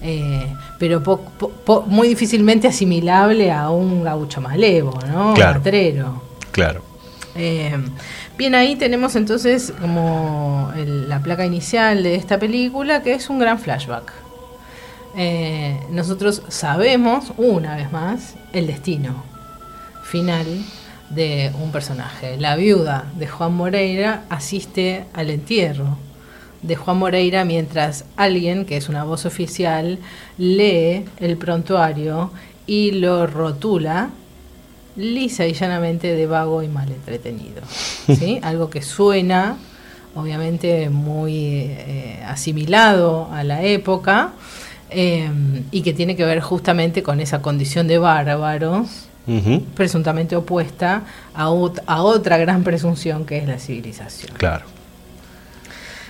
eh, pero po- po- po- muy difícilmente asimilable a un gaucho malevo, ¿no? Claro. Matrero. Claro. Eh, bien, ahí tenemos entonces como el- la placa inicial de esta película, que es un gran flashback. Nosotros sabemos, una vez más, el destino final de un personaje. La viuda de Juan Moreira asiste al entierro de Juan Moreira mientras alguien, que es una voz oficial, lee el prontuario y lo rotula lisa y llanamente de vago y mal entretenido. ¿sí? Algo que suena, obviamente, muy eh, asimilado a la época eh, y que tiene que ver justamente con esa condición de bárbaros Presuntamente opuesta a, ot- a otra gran presunción que es la civilización. Claro.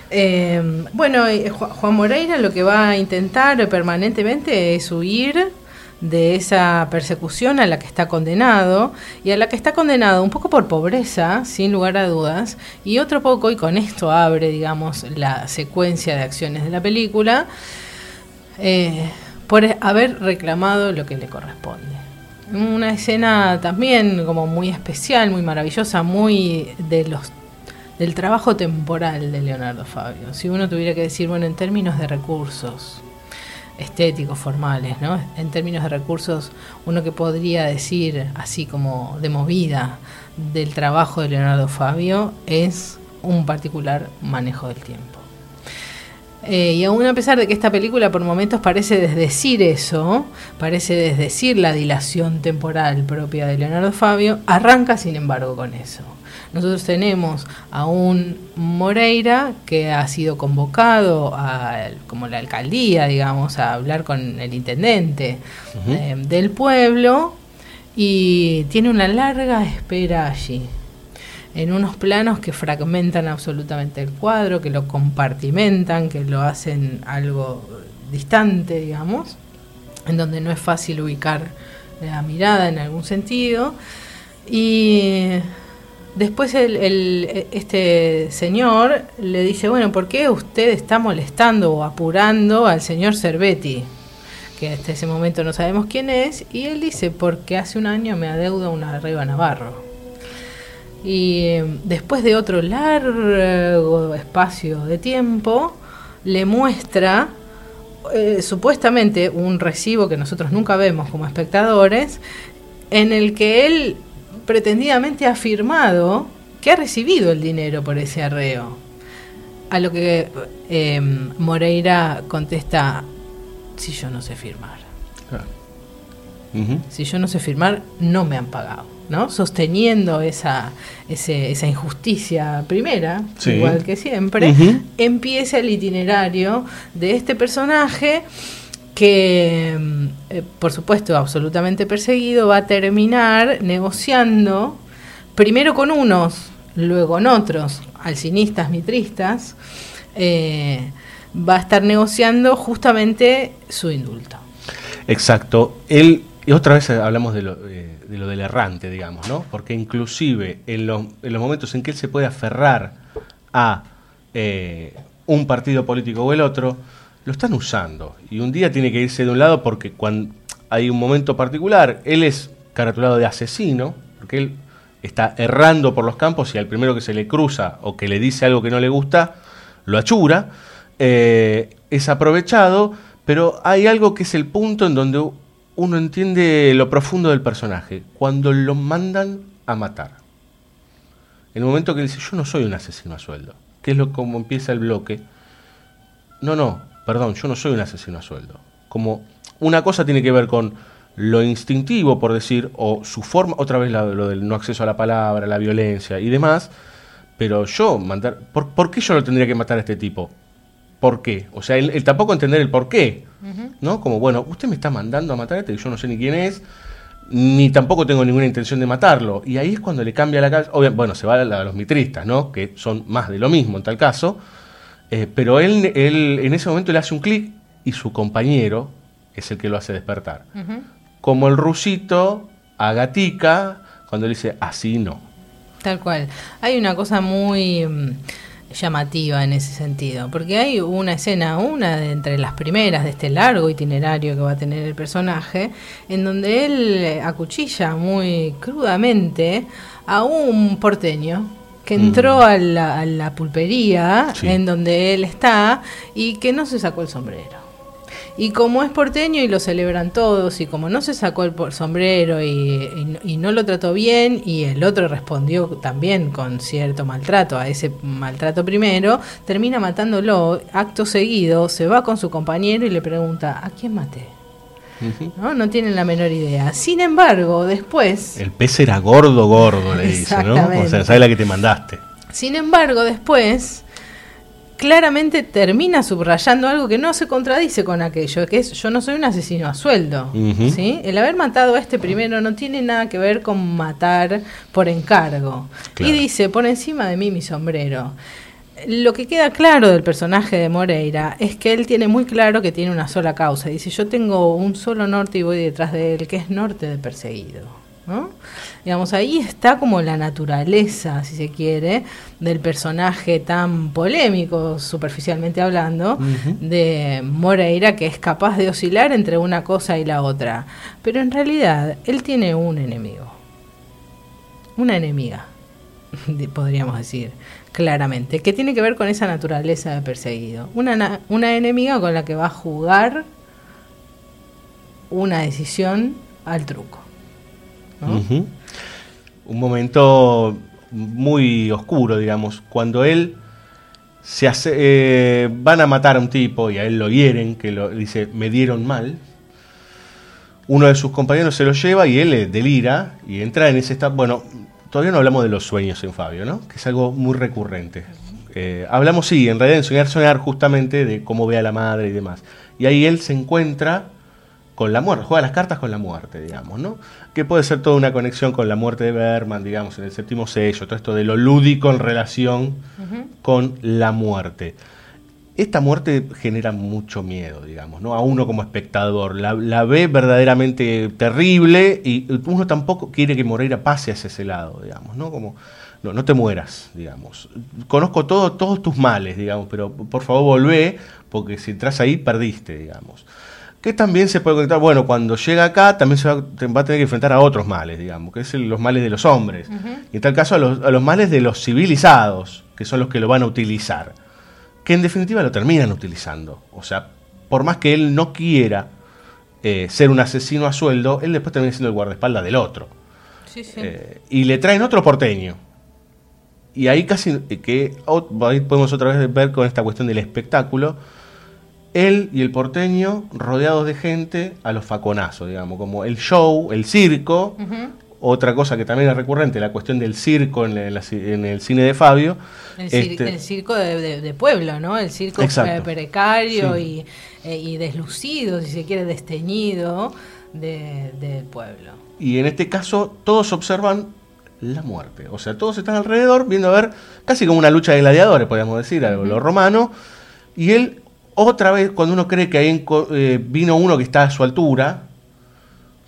Eh, bueno, eh, Ju- Juan Moreira lo que va a intentar permanentemente es huir de esa persecución a la que está condenado y a la que está condenado un poco por pobreza, sin lugar a dudas, y otro poco, y con esto abre, digamos, la secuencia de acciones de la película, eh, por haber reclamado lo que le corresponde. Una escena también como muy especial, muy maravillosa, muy de los del trabajo temporal de Leonardo Fabio. Si uno tuviera que decir, bueno, en términos de recursos estéticos, formales, ¿no? En términos de recursos, uno que podría decir, así como de movida, del trabajo de Leonardo Fabio, es un particular manejo del tiempo. Eh, y aún a pesar de que esta película por momentos parece desdecir eso, parece desdecir la dilación temporal propia de Leonardo Fabio, arranca sin embargo con eso. Nosotros tenemos a un Moreira que ha sido convocado a, como la alcaldía, digamos, a hablar con el intendente eh, del pueblo y tiene una larga espera allí en unos planos que fragmentan absolutamente el cuadro, que lo compartimentan, que lo hacen algo distante, digamos, en donde no es fácil ubicar la mirada en algún sentido. Y después el, el- este señor le dice, bueno, ¿por qué usted está molestando o apurando al señor Cervetti? Que hasta ese momento no sabemos quién es, y él dice, porque hace un año me adeuda una Reba Navarro. Y eh, después de otro largo espacio de tiempo, le muestra eh, supuestamente un recibo que nosotros nunca vemos como espectadores, en el que él pretendidamente ha afirmado que ha recibido el dinero por ese arreo. A lo que eh, Moreira contesta, si yo no sé firmar. Si yo no sé firmar, no me han pagado. ¿No? Sosteniendo esa, ese- esa injusticia primera, Sí. igual que siempre, empieza el itinerario de este personaje que, mm, eh, por supuesto, absolutamente perseguido, va a terminar negociando primero con unos, luego con otros, alcinistas, mitristas, eh, va a estar negociando justamente su indulto. Exacto. Él, y otra vez hablamos de lo, eh, de lo del errante, digamos, ¿no? Porque inclusive en los, en los momentos en que él se puede aferrar a eh, un partido político o el otro, lo están usando. Y un día tiene que irse de un lado porque cuando hay un momento particular, él es caratulado de asesino, porque él está errando por los campos y al primero que se le cruza o que le dice algo que no le gusta, lo achura. Eh, es aprovechado, pero hay algo que es el punto en donde uno entiende lo profundo del personaje, cuando lo mandan a matar. En el momento que dice, yo no soy un asesino a sueldo, que es lo como empieza el bloque. No, no, perdón, yo no soy un asesino a sueldo. Como una cosa tiene que ver con lo instintivo, por decir, o su forma, otra vez la- lo del no acceso a la palabra, la violencia y demás, pero yo mandar, ¿por, por qué yo lo tendría que matar a este tipo? ¿Por qué? O sea, él, él tampoco entender el por qué, ¿no? Como, bueno, usted me está mandando a matar a este, yo no sé ni quién es, ni tampoco tengo ninguna intención de matarlo. Y ahí es cuando le cambia la. Obvia- bueno, se va a, la- a los mitristas, ¿no? Que son más de lo mismo en tal caso. Eh, pero él, él en ese momento le hace un clic y su compañero es el que lo hace despertar. Como el rusito a Gatica cuando le dice así no. Tal cual. Hay una cosa muy mm, llamativa en ese sentido, porque hay una escena, una de entre las primeras de este largo itinerario que va a tener el personaje, en donde él acuchilla muy crudamente a un porteño que entró a, la, a la pulpería Sí. en donde él está y que no se sacó el sombrero. Y como es porteño y lo celebran todos, y como no se sacó el por- sombrero y, y- y no lo trató bien, y el otro respondió también con cierto maltrato a ese maltrato primero, termina matándolo. Acto seguido, se va con su compañero y le pregunta: ¿A quién maté? ¿No? no tienen la menor idea. Sin embargo, después. El pez era gordo, gordo, le dice, ¿no? O sea, ¿sabes la que te mandaste? Sin embargo, después claramente termina subrayando algo que no se contradice con aquello, que es yo no soy un asesino a sueldo. ¿sí? El haber matado a este primero no tiene nada que ver con matar por encargo. Claro. Y dice, por encima de mí mi sombrero. Lo que queda claro del personaje de Moreira es que él tiene muy claro que tiene una sola causa. Dice, yo tengo un solo norte y voy detrás de él, que es norte de perseguido. ¿No? Digamos, ahí está como la naturaleza, si se quiere, del personaje tan polémico, superficialmente hablando, de Moreira, que es capaz de oscilar entre una cosa y la otra. Pero en realidad, él tiene un enemigo, una enemiga, podríamos decir claramente, que tiene que ver con esa naturaleza de perseguido. Una, na- una enemiga con la que va a jugar una decisión al truco. Un momento muy oscuro, digamos, cuando él se hace, eh, van a matar a un tipo y a él lo hieren, que dice, me dieron mal. Uno de sus compañeros se lo lleva y él delira y entra en ese estado. Bueno, todavía no hablamos de los sueños en Fabio, ¿no? Que es algo muy recurrente. Eh, hablamos, sí, en realidad en soñar, soñar justamente de cómo ve a la madre y demás. Y ahí él se encuentra con la muerte, juega las cartas con la muerte, digamos, ¿no? Que puede ser toda una conexión con la muerte de Berman, digamos, en el séptimo sello, todo esto de lo lúdico en relación con la muerte. Esta muerte genera mucho miedo, digamos, ¿no? A uno como espectador. La, la ve verdaderamente terrible y uno tampoco quiere que Moreira pase hacia ese lado, digamos, ¿no? Como, no, no te mueras, digamos. Conozco todo, todos tus males, digamos, pero por favor volvé, porque si entras ahí perdiste, digamos. Que también se puede conectar, bueno, cuando llega acá también se va, va a tener que enfrentar a otros males, digamos, que es el- los males de los hombres. Y en tal caso a los, a los males de los civilizados, que son los que lo van a utilizar. Que en definitiva lo terminan utilizando. O sea, por más que él no quiera eh, ser un asesino a sueldo, él después termina siendo el guardaespaldas del otro. Sí, sí. Eh, y le traen otro porteño. Y ahí casi que ahí podemos otra vez ver con esta cuestión del espectáculo. Él y el porteño rodeados de gente a los faconazos, digamos, como el show, el circo. Otra cosa que también es recurrente, la cuestión del circo en, la- el cine de Fabio. El, cir- Este, el circo de, de- de pueblo, ¿no? El circo Exacto. eh, precario Sí. y, eh, y deslucido, si se quiere, desteñido de- del pueblo. Y en este caso todos observan la muerte. O sea, todos están alrededor viendo a ver, casi como una lucha de gladiadores, podríamos decir, algo lo romano. Y él, otra vez, cuando uno cree que ahí eh, vino uno que está a su altura,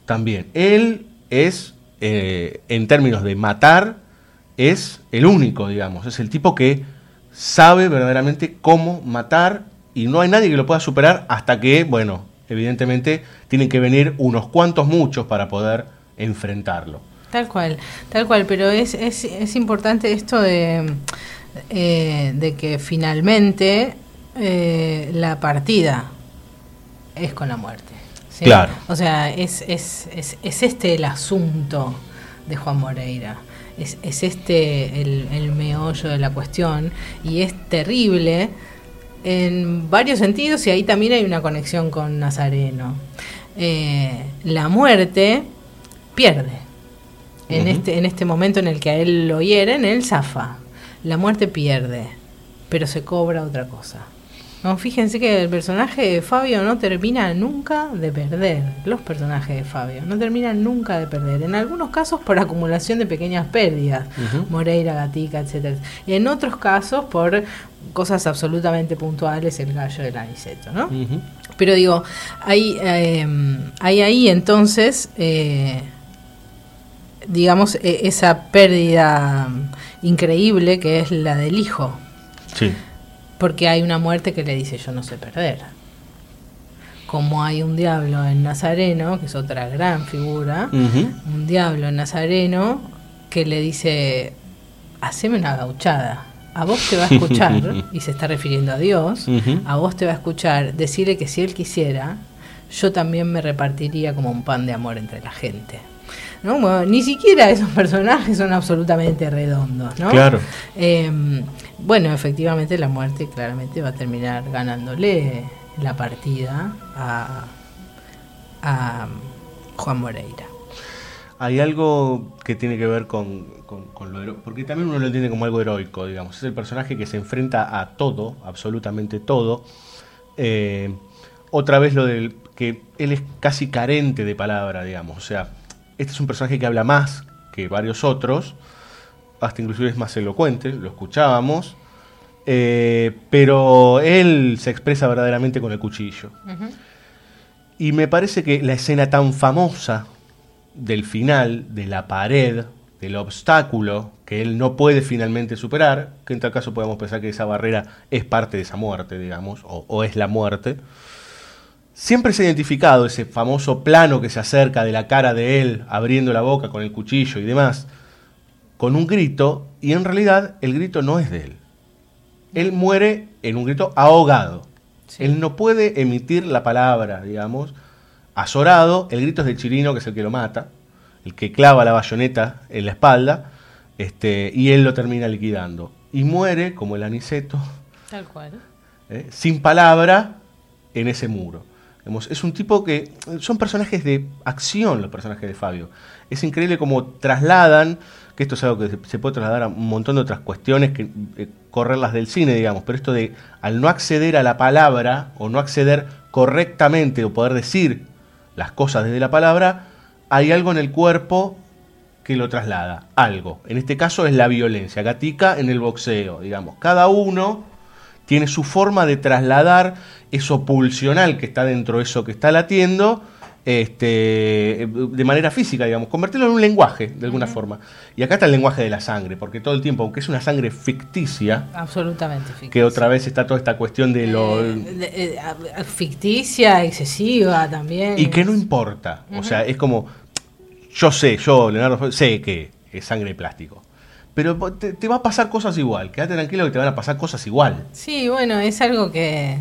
también. Él es, eh, en términos de matar, es el único, digamos. Es el tipo que sabe verdaderamente cómo matar y no hay nadie que lo pueda superar hasta que, bueno, evidentemente tienen que venir unos cuantos muchos para poder enfrentarlo. Tal cual, tal cual, pero es, es, es importante esto de, eh, de que finalmente eh, la partida es con la muerte. ¿sí? Claro. O sea, es, es, es, es este el asunto de Juan Moreira. Es, es este el, el meollo de la cuestión y es terrible en varios sentidos y ahí también hay una conexión con Nazareno. Eh, la muerte pierde. En, este, en este momento en el que a él lo hieren, él zafa. la muerte pierde, pero se cobra otra cosa. No, fíjense que el personaje de Fabio no termina nunca de perder. Los personajes de Fabio no terminan nunca de perder. En algunos casos por acumulación de pequeñas pérdidas. Moreira, Gatica, etcétera. Y en otros casos por cosas absolutamente puntuales, el gallo del aniceto, ¿no? Pero digo, hay, eh, hay ahí entonces, eh, digamos, e- esa pérdida increíble que es la del hijo. Sí. Porque hay una muerte que le dice yo no sé perder. Como hay un diablo en Nazareno, que es otra gran figura, un diablo en Nazareno que le dice, haceme una gauchada. A vos te va a escuchar, y se está refiriendo a Dios, a vos te va a escuchar decirle que si él quisiera, yo también me repartiría como un pan de amor entre la gente. ¿No? Bueno, ni siquiera esos personajes son absolutamente redondos, ¿no? Claro. Eh, bueno, efectivamente la muerte claramente va a terminar ganándole la partida a, a Juan Moreira. Hay algo que tiene que ver con, con- lo heroico, porque también uno lo entiende como algo heroico, digamos. Es el personaje que se enfrenta a todo, absolutamente todo. Eh, otra vez lo del que él es casi carente de palabra, digamos. O sea, este es un personaje que habla más que varios otros, hasta inclusive es más elocuente, lo escuchábamos. eh, pero él se expresa verdaderamente con el cuchillo. Y me parece que la escena tan famosa del final, de la pared, del obstáculo que él no puede finalmente superar, que en tal caso podemos pensar que esa barrera es parte de esa muerte, digamos, o, o es la muerte, siempre se ha identificado ese famoso plano que se acerca de la cara de él abriendo la boca con el cuchillo y demás, con un grito, y en realidad el grito no es de él. Él muere en un grito ahogado. Él no puede emitir la palabra, digamos, azorado. El grito es de Chirino, que es el que lo mata, el que clava la bayoneta en la espalda, este, y él lo termina liquidando. Y muere, como el aniceto, Tal cual. ¿eh? sin palabra en ese muro. Es un tipo que son personajes de acción los personajes de Fabio. Es increíble cómo trasladan, que esto es algo que se- puede trasladar a un montón de otras cuestiones, que eh, correrlas del cine, digamos, pero esto de al no acceder a la palabra o no acceder correctamente o poder decir las cosas desde la palabra, hay algo en el cuerpo que lo traslada, algo. En este caso es la violencia, Gatica en el boxeo, digamos. Cada uno tiene su forma de trasladar eso pulsional que está dentro de eso que está latiendo, este, de manera física, digamos, convertirlo en un lenguaje, de alguna forma. Y acá está el lenguaje de la sangre, porque todo el tiempo, aunque es una sangre ficticia, Absolutamente ficticia. que otra vez está toda esta cuestión de lo... Eh, a- ficticia, excesiva también. Y que no importa, o sea, es como, yo sé, yo, Leonardo, sé que es sangre de plástico, pero te, te va a pasar cosas igual, quédate tranquilo que te van a pasar cosas igual. Sí, bueno, es algo que,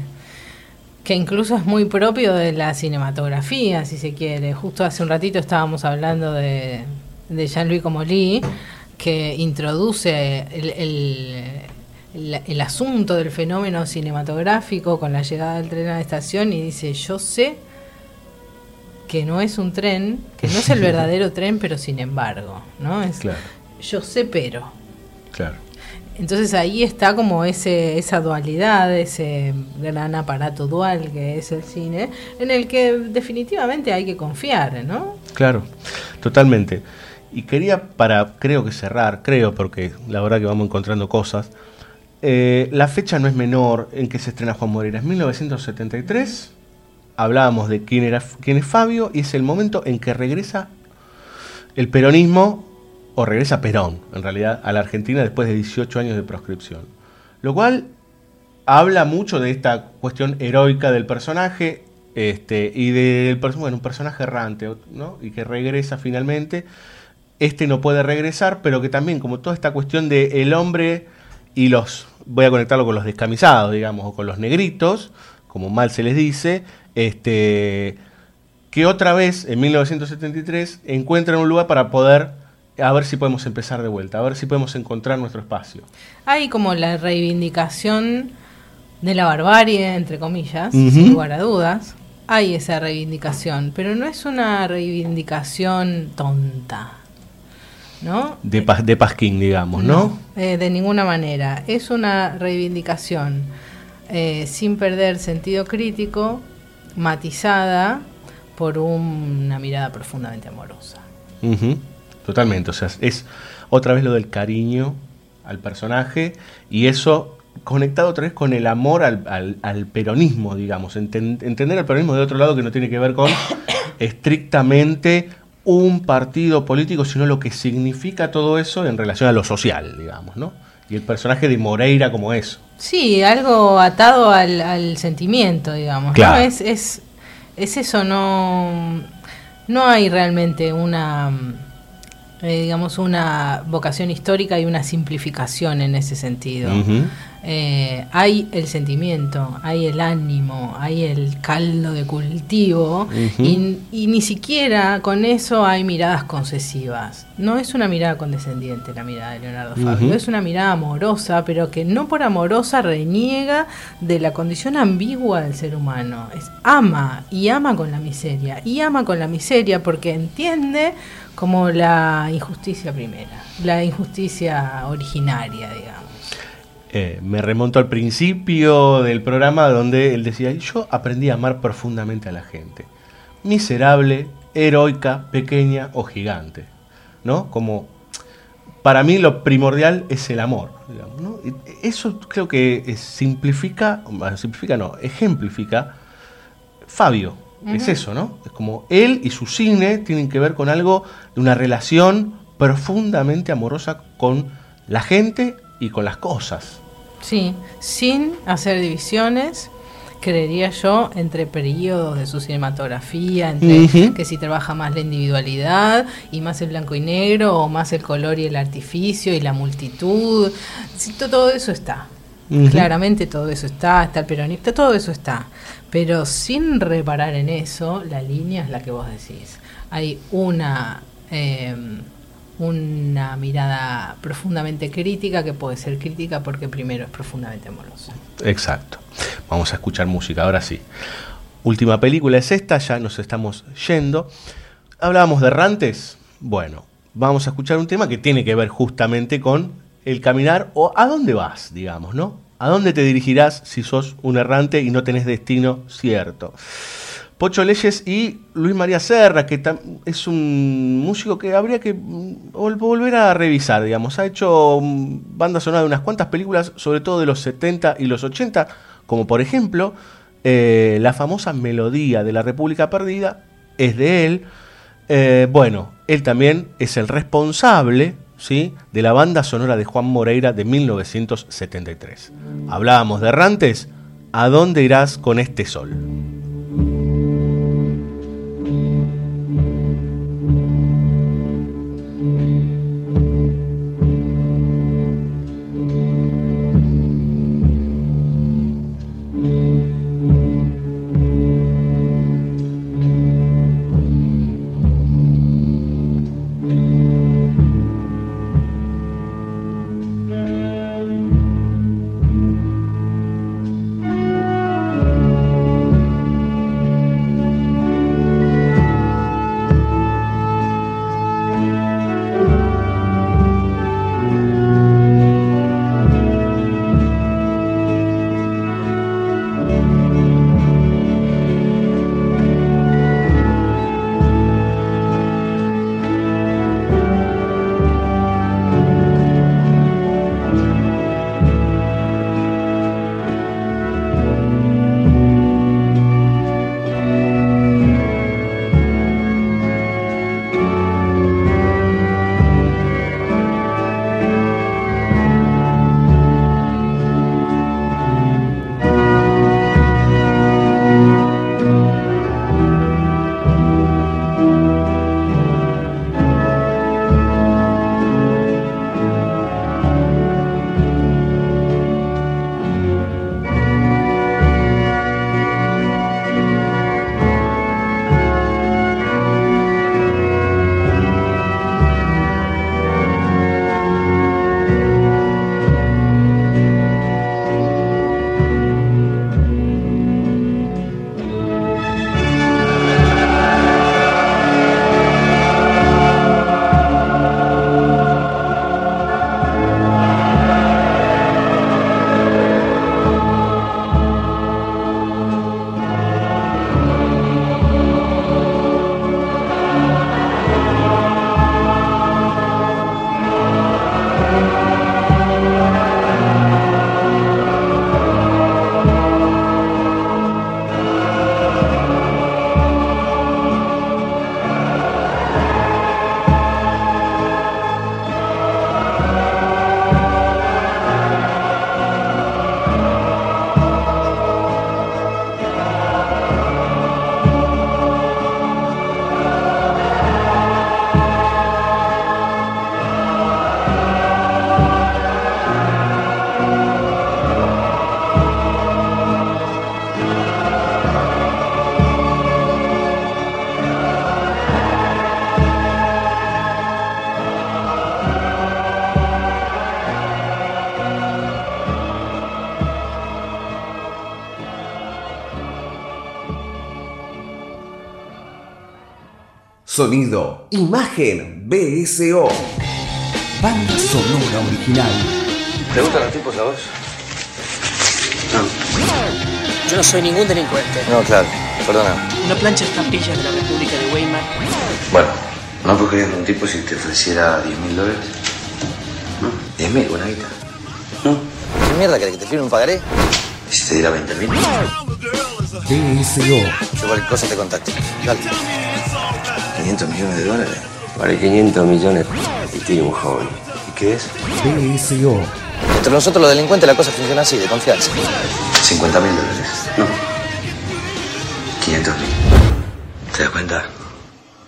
que incluso es muy propio de la cinematografía, si se quiere. Justo hace un ratito estábamos hablando de, de Jean-Louis Comolli, que introduce el, el, el- el asunto del fenómeno cinematográfico con la llegada del tren a la estación y dice, yo sé que no es un tren, que no es el verdadero tren, pero sin embargo, ¿no? Es, Claro. Yo sé, pero. Claro. Entonces ahí está como ese, esa dualidad, ese gran aparato dual que es el cine, en el que definitivamente hay que confiar, ¿no? Claro, totalmente. Y quería para, creo que cerrar, creo, porque la verdad que vamos encontrando cosas. eh, la fecha no es menor en que se estrena Juan Moreira, es 1973. Hablábamos de quién, era, quién es Fabio y es el momento en que regresa el peronismo, o regresa Perón, en realidad, a la Argentina después de 18 años de proscripción. Lo cual habla mucho de esta cuestión heroica del personaje este, y del bueno, un personaje errante, ¿no? Y que regresa finalmente. Este no puede regresar, pero que también, como toda esta cuestión de el hombre y los, voy a conectarlo con los descamisados, digamos, o con los negritos, como mal se les dice, este, que otra vez, en 1973, encuentran un lugar para poder, a ver si podemos empezar de vuelta, a ver si podemos encontrar nuestro espacio. Hay como la reivindicación de la barbarie, entre comillas, sin lugar a dudas. Hay esa reivindicación, pero no es una reivindicación tonta. ¿no? de, pa- de Pasquín, digamos, ¿no? Eh, de ninguna manera. Es una reivindicación eh, sin perder sentido crítico, matizada por una mirada profundamente amorosa. Totalmente, o sea, es otra vez lo del cariño al personaje y eso conectado otra vez con el amor al, al- al peronismo, digamos, enten- entender el peronismo de otro lado que no tiene que ver con estrictamente un partido político, sino lo que significa todo eso en relación a lo social, digamos, ¿no? Y el personaje de Moreira como eso. Sí, algo atado al, al sentimiento, digamos. ¿no? Claro. Es, es, es eso, no, no hay realmente una, eh, digamos, una vocación histórica y una simplificación en ese sentido. Eh, hay el sentimiento, hay el ánimo, hay el caldo de cultivo y, y ni siquiera con eso hay miradas concesivas. No es una mirada condescendiente la mirada de Leonardo Fabio, Ujú. es una mirada amorosa, pero que no por amorosa reniega de la condición ambigua del ser humano. Es ama y ama con la miseria y ama con la miseria porque entiende como la injusticia primera, la injusticia originaria, digamos. Eh, me remonto al principio del programa donde él decía, yo aprendí a amar profundamente a la gente. Miserable, heroica, pequeña o gigante. ¿No? Como para mí lo primordial es el amor. digamos, ¿no? Eso creo que simplifica, simplifica no, ejemplifica Fabio. Es eso, ¿no? Es como él y su cine tienen que ver con algo de una relación profundamente amorosa con la gente y con las cosas. Sí, sin hacer divisiones, creería yo, entre periodos de su cinematografía, entre que si trabaja más la individualidad y más el blanco y negro, o más el color y el artificio y la multitud. Sí, todo eso está. Claramente todo eso está, está el peronista, todo eso está. Pero sin reparar en eso, la línea es la que vos decís. Hay una eh, una mirada profundamente crítica que puede ser crítica porque primero es profundamente amorosa. Exacto. Vamos a escuchar música, ahora sí. Última película es esta, ya nos estamos yendo. Hablábamos de errantes. Bueno, vamos a escuchar un tema que tiene que ver justamente con el caminar o a dónde vas, digamos, ¿no? ¿A dónde te dirigirás si sos un errante y no tenés destino cierto? Pocho Leyes y Luis María Serra, que es un músico que habría que vol- volver a revisar, digamos. Ha hecho mm, banda sonora de unas cuantas películas, sobre todo de los 70 y los 80, como por ejemplo eh, la famosa melodía de la República Perdida, es de él. Eh, bueno, él también es el responsable ¿sí? de la banda sonora de Juan Moreira de 1973. Hablábamos de errantes, ¿a dónde irás con este sol? Sonido, imagen, BSO. Banda sonora original. ¿Te gustan los tipos a vos? Yo no soy ningún delincuente. No, claro, perdona. No plancha estampillas de la República de Weimar. Bueno, ¿no cogerías a un tipo si te ofreciera 10 mil dólares? ¿No? 10 mil, buena guita. ¿No? ¿Qué mierda querés que te firme un pagaré? ¿Y si te diera 20 mil? BSO. Yo cualquier cosa te contacto. Dale. 500 millones de dólares. Vale 500 millones y tiene un joven. ¿Y qué es? BSO. Entre nosotros los delincuentes la cosa funciona así, de confianza. 50 mil dólares. No. 500 mil. ¿Te das cuenta?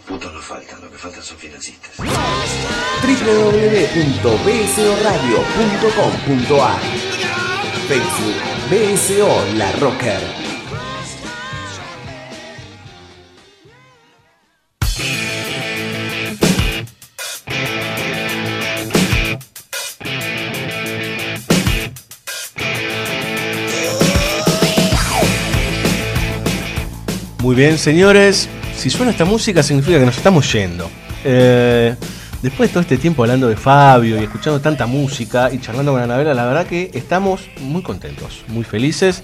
Putos no faltan, lo que faltan son financistas. www.bsoradio.com.ar Facebook BSO La Rocker. Bien, señores. Si suena esta música significa que nos estamos yendo. Eh, después de todo este tiempo hablando de Fabio y escuchando tanta música y charlando con Anabela, la verdad que estamos muy contentos, muy felices.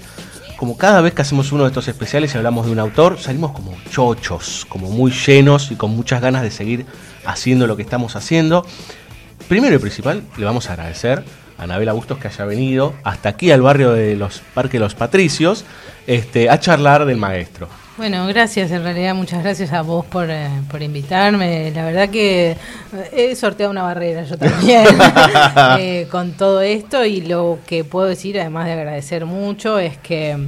Como cada vez que hacemos uno de estos especiales y hablamos de un autor, salimos como chochos, como muy llenos y con muchas ganas de seguir haciendo lo que estamos haciendo. Primero y principal, le vamos a agradecer a Anabela Bustos que haya venido hasta aquí al barrio de los Parque Los Patricios este, a charlar del maestro. Bueno, gracias, en realidad muchas gracias a vos por, eh, por invitarme. La verdad que he sorteado una barrera yo también eh, con todo esto y lo que puedo decir, además de agradecer mucho, es que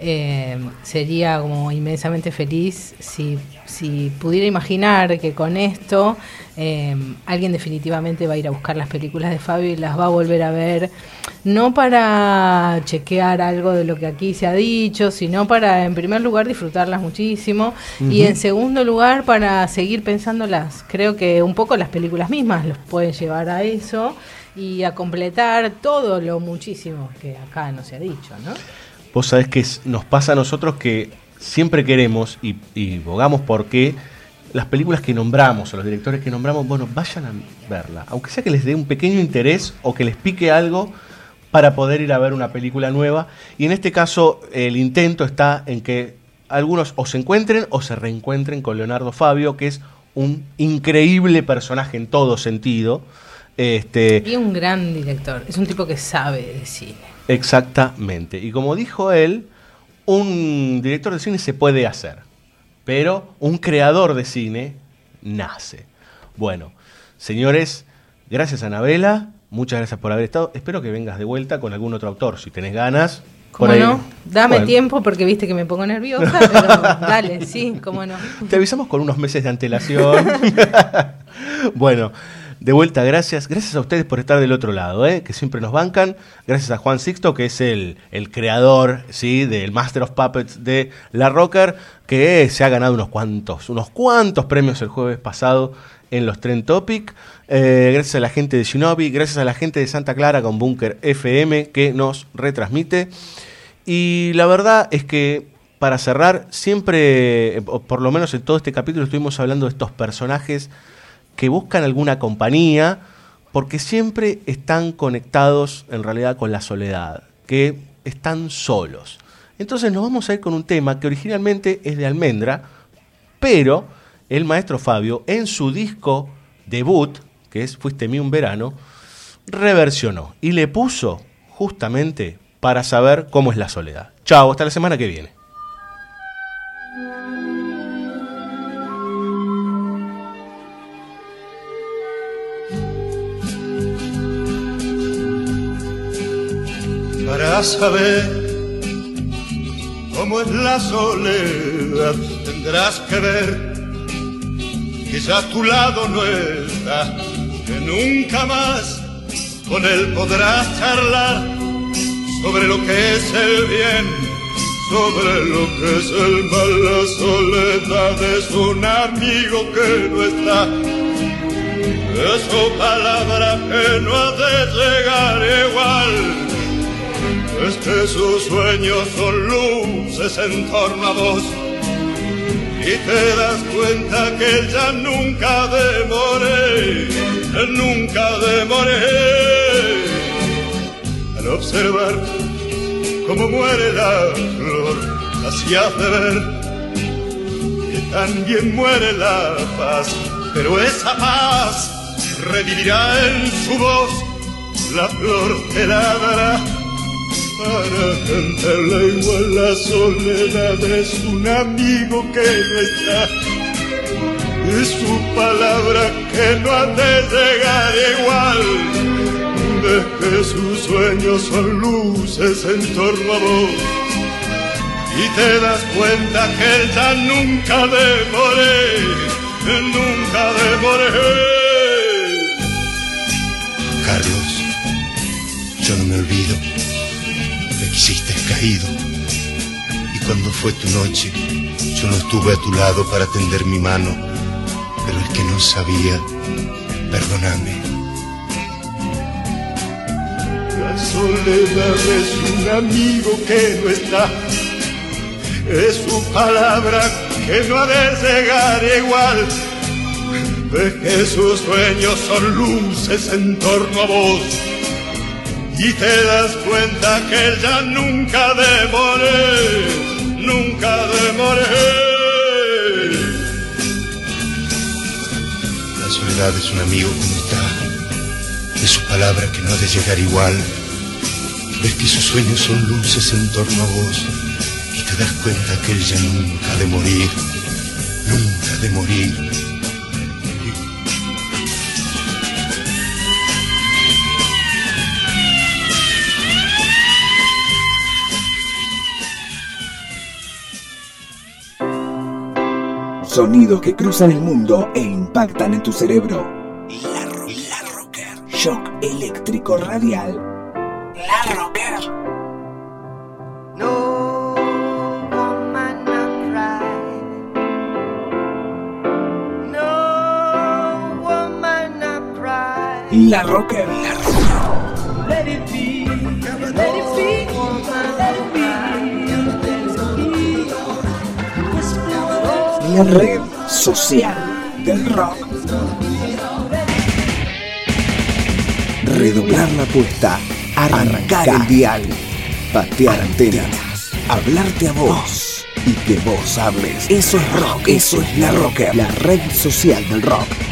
eh, sería como inmensamente feliz si, si pudiera imaginar que con esto eh, alguien definitivamente va a ir a buscar las películas de Fabio y las va a volver a ver, no para chequear algo de lo que aquí se ha dicho, sino para en primer lugar disfrutarlas muchísimo y en segundo lugar para seguir pensándolas. Creo que un poco las películas mismas los pueden llevar a eso y a completar todo lo muchísimo que acá no se ha dicho, ¿no? Vos sabés que nos pasa a nosotros que siempre queremos y, y bogamos porque las películas que nombramos o los directores que nombramos, bueno, vayan a verla. Aunque sea que les dé un pequeño interés o que les pique algo para poder ir a ver una película nueva. Y en este caso el intento está en que algunos o se encuentren o se reencuentren con Leonardo Fabio, que es un increíble personaje en todo sentido. Este, Y un gran director, es un tipo que sabe de cine. Exactamente. Y como dijo él, un director de cine se puede hacer, pero un creador de cine nace. Bueno, señores, gracias Anabela, muchas gracias por haber estado. Espero que vengas de vuelta con algún otro autor, si tenés ganas. ¿Cómo por ahí. no? Dame Bueno, tiempo porque viste que me pongo nerviosa, pero dale, sí, cómo no. Te avisamos con unos meses de antelación. bueno, de vuelta, gracias. Gracias a ustedes por estar del otro lado, ¿eh? que siempre nos bancan. Gracias a Juan Sixto, que es el, el creador ¿sí? del Master of Puppets de La Rocker, que se ha ganado unos cuantos, unos cuantos premios el jueves pasado en los Trend Topic. Eh, gracias a la gente de Shinobi, gracias a la gente de Santa Clara con Bunker FM que nos retransmite. Y la verdad es que para cerrar, siempre, eh, por lo menos en todo este capítulo, estuvimos hablando de estos personajes que buscan alguna compañía porque siempre están conectados en realidad con la soledad, que están solos. Entonces nos vamos a ir con un tema que originalmente es de Almendra, pero el maestro Fabio en su disco debut, que es Fuiste mí un verano, reversionó y le puso justamente para saber cómo es la soledad. Chao, hasta la semana que viene. Para saber cómo es la soledad tendrás que ver. Quizá a tu lado no está, que nunca más con él podrás charlar sobre lo que es el bien, sobre lo que es el mal. La soledad es un amigo que no está. Es su palabra que no ha de llegar igual. Es que sus sueños son luces en torno a vos. Y te das cuenta que ya nunca demoré, nunca demoré. Al observar cómo muere la flor, así hace ver que también muere la paz, pero esa paz revivirá en su voz, la flor te la dará para cantarla igual la soledad es un amigo que no está. Es su palabra que no ha de llegar igual. De que sus sueños son luces en torno a vos. Y te das cuenta que ya nunca demoré, nunca demoré. Carlos, yo no me olvido hiciste caído. Y cuando fue tu noche, yo no estuve a tu lado para tender mi mano, pero el que no sabía, perdóname. La soledad es un amigo que no está, es su palabra que no ha de llegar igual. De que sus sueños son luces en torno a vos y te das cuenta que ya nunca demoré, nunca demoré. La soledad es un amigo como está, es su palabra que no ha de llegar igual. Ves que sus sueños son luces en torno a vos y te das cuenta que él ya nunca de morir, nunca de morir. Sonidos que cruzan el mundo e impactan en tu cerebro. La, Rocker. Shock eléctrico radial. La Rocker. No. La Rocker. La La red social del rock. Redoblar la apuesta, arrancar el dial, patear antenas, hablarte a vos y que vos hables. Eso es rock, eso es la rocker, la red social del rock.